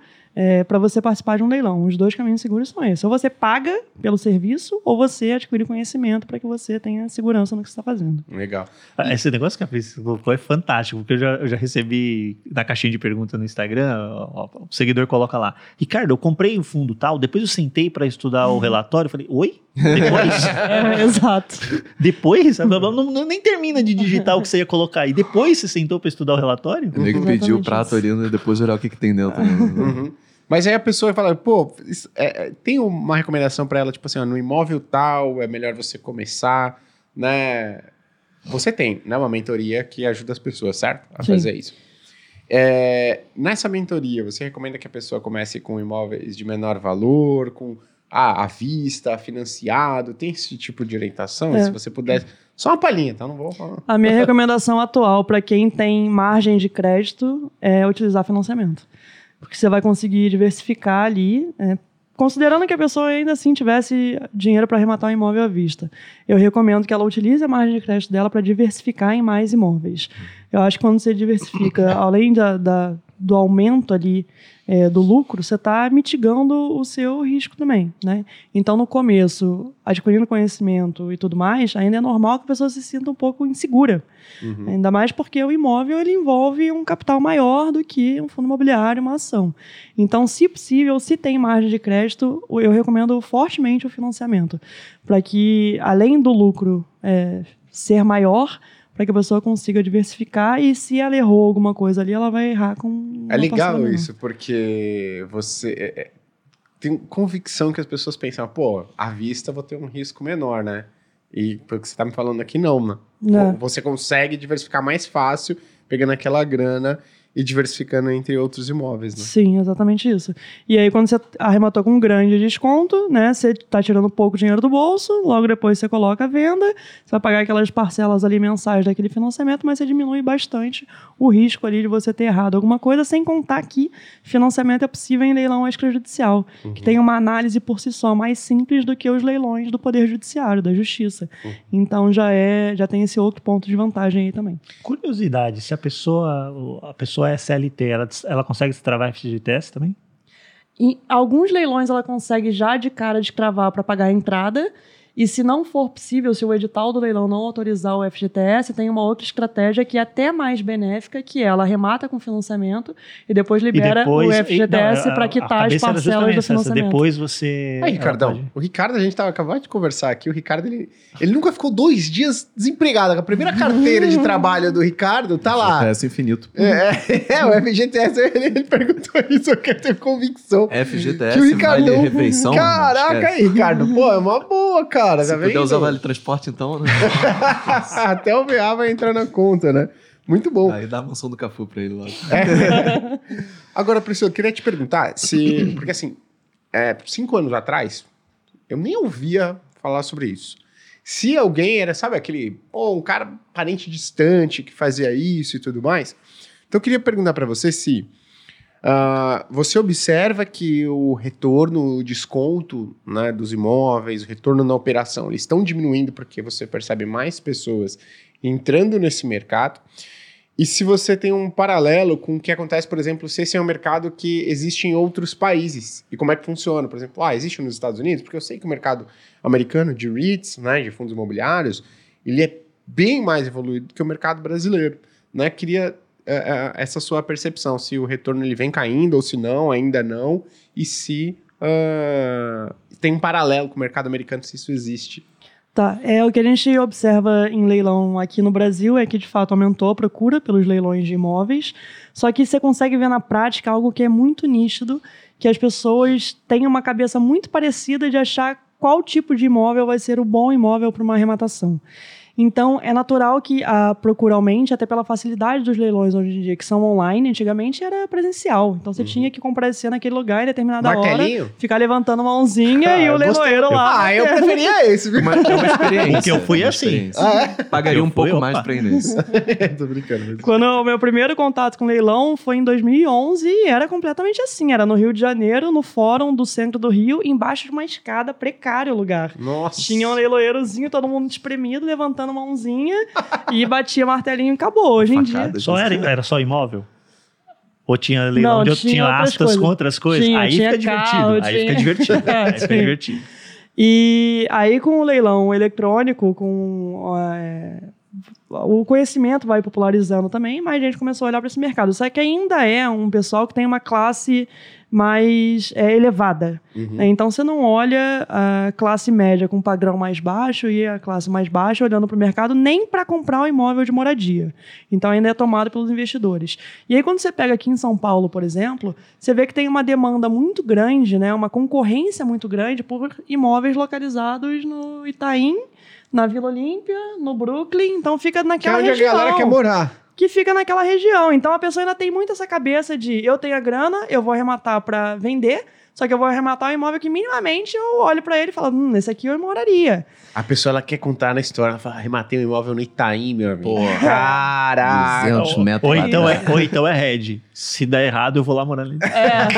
para você participar de um leilão. Os dois caminhos seguros são esses. Ou você paga pelo serviço, ou você adquire conhecimento para que você tenha segurança no que você está fazendo. Legal. Ah, Esse negócio que a Priscila colocou é fantástico, porque eu já, eu já recebi na caixinha de pergunta no Instagram, ó, ó, o seguidor coloca lá, Ricardo, eu comprei um fundo tal, depois eu sentei para estudar o relatório, eu falei, oi? Depois? É, exato. depois? Não, não- nem termina de digitar o que você ia colocar aí. Depois você sentou para estudar o relatório? O nego pediu o prato ali né, e depois olhar o que, que tem dentro. né? Uhum. Mas aí a pessoa fala, pô, isso- é, é, tem uma recomendação para ela, tipo assim, ó, no imóvel tal, é melhor você começar, né? Você tem, né, uma mentoria que ajuda as pessoas, certo? A Sim. fazer isso. É, nessa mentoria, você recomenda que a pessoa comece com imóveis de menor valor, com ah, à vista, financiado? Tem esse tipo de orientação? É. Se você pudesse. Só uma palhinha, tá? Não vou falar. A minha recomendação atual para quem tem margem de crédito é utilizar financiamento. Porque você vai conseguir diversificar ali, é, considerando que a pessoa ainda assim tivesse dinheiro para arrematar um imóvel à vista. Eu recomendo que ela utilize a margem de crédito dela para diversificar em mais imóveis. Eu acho que quando você diversifica, além da, da- do aumento ali é, do lucro, você está mitigando o seu risco também, né? Então, no começo, adquirindo conhecimento e tudo mais, ainda é normal que a pessoa se sinta um pouco insegura. Uhum. Ainda mais porque o imóvel ele envolve um capital maior do que um fundo imobiliário, uma ação. Então, se possível, se tem margem de crédito, eu recomendo fortemente o financiamento, para que, além do lucro é, ser maior, para que a pessoa consiga diversificar e se ela errou alguma coisa ali, ela vai errar com. É legal isso, porque você é, é, tem convicção que as pessoas pensam, pô, à vista vou ter um risco menor, né? E pelo que você tá me falando aqui, não, né? Você consegue diversificar mais fácil, pegando aquela grana e diversificando entre outros imóveis, né? Sim, exatamente isso. E aí, quando você arrematou com um grande desconto, né? Você está tirando pouco dinheiro do bolso, logo depois você coloca a venda, você vai pagar aquelas parcelas ali mensais daquele financiamento, mas você diminui bastante o risco ali de você ter errado alguma coisa, sem contar que financiamento é possível em leilão extrajudicial, que tem uma análise por si só mais simples do que os leilões do Poder Judiciário, da Justiça. Então já é, já tem esse outro ponto de vantagem aí também. Curiosidade, se a pessoa, a pessoa é CLT, ela, ela consegue destravar FGTS também? Em alguns leilões ela consegue já de cara descravar para pagar a entrada. E se não for possível, se o edital do leilão não autorizar o FGTS, tem uma outra estratégia que é até mais benéfica, que é ela arremata com financiamento e depois libera o FGTS para quitar as parcelas do essa, financiamento. Depois você. Aí, Ricardão, pode- o Ricardo, a gente tava acabando de conversar aqui, o Ricardo, ele, ele nunca ficou dois dias desempregado. A primeira carteira de trabalho do Ricardo tá lá. FGTS infinito. É, é, o FGTS, ele, ele perguntou isso, eu quero ter convão. FGTS, Que o vale Ricardão. refeição. Caraca aí, Ricardo. Pô, é uma boa, cara. Se tá puder vendo? usar vale transporte, então, né? Até o VA vai entrar na conta, né? Muito bom. Aí dá a mansão do Cafu pra ele lá. Agora, Priscila, eu queria te perguntar se. Porque assim, é, cinco anos atrás, eu nem ouvia falar sobre isso. Se alguém era, sabe, aquele, pô, um cara parente distante que fazia isso e tudo mais. Então eu queria perguntar para você se Uh, você observa que o retorno, o desconto né, dos imóveis, o retorno na operação, eles estão diminuindo porque você percebe mais pessoas entrando nesse mercado. E se você tem um paralelo com o que acontece, por exemplo, se esse é um mercado que existe em outros países e como é que funciona, por exemplo, ah, existe nos Estados Unidos, porque eu sei que o mercado americano de REITs, né, de fundos imobiliários, ele é bem mais evoluído que o mercado brasileiro, né? Queria uh, essa sua percepção, se o retorno ele vem caindo ou se não, ainda não, e se uh, tem um paralelo com o mercado americano, se isso existe. Tá, é o que a gente observa em leilão aqui no Brasil é que de fato aumentou a procura pelos leilões de imóveis, só que você consegue ver na prática algo que é muito nítido, que as pessoas têm uma cabeça muito parecida de achar qual tipo de imóvel vai ser o bom imóvel para uma arrematação. Então, é natural que a procura aumente, até pela facilidade dos leilões hoje em dia, que são online. Antigamente era presencial. Então, você uhum. tinha que comparecer naquele lugar em determinada Martelinho? hora, ficar levantando mãozinha ah, e o leiloeiro lá. Ah, eu preferia esse. Viu? Mas é uma experiência. Porque eu fui assim. Ah, é? Pagaria eu um pouco mais pra ir nesse. Tô brincando. Quando o meu primeiro contato com leilão foi em 2011 e era completamente assim. Era no Rio de Janeiro, no fórum do centro do Rio, embaixo de uma escada, precário o lugar. Nossa. Tinha um leiloeirozinho, todo mundo espremido, levantando levantando mãozinha e batia martelinho e acabou. Hoje em dia. Só era, era só imóvel? Ou tinha leilão onde tinha, tinha astas coisas. com outras coisas? Tinha, aí, tinha fica carro, aí fica divertido. aí fica divertido. E aí, com o leilão eletrônico, com é, o conhecimento vai popularizando também, mais gente começou a olhar para esse mercado. Só que ainda é um pessoal que tem uma classe mais é, elevada. Uhum. Né? Então você não olha a classe média com um padrão mais baixo e a classe mais baixa olhando para o mercado nem para comprar um imóvel de moradia. Então ainda é tomado pelos investidores. E aí quando você pega aqui em São Paulo, por exemplo, você vê que tem uma demanda muito grande, né? uma concorrência muito grande por imóveis localizados no Itaim na Vila Olímpia, no Brooklyn, então fica naquela que é onde região. a galera quer morar. Que fica naquela região. Então a pessoa ainda tem muito essa cabeça de eu tenho a grana, eu vou arrematar para vender, só que eu vou arrematar um imóvel que minimamente eu olho para ele e falo, hum, esse aqui eu moraria. A pessoa ela quer contar na história, ela fala, arrematei um imóvel no Itaim, meu amigo. Porra. Caraca. 200 metros. Ou então, é, ou então é Red. Se der errado, eu vou lá morar ali. É.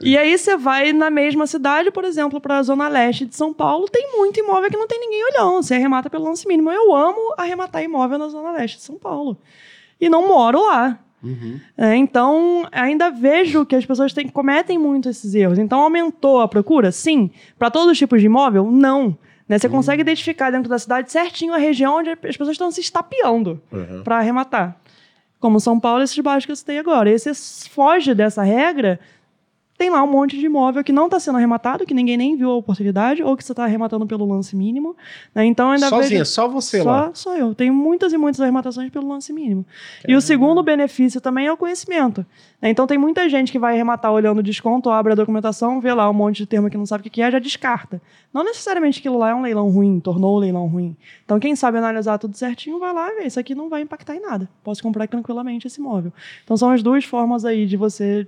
e aí você vai na mesma cidade, por exemplo, para a zona leste de São Paulo, tem muito imóvel que não tem ninguém olhando. Você arremata pelo lance mínimo. Eu amo arrematar imóvel na zona leste de São Paulo. E não moro lá. Uhum. É, então, ainda vejo que as pessoas têm, cometem muito esses erros. Então, aumentou a procura? Sim. Para todos os tipos de imóvel? Não. Né? Você uhum. consegue identificar dentro da cidade certinho a região onde as pessoas estão se estapeando uhum. para arrematar. Como São Paulo, esses bairros que eu citei agora. E você foge dessa regra, tem lá um monte de imóvel que não está sendo arrematado, que ninguém nem viu a oportunidade, ou que você está arrematando pelo lance mínimo. Né? Então ainda Sozinha, vejo... só você só, lá? Só eu. Tenho muitas e muitas arrematações pelo lance mínimo. Caramba. E o segundo benefício também é o conhecimento. Né? Então tem muita gente que vai arrematar olhando o desconto, abre a documentação, vê lá um monte de termo que não sabe o que é, já descarta. Não necessariamente aquilo lá é um leilão ruim, tornou o leilão ruim. Então quem sabe analisar tudo certinho, vai lá e vê, isso aqui não vai impactar em nada. Posso comprar tranquilamente esse imóvel. Então são as duas formas aí de você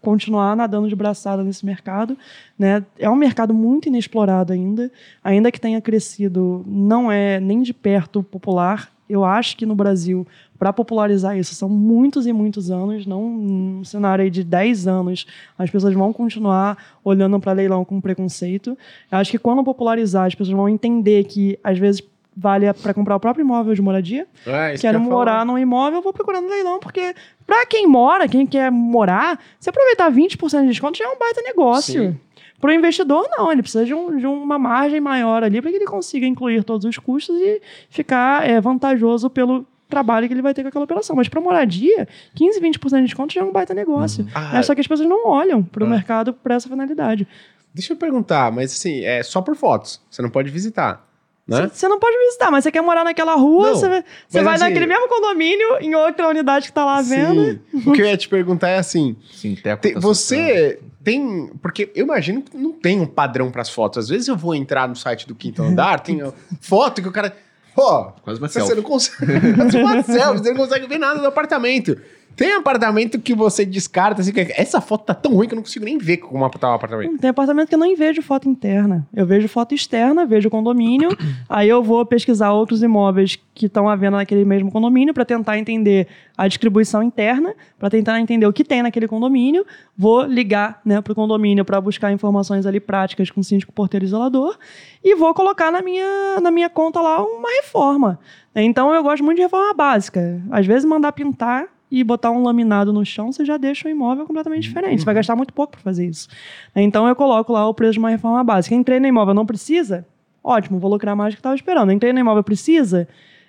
continuar nadando de braçada nesse mercado. Né? É um mercado muito inexplorado ainda, ainda que tenha crescido, não é nem de perto popular. Eu acho que no Brasil, para popularizar isso, são muitos e muitos anos, não um cenário de 10 anos, as pessoas vão continuar olhando para leilão com preconceito. Eu acho que quando popularizar, as pessoas vão entender que, às vezes, vale para comprar o próprio imóvel de moradia. É, Quero que morar num imóvel, vou procurando leilão, porque para quem mora, quem quer morar, se aproveitar 20% de desconto já é um baita negócio. Para o investidor, não, ele precisa de, um, de uma margem maior ali para que ele consiga incluir todos os custos e ficar é, vantajoso pelo trabalho que ele vai ter com aquela operação. Mas para moradia, 15, 20% de desconto já é um baita negócio. Uhum. Ah, é só que as pessoas não olham para o ah. mercado para essa finalidade. Deixa eu perguntar, mas assim, é só por fotos. Você não pode visitar. Você né? não pode visitar, mas você quer morar naquela rua, você, você vai assim, naquele mesmo condomínio, em outra unidade que tá lá sim, vendo. O que eu ia te perguntar é assim: sim, tem você tem. Porque eu imagino que não tem um padrão para as fotos. Às vezes eu vou entrar no site do quinto andar, tem foto que o cara. Pô, quase uma você selfie. não consegue. uma selfie, você não consegue ver nada do apartamento. Tem apartamento que você descarta, assim, que essa foto tá tão ruim que eu não consigo nem ver como tá o apartamento. Tem apartamento que eu nem vejo foto interna. Eu vejo foto externa, vejo condomínio, aí eu vou pesquisar outros imóveis que estão à venda naquele mesmo condomínio para tentar entender a distribuição interna, para tentar entender o que tem naquele condomínio, vou ligar né, para o condomínio para buscar informações ali práticas com síndico, porteiro isolador e vou colocar na minha, na minha conta lá uma reforma. Então eu gosto muito de reforma básica. Às vezes mandar pintar e botar um laminado no chão, você já deixa o imóvel completamente diferente. Você vai gastar muito pouco para fazer isso. Então eu coloco lá o preço de uma reforma básica. Entrei no imóvel, não precisa? Ótimo, vou lucrar mais do que estava esperando. Entrei no imóvel, precisa?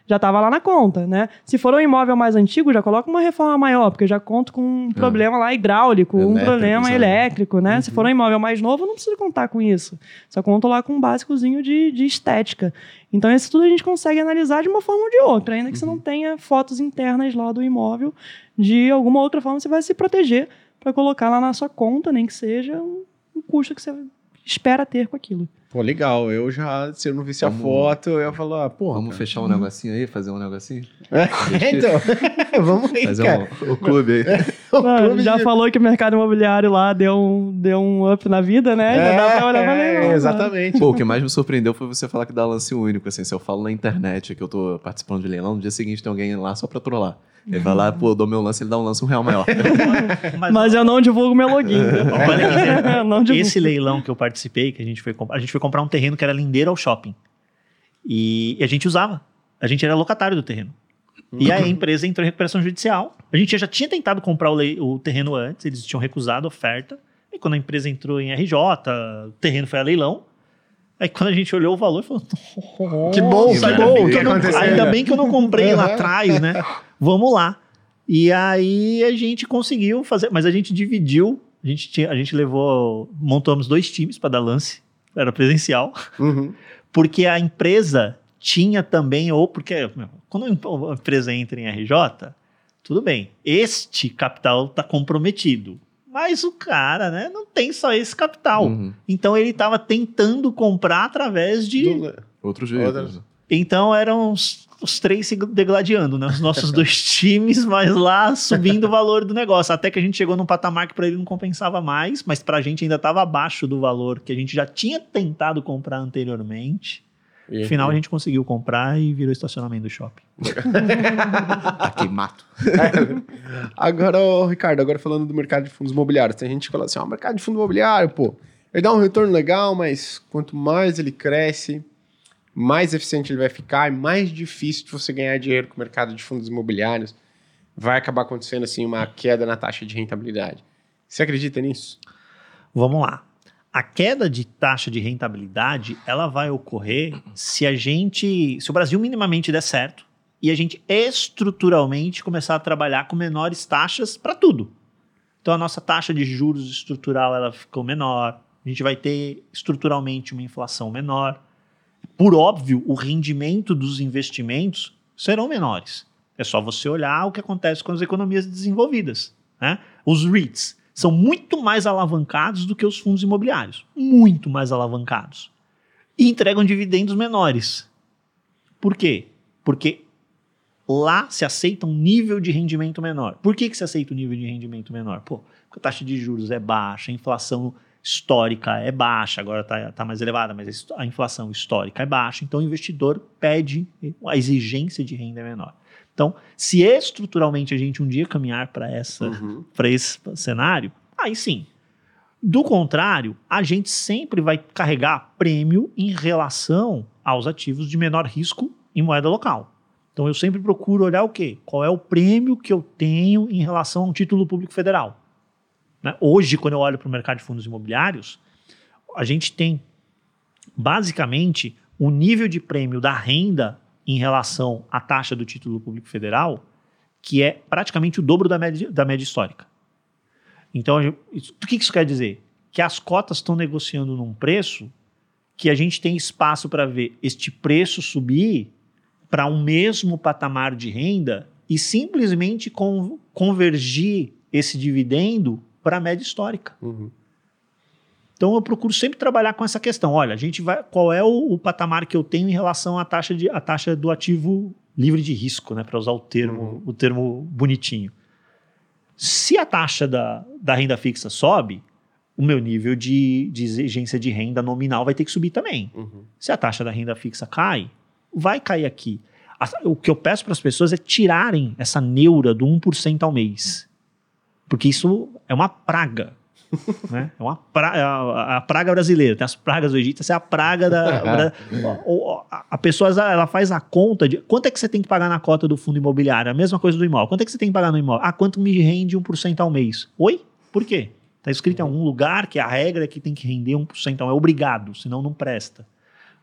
Já estava lá na conta, né? Se for um imóvel mais antigo, já coloca uma reforma maior, porque eu já conto com um é. problema lá hidráulico, elétrico, um problema sabe? elétrico, né? Uhum. Se for um imóvel mais novo, não precisa contar com isso. Só conto lá com um básicozinho de, de estética. Então, isso tudo a gente consegue analisar de uma forma ou de outra, ainda que uhum. você não uhum. tenha fotos internas lá do imóvel, de alguma outra forma você vai se proteger para colocar lá na sua conta, nem que seja um, um custo que você espera ter com aquilo. Pô, legal. Eu já, se eu não visse vamos, a foto, eu ia falar, ah, porra. Vamos cara. fechar um negocinho aí, fazer um negocinho? É, então, vamos aí, fazer cara. Um, o clube aí. o clube já de... falou que o mercado imobiliário lá deu um, deu um up na vida, né? É, já dá pra olhar é, né? Exatamente. Pô, o que mais me surpreendeu foi você falar que dá lance único, assim. Se eu falo na internet que eu tô participando de leilão, no dia seguinte tem alguém lá só pra trollar. Ele vai lá, pô, dou meu lance, ele dá um lance um real maior. Mas, Mas eu não divulgo meu login. não divulgo. Esse leilão que eu participei, que a gente foi comprar, a gente foi comprar um terreno que era lindeiro ao shopping. E, e a gente usava. A gente era locatário do terreno. E a empresa entrou em recuperação judicial. A gente já tinha tentado comprar o, le... o terreno antes, eles tinham recusado a oferta. E quando a empresa entrou em RJ, o terreno foi a leilão. Aí quando a gente olhou o valor, falou: Que bom, que bom, que aconteceu. Ainda bem que eu não comprei lá atrás, né? Vamos lá. E aí a gente conseguiu fazer, mas a gente dividiu, a gente, tinha, a gente levou, montamos dois times para dar lance, era presencial, uhum. porque a empresa tinha também, ou porque quando a empresa entra em RJ, tudo bem, este capital está comprometido. Mas o cara, né, não tem só esse capital. Uhum. Então ele estava tentando comprar através de. Do... Outros jeitos. Então eram os, os, três se degladiando, né? Os nossos dois times, mas lá subindo o valor do negócio. Até que a gente chegou num patamar que para ele não compensava mais, mas para a gente ainda estava abaixo do valor que a gente já tinha tentado comprar anteriormente. E Final a gente conseguiu comprar e virou estacionamento do shopping. Aqui mato. É. Agora, oh, Ricardo, agora falando do mercado de fundos imobiliários, tem gente que fala assim: ó, oh, mercado de fundo imobiliário, pô, ele dá um retorno legal, mas quanto mais ele cresce, mais eficiente ele vai ficar e mais difícil de você ganhar dinheiro com o mercado de fundos imobiliários. Vai acabar acontecendo assim uma queda na taxa de rentabilidade. Você acredita nisso? Vamos lá a queda de taxa de rentabilidade ela vai ocorrer se a gente, se o Brasil minimamente der certo e a gente estruturalmente começar a trabalhar com menores taxas para tudo. Então a nossa taxa de juros estrutural ela ficou menor, a gente vai ter estruturalmente uma inflação menor. Por óbvio, o rendimento dos investimentos serão menores. É só você olhar o que acontece com as economias desenvolvidas. Né? Os REITs, são muito mais alavancados do que os fundos imobiliários. Muito mais alavancados. E entregam dividendos menores. Por quê? Porque lá se aceita um nível de rendimento menor. Por que, que se aceita um nível de rendimento menor? Pô, porque a taxa de juros é baixa, a inflação histórica é baixa, agora está tá mais elevada, mas a inflação histórica é baixa, então o investidor pede, a exigência de renda é menor. Então, se estruturalmente a gente um dia caminhar para uhum. para esse cenário, aí sim. Do contrário, a gente sempre vai carregar prêmio em relação aos ativos de menor risco em moeda local. Então eu sempre procuro olhar o quê? Qual é o prêmio que eu tenho em relação a um título público federal. Né? Hoje, quando eu olho para o mercado de fundos imobiliários, a gente tem basicamente o nível de prêmio da renda em relação à taxa do título público federal, que é praticamente o dobro da média, da média histórica. Então, o que isso quer dizer? Que as cotas estão negociando num preço que a gente tem espaço para ver este preço subir para um mesmo patamar de renda e simplesmente convergir esse dividendo para a média histórica. Uhum. Então eu procuro sempre trabalhar com essa questão. Olha, a gente vai. Qual é o, o patamar que eu tenho em relação à taxa, de, à taxa do ativo livre de risco, né? Para usar o termo, uhum. o termo bonitinho. Se a taxa da, da renda fixa sobe, o meu nível de, de exigência de renda nominal vai ter que subir também. Uhum. Se a taxa da renda fixa cai, vai cair aqui. O que eu peço para as pessoas é tirarem essa neura do 1% ao mês. Porque isso é uma praga. né? É uma pra, é a, a, praga brasileira. Tem as pragas do Egito, essa é a praga da. a, a pessoa ela faz a conta de quanto é que você tem que pagar na cota do fundo imobiliário. A mesma coisa do imóvel. Quanto é que você tem que pagar no imóvel? Ah, quanto me rende 1% ao mês? Oi? Por quê? Está escrito em algum lugar que a regra é que tem que render 1%, então é obrigado, senão não presta.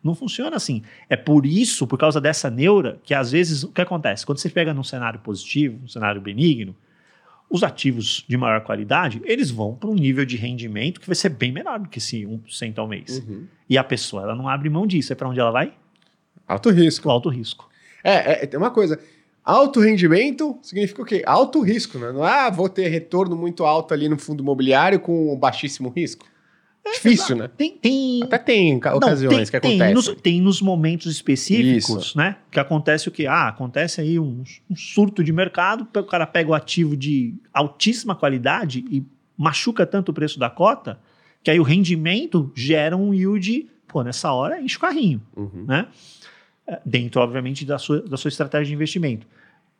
Não funciona assim. É por isso, por causa dessa neura, que às vezes o que acontece? Quando você pega num cenário positivo, um cenário benigno, os ativos de maior qualidade, eles vão para um nível de rendimento que vai ser bem menor do que esse 1% ao mês. Uhum. E a pessoa, ela não abre mão disso. É para onde ela vai? Alto risco. O alto risco. É, é, tem uma coisa. Alto rendimento significa o quê? Alto risco, né? Não é, ah, vou ter retorno muito alto ali no fundo imobiliário com baixíssimo risco. É, Difícil, né? Tem, tem... Até tem ocasiões não, tem, que acontecem. Tem nos, tem nos momentos específicos, Isso. né? Que acontece o quê? Ah, acontece aí um, um surto de mercado, o cara pega o ativo de altíssima qualidade e machuca tanto o preço da cota, que aí o rendimento gera um yield, pô, nessa hora enche o carrinho, uhum. né? É, dentro, obviamente, da sua, da sua estratégia de investimento.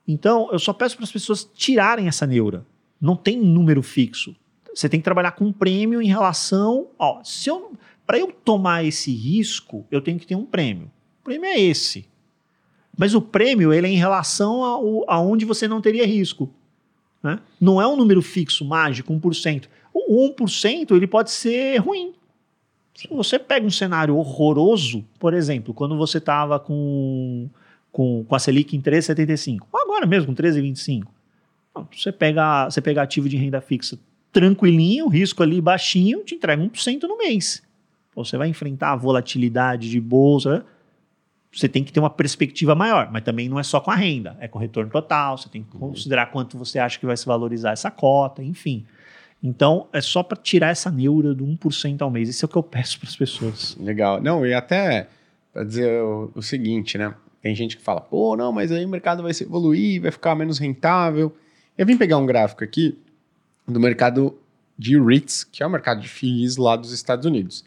Então, eu só peço para as pessoas tirarem essa neura. Não tem número fixo. Você tem que trabalhar com um prêmio em relação. Ó, se eu, para eu tomar esse risco, eu tenho que ter um prêmio. O prêmio é esse. Mas o prêmio ele é em relação a, aonde você não teria risco. Né? Não é um número fixo, mágico, 1%. O 1% ele pode ser ruim. Se você pega um cenário horroroso, por exemplo, quando você estava com com, com a Selic em 3,75. Agora mesmo, com 13,25. Você pega, você pega ativo de renda fixa tranquilinho, risco ali baixinho, te entrega 1% no mês. Você vai enfrentar a volatilidade de bolsa, você tem que ter uma perspectiva maior, mas também não é só com a renda, é com o retorno total, você tem que considerar quanto você acha que vai se valorizar essa cota, enfim. Então, é só para tirar essa neura do 1% ao mês. Isso é o que eu peço para as pessoas. Legal. Não, e até para dizer o, o, seguinte, né? Tem gente que fala, pô, não, mas aí o mercado vai se evoluir, vai ficar menos rentável. Eu vim pegar um gráfico aqui do mercado de REITs, que é o mercado de FIIs lá dos Estados Unidos.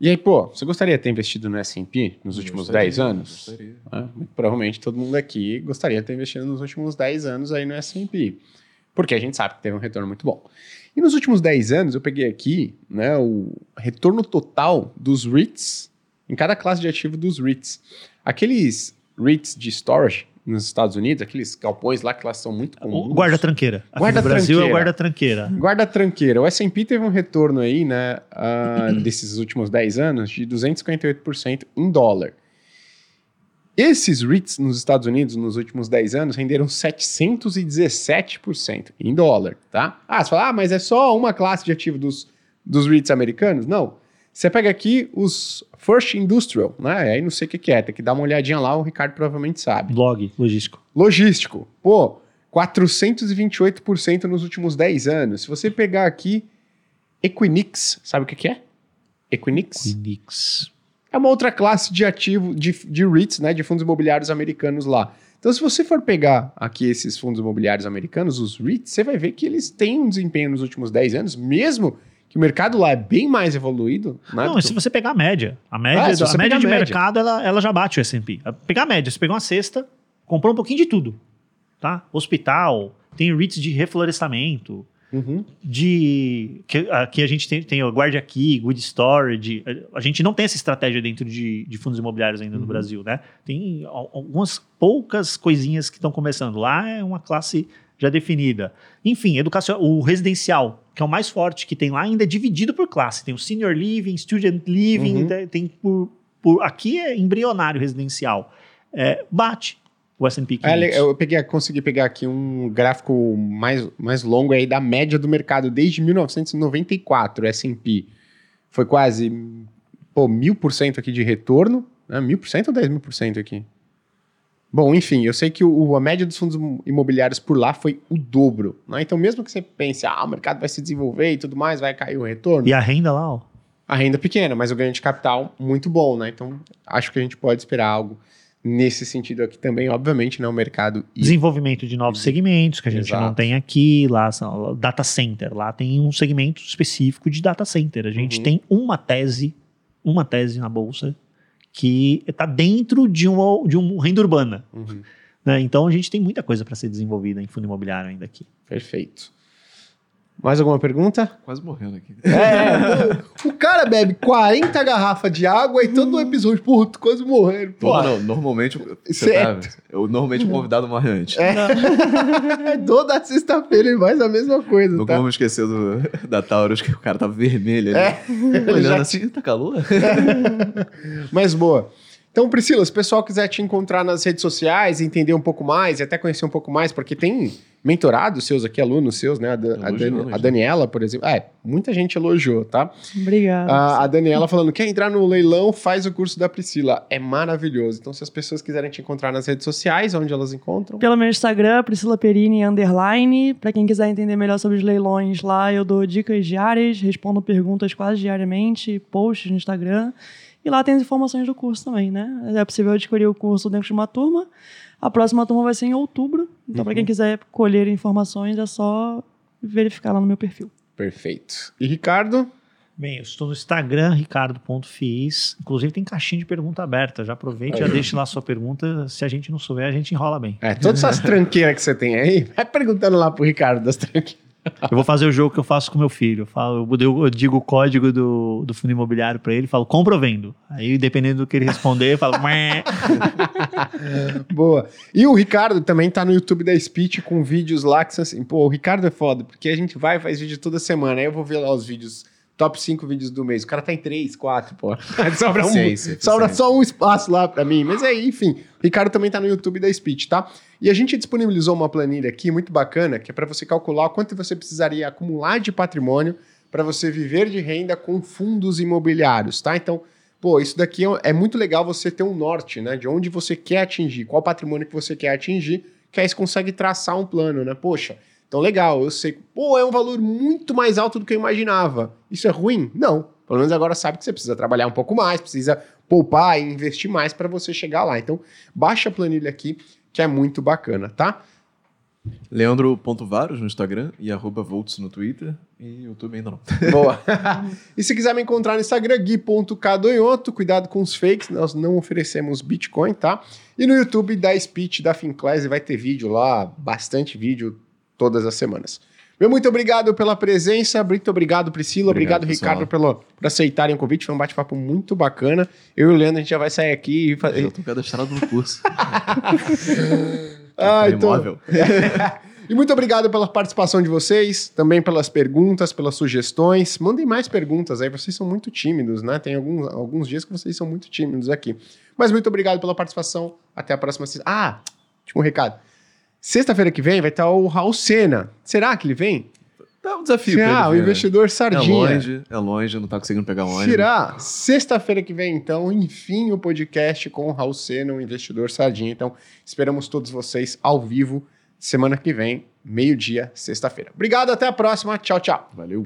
E aí, pô, você gostaria de ter investido no S&P nos últimos gostaria, 10 anos? Gostaria. É, provavelmente todo mundo aqui gostaria de ter investido nos últimos 10 anos aí no S&P. Porque a gente sabe que teve um retorno muito bom. E nos últimos 10 anos, eu peguei aqui né, o retorno total dos REITs em cada classe de ativo dos REITs. Aqueles REITs de storage nos Estados Unidos, aqueles galpões lá que lá são muito comuns. Guarda-tranqueira. Guarda no Brasil é guarda-tranqueira. Guarda-tranqueira. O S&P teve um retorno aí, né, uh, desses últimos 10 anos de 258% em dólar. Esses REITs nos Estados Unidos nos últimos 10 anos renderam 717% em dólar, tá? Ah, você fala, ah, mas é só uma classe de ativo dos, dos REITs americanos? Não. Você pega aqui os First Industrial, né? Aí não sei o que, que é, tem que dar uma olhadinha lá, o Ricardo provavelmente sabe. Log, logístico. Logístico. Pô, 428% nos últimos 10 anos. Se você pegar aqui Equinix, sabe o que, que é? Equinix? Equinix. É uma outra classe de ativo, de, de REITs, né? De fundos imobiliários americanos lá. Então, se você for pegar aqui esses fundos imobiliários americanos, os REITs, você vai ver que eles têm um desempenho nos últimos 10 anos, mesmo que o mercado lá é bem mais evoluído. Né, não, se você pegar a média, a média, ah, do, a média de média. mercado, ela, ela já bate o S&P. Pegar a média, você pegou uma cesta, comprou um pouquinho de tudo, tá? Hospital, tem REITs de reflorestamento, uhum. de... Que, aqui a gente tem, tem o Guardia Key, Good Storage, a gente não tem essa estratégia dentro de, de fundos imobiliários ainda uhum. no Brasil, né? Tem algumas poucas coisinhas que estão começando. Lá é uma classe já definida. Enfim, educação, o residencial, que é o mais forte que tem lá, ainda é dividido por classe. Tem o senior living, student living, uhum. tem, tem por, por, Aqui é embrionário residencial. É, bate o S&P 500. É, eu peguei, consegui pegar aqui um gráfico mais, mais longo aí da média do mercado desde 1994, S&P. Foi quase, pô, mil por cento aqui de retorno. Né? Mil por cento ou dez mil por cento aqui? Bom, enfim, eu sei que o, a média dos fundos imobiliários por lá foi o dobro. Né? Então, mesmo que você pense, ah, o mercado vai se desenvolver e tudo mais, vai cair o retorno. E a renda lá, ó? A renda pequena, mas o ganho de capital muito bom, né? Então, acho que a gente pode esperar algo nesse sentido aqui também, obviamente, né, o mercado... Desenvolvimento de novos segmentos que a gente Exato. não tem aqui, lá são data center, lá tem um segmento específico de data center. A gente Uhum. tem uma tese, uma tese na bolsa que está dentro de um, de um renda urbana. Uhum. né? Então a gente tem muita coisa para ser desenvolvida em fundo imobiliário ainda aqui. Perfeito. Mais alguma pergunta? Quase morrendo aqui. É, o cara bebe 40 garrafas de água e todo episódio, porra, tô quase morrendo. Pô, Não, não, normalmente, você Certo. tá, eu, normalmente o convidado morre antes. É. toda sexta-feira ele faz a mesma coisa, Nunca tá? vamos esquecer do, da Taurus, que o cara tá vermelho ali. É. Olhando Já- assim, tá calor? Mas boa. Então, Priscila, se o pessoal quiser te encontrar nas redes sociais, entender um pouco mais e até conhecer um pouco mais, porque tem mentorados seus aqui, alunos seus, né? A, Dan- a Dan- a. Daniela, por exemplo. É, muita gente elogiou, tá? Obrigada. A, a Daniela falando, quer entrar no leilão, faz o curso da Priscila. É maravilhoso. Então, se as pessoas quiserem te encontrar nas redes sociais, onde elas encontram? Pelo meu Instagram, Priscila Perini, underline. Pra quem quiser entender melhor sobre os leilões lá, eu dou dicas diárias, respondo perguntas quase diariamente, posts no Instagram. E lá tem as informações do curso também, né? É possível adquirir o curso dentro de uma turma. A próxima turma vai ser em outubro. Então, pra quem quiser colher informações, é só verificar lá no meu perfil. Perfeito. E Ricardo? Bem, eu estou no Instagram, ricardo.fiz. Inclusive tem caixinha de pergunta aberta. Já aproveite e já deixe lá a sua pergunta. Se a gente não souber, a gente enrola bem. É, todas essas tranqueiras que você tem aí, vai perguntando lá pro Ricardo das tranqueiras. Eu vou fazer o jogo que eu faço com meu filho. Eu, falo, eu, digo o código do, do fundo imobiliário para ele, falo, compra ou vendo? Aí, dependendo do que ele responder, eu falo, "Mé". Boa. E o Ricardo também tá no YouTube da Speech com vídeos lá que são assim, pô, o Ricardo é foda, porque a gente vai e faz vídeo toda semana. Aí eu vou ver lá os vídeos, top 5 vídeos do mês. O cara tá em 3, 4, pô. sobra, um, sobra só um espaço lá pra mim. Mas aí, enfim, o Ricardo também tá no YouTube da Speech, tá? E a gente disponibilizou uma planilha aqui muito bacana, que é para você calcular o quanto você precisaria acumular de patrimônio para você viver de renda com fundos imobiliários, tá? Então, pô, isso daqui é- é muito legal você ter um norte, né? De onde você quer atingir, qual patrimônio que você quer atingir, que aí você consegue traçar um plano, né? Poxa, então legal, eu sei, pô, é um valor muito mais alto do que eu imaginava. Isso é ruim? Não. Pelo menos agora sabe que você precisa trabalhar um pouco mais, precisa poupar e investir mais para você chegar lá. Então, baixa a planilha aqui, que é muito bacana, tá? Leandro.varos no Instagram e arroba Volts no Twitter. E YouTube ainda não. Boa. e se quiser me encontrar no Instagram, gui.cadonhoto, cuidado com os fakes, nós não oferecemos Bitcoin, tá? E no YouTube da Speech da Finclass vai ter vídeo lá, bastante vídeo todas as semanas. Meu muito obrigado pela presença, muito obrigado Priscila, obrigado, Obrigado. Ricardo pelo, por aceitarem o convite, foi um bate-papo muito bacana. Eu e o Leandro, a gente já vai sair aqui e Eu fazer... já tô cadastrado no curso. Ah, então- Imóvel. E muito obrigado pela participação de vocês, também pelas perguntas, pelas sugestões. Mandem mais perguntas aí, vocês são muito tímidos, né? Tem alguns, alguns dias que vocês são muito tímidos aqui. Mas muito obrigado pela participação. Até a próxima. Ah, último recado. Sexta-feira que vem vai estar o Raul Sena. Será que ele vem? Tá um desafio Será? O né? investidor É sardinha. longe, é longe, não tá conseguindo pegar ônibus. Será? Sexta-feira que vem, então, enfim, o podcast com o Raul Sena, o investidor sardinha. Então, esperamos todos vocês ao vivo semana que vem, meio-dia, sexta-feira. Obrigado, até a próxima. Tchau, tchau. Valeu.